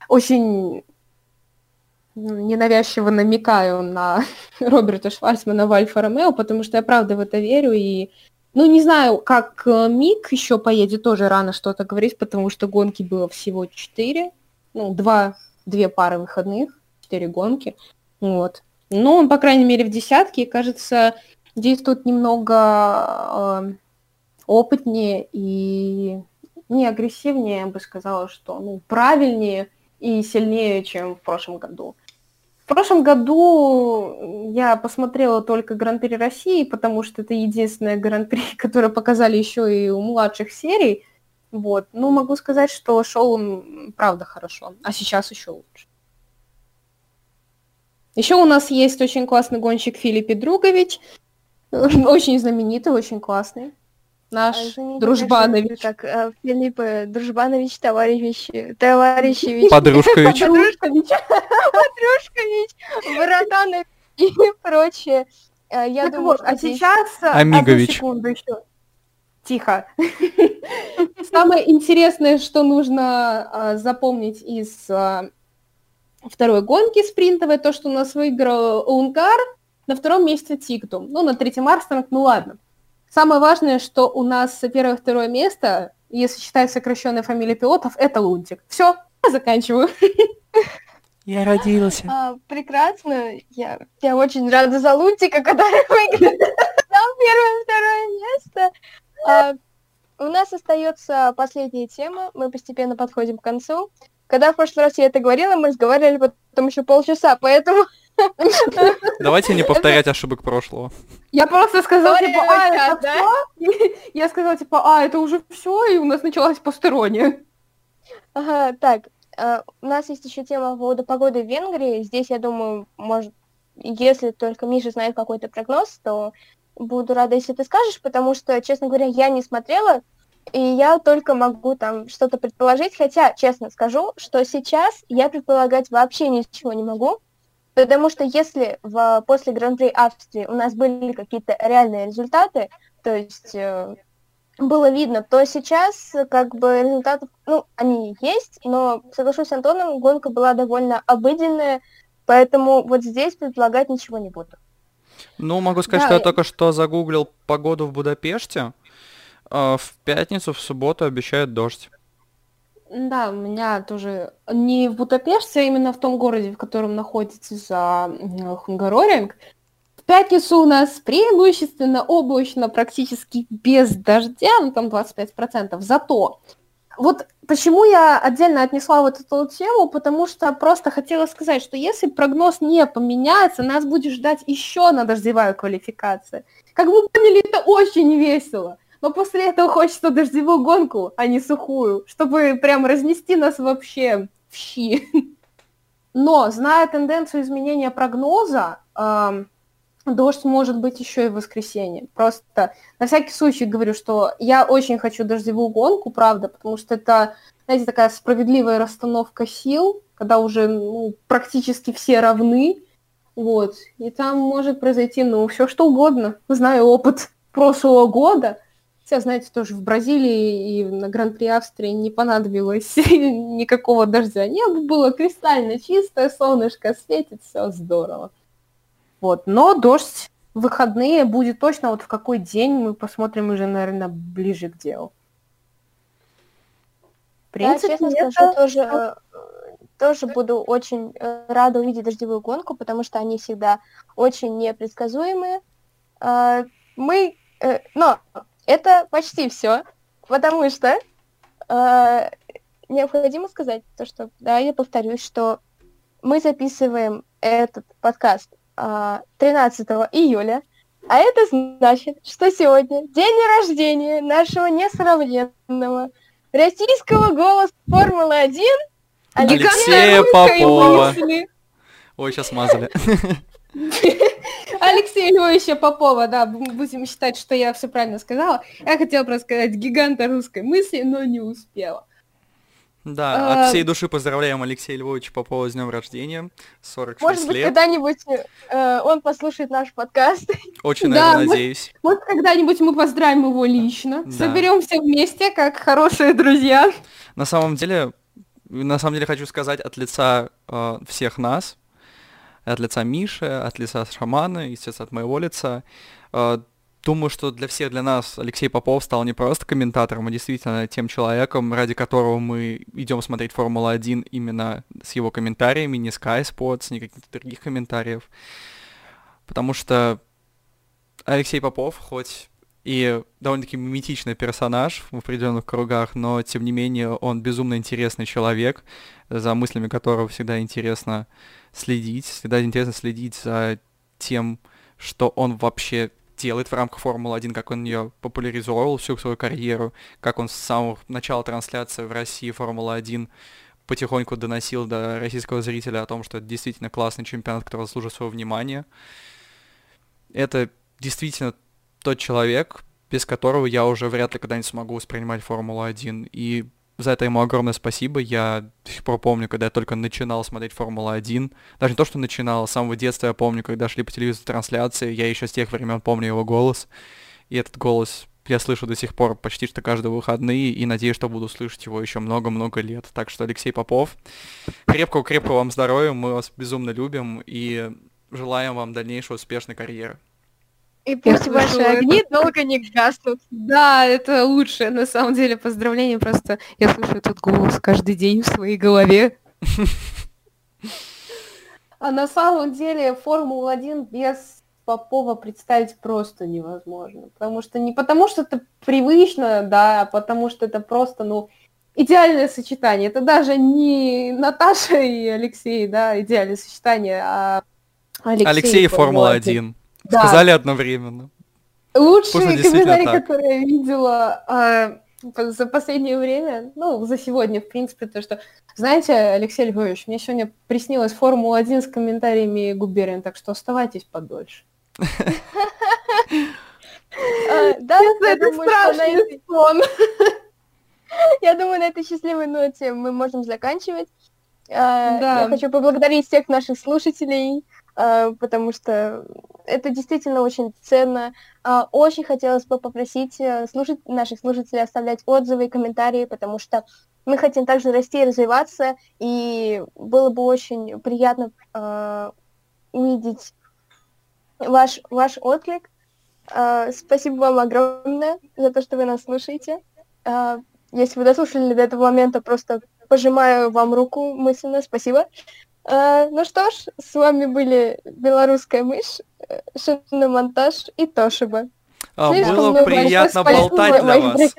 очень ненавязчиво намекаю на Роберта Шварцмана в Альфа Ромео, потому что я правда в это верю и ну, не знаю, как э, Мик еще поедет, тоже рано что-то говорить, потому что гонки было всего четыре, ну, два, две пары выходных, четыре гонки, вот. Но он, по крайней мере, в десятке, и, кажется, действует немного э, опытнее и не агрессивнее, я бы сказала, что, ну, правильнее и сильнее, чем в прошлом году. В прошлом году я посмотрела только Гран-при России, потому что это единственное Гран-при, которое показали еще и у младших серий. Вот. Ну, могу сказать, что шел он, правда, хорошо. А сейчас еще лучше. Еще у нас есть очень классный гонщик Филипп Другович. Очень знаменитый, очень классный. Наш а, Дружбанович. Как э, Филипп э, Дружбанович, товарищ, товарищевич. Подружкович. Подружкович. Подружкович, Воротанович и прочее. Э, я так думаю, вот, а сейчас... Э, Амигович. секунду еще. Тихо. Самое интересное, что нужно а, запомнить из а, второй гонки спринтовой, то, что у нас выиграл Унгар, на втором месте Тиктум. Ну, на третьем Армстронг, ну ладно. Самое важное, что у нас первое и второе место, если считать сокращенная фамилия пилотов, это Лунтик. Все, я заканчиваю. Я родился. А, прекрасно. Я, я очень рада за Лунтика, который выиграл первое и второе место. А, у нас остается последняя тема. Мы постепенно подходим к концу. Когда в прошлый раз я это говорила, мы разговаривали потом еще полчаса, поэтому... Давайте не повторять ошибок прошлого. Я просто сказала, типа, а, это? Я сказала, типа, а, это уже все, и у нас началась посторонняя. Ага, так, а, у нас есть еще тема по поводу погоды в Венгрии. Здесь, я думаю, может, если только Миша знает какой-то прогноз, то буду рада, если ты скажешь, потому что, честно говоря, я не смотрела, и я только могу там что-то предположить, хотя, честно скажу, что сейчас я предполагать вообще ничего не могу, потому что если в, после Гран-при Австрии у нас были какие-то реальные результаты, то есть э, было видно, то сейчас как бы результаты, ну, они есть, но, соглашусь с Антоном, гонка была довольно обыденная, поэтому вот здесь предполагать ничего не буду. Ну, могу сказать, да, что я только что загуглил погоду в Будапеште. А, в пятницу, в субботу обещают дождь. Да, у меня тоже не в Будапеште, а именно в том городе, в котором находится за Хунгароринг. В пятницу у нас преимущественно облачно, практически без дождя, ну там 25%. Зато вот почему я отдельно отнесла вот эту тему, потому что просто хотела сказать, что если прогноз не поменяется, нас будет ждать еще на дождевая квалификация. Как вы поняли, это очень весело. Но после этого хочется дождевую гонку, а не сухую, чтобы прям разнести нас вообще в щи. Но, зная тенденцию изменения прогноза, Дождь может быть еще и в воскресенье. Просто на всякий случай говорю, что я очень хочу дождевую гонку, правда, потому что это, знаете, такая справедливая расстановка сил, когда уже ну, практически все равны. Вот. И там может произойти, ну, все что угодно. Знаю опыт прошлого года. Все, знаете, тоже в Бразилии и на Гран-при Австрии не понадобилось никакого дождя. Небо было кристально чистое, солнышко светит, все здорово. Вот. Но дождь в выходные будет точно вот в какой день мы посмотрим уже, наверное, ближе к делу. В принципе, да, честно это... скажу, тоже, э, тоже буду очень э, рада увидеть дождевую гонку, потому что они всегда очень непредсказуемые. А, мы... Э, но это почти все, потому что необходимо сказать то, что, да, я повторюсь, что мы записываем этот подкаст 13 а, июля. А это значит, что сегодня день рождения нашего несравненного российского голоса Формулы-1 Алексея Попова. Ой, сейчас мазали. Алексея Львовича Попова, да, будем считать, что я все правильно сказала. Я хотела просто сказать гиганта русской мысли, но не успела. Да, от а, всей души поздравляем Алексея Львовича Попова с днем рождения. 46 Может быть, лет. когда-нибудь э, он послушает наш подкаст. Очень, наверное, да, надеюсь. Вот, вот когда-нибудь мы поздравим его лично. Да. Соберем все вместе, как хорошие друзья. На самом деле, на самом деле хочу сказать от лица э, всех нас, от лица Миши, от лица Шамана, естественно, от моего лица, э, думаю, что для всех, для нас Алексей Попов стал не просто комментатором, а действительно тем человеком, ради которого мы идем смотреть Формулу-1 именно с его комментариями, не Sky Sports, не каких-то других комментариев. Потому что Алексей Попов, хоть и довольно-таки миметичный персонаж в определенных кругах, но тем не менее он безумно интересный человек, за мыслями которого всегда интересно следить, всегда интересно следить за тем, что он вообще делает в рамках Формулы-1, как он ее популяризовал всю свою карьеру, как он с самого начала трансляции в России Формулы-1 потихоньку доносил до российского зрителя о том, что это действительно классный чемпионат, который заслужит своего внимания. Это действительно тот человек, без которого я уже вряд ли когда-нибудь смогу воспринимать Формулу-1. И за это ему огромное спасибо. Я до сих пор помню, когда я только начинал смотреть Формулу-1. Даже не то, что начинал, с самого детства я помню, когда шли по телевизору трансляции, я еще с тех времен помню его голос. И этот голос я слышу до сих пор почти что каждые выходные и надеюсь, что буду слышать его еще много-много лет. Так что, Алексей Попов, крепкого-крепкого вам здоровья, мы вас безумно любим и желаем вам дальнейшей успешной карьеры. И пусть ваши огни это... долго не гаснут. Да, это лучшее, на самом деле, поздравление. Просто я слышу этот голос каждый день в своей голове. А на самом деле Формула-1 без Попова представить просто невозможно. Потому что не потому, что это привычно, да, а потому что это просто, ну, идеальное сочетание. Это даже не Наташа и Алексей, да, идеальное сочетание, а Алексей, Алексей и Формула-1. Да. Сказали одновременно. Лучший комментарий, который я видела а, за последнее время, ну, за сегодня, в принципе, то, что, знаете, Алексей Львович, мне сегодня приснилась Формула-1 с комментариями Губерин, так что оставайтесь подольше. А, да, это страшный сон. Я думаю, на этой счастливой ноте мы можем заканчивать. А, я хочу поблагодарить всех наших слушателей, потому что это действительно очень ценно. Очень хотелось бы попросить э, слушать, наших слушателей оставлять отзывы и комментарии, потому что мы хотим также расти и развиваться, и было бы очень приятно увидеть ваш, ваш отклик. Спасибо вам огромное за то, что вы нас слушаете. Если вы дослушали до этого момента, просто пожимаю вам руку мысленно. Спасибо. Uh, ну что ж, с вами были Белорусская мышь, шиномонтаж и Тошиба. А, было приятно болтать для вас.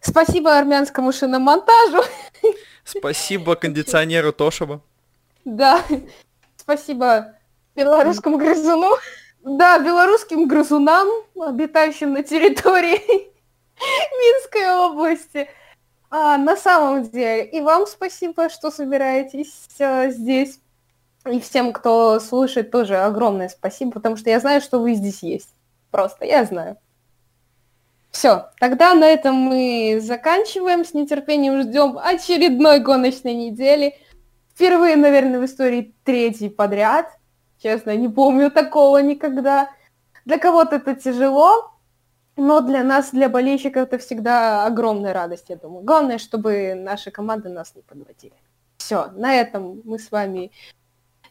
Спасибо армянскому шиномонтажу. Спасибо кондиционеру Тошиба. Да. Спасибо белорусскому грызуну. Да, белорусским грызунам, обитающим на территории Минской области. А, на самом деле, и вам спасибо, что собираетесь а, здесь. И всем, кто слушает, тоже огромное спасибо, потому что я знаю, что вы здесь есть. Просто я знаю. Все, тогда на этом мы заканчиваем. С нетерпением ждем очередной гоночной недели. Впервые, наверное, в истории третий подряд – Честно, не помню такого никогда. Для кого-то это тяжело, но для нас, для болельщиков, это всегда огромная радость, я думаю. Главное, чтобы наши команды нас не подводили. Все, на этом мы с вами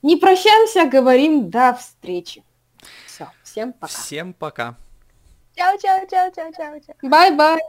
не прощаемся, а говорим до встречи. Все, всем пока. Всем пока. Чао, чао, чао, чао, чао. Bye-bye.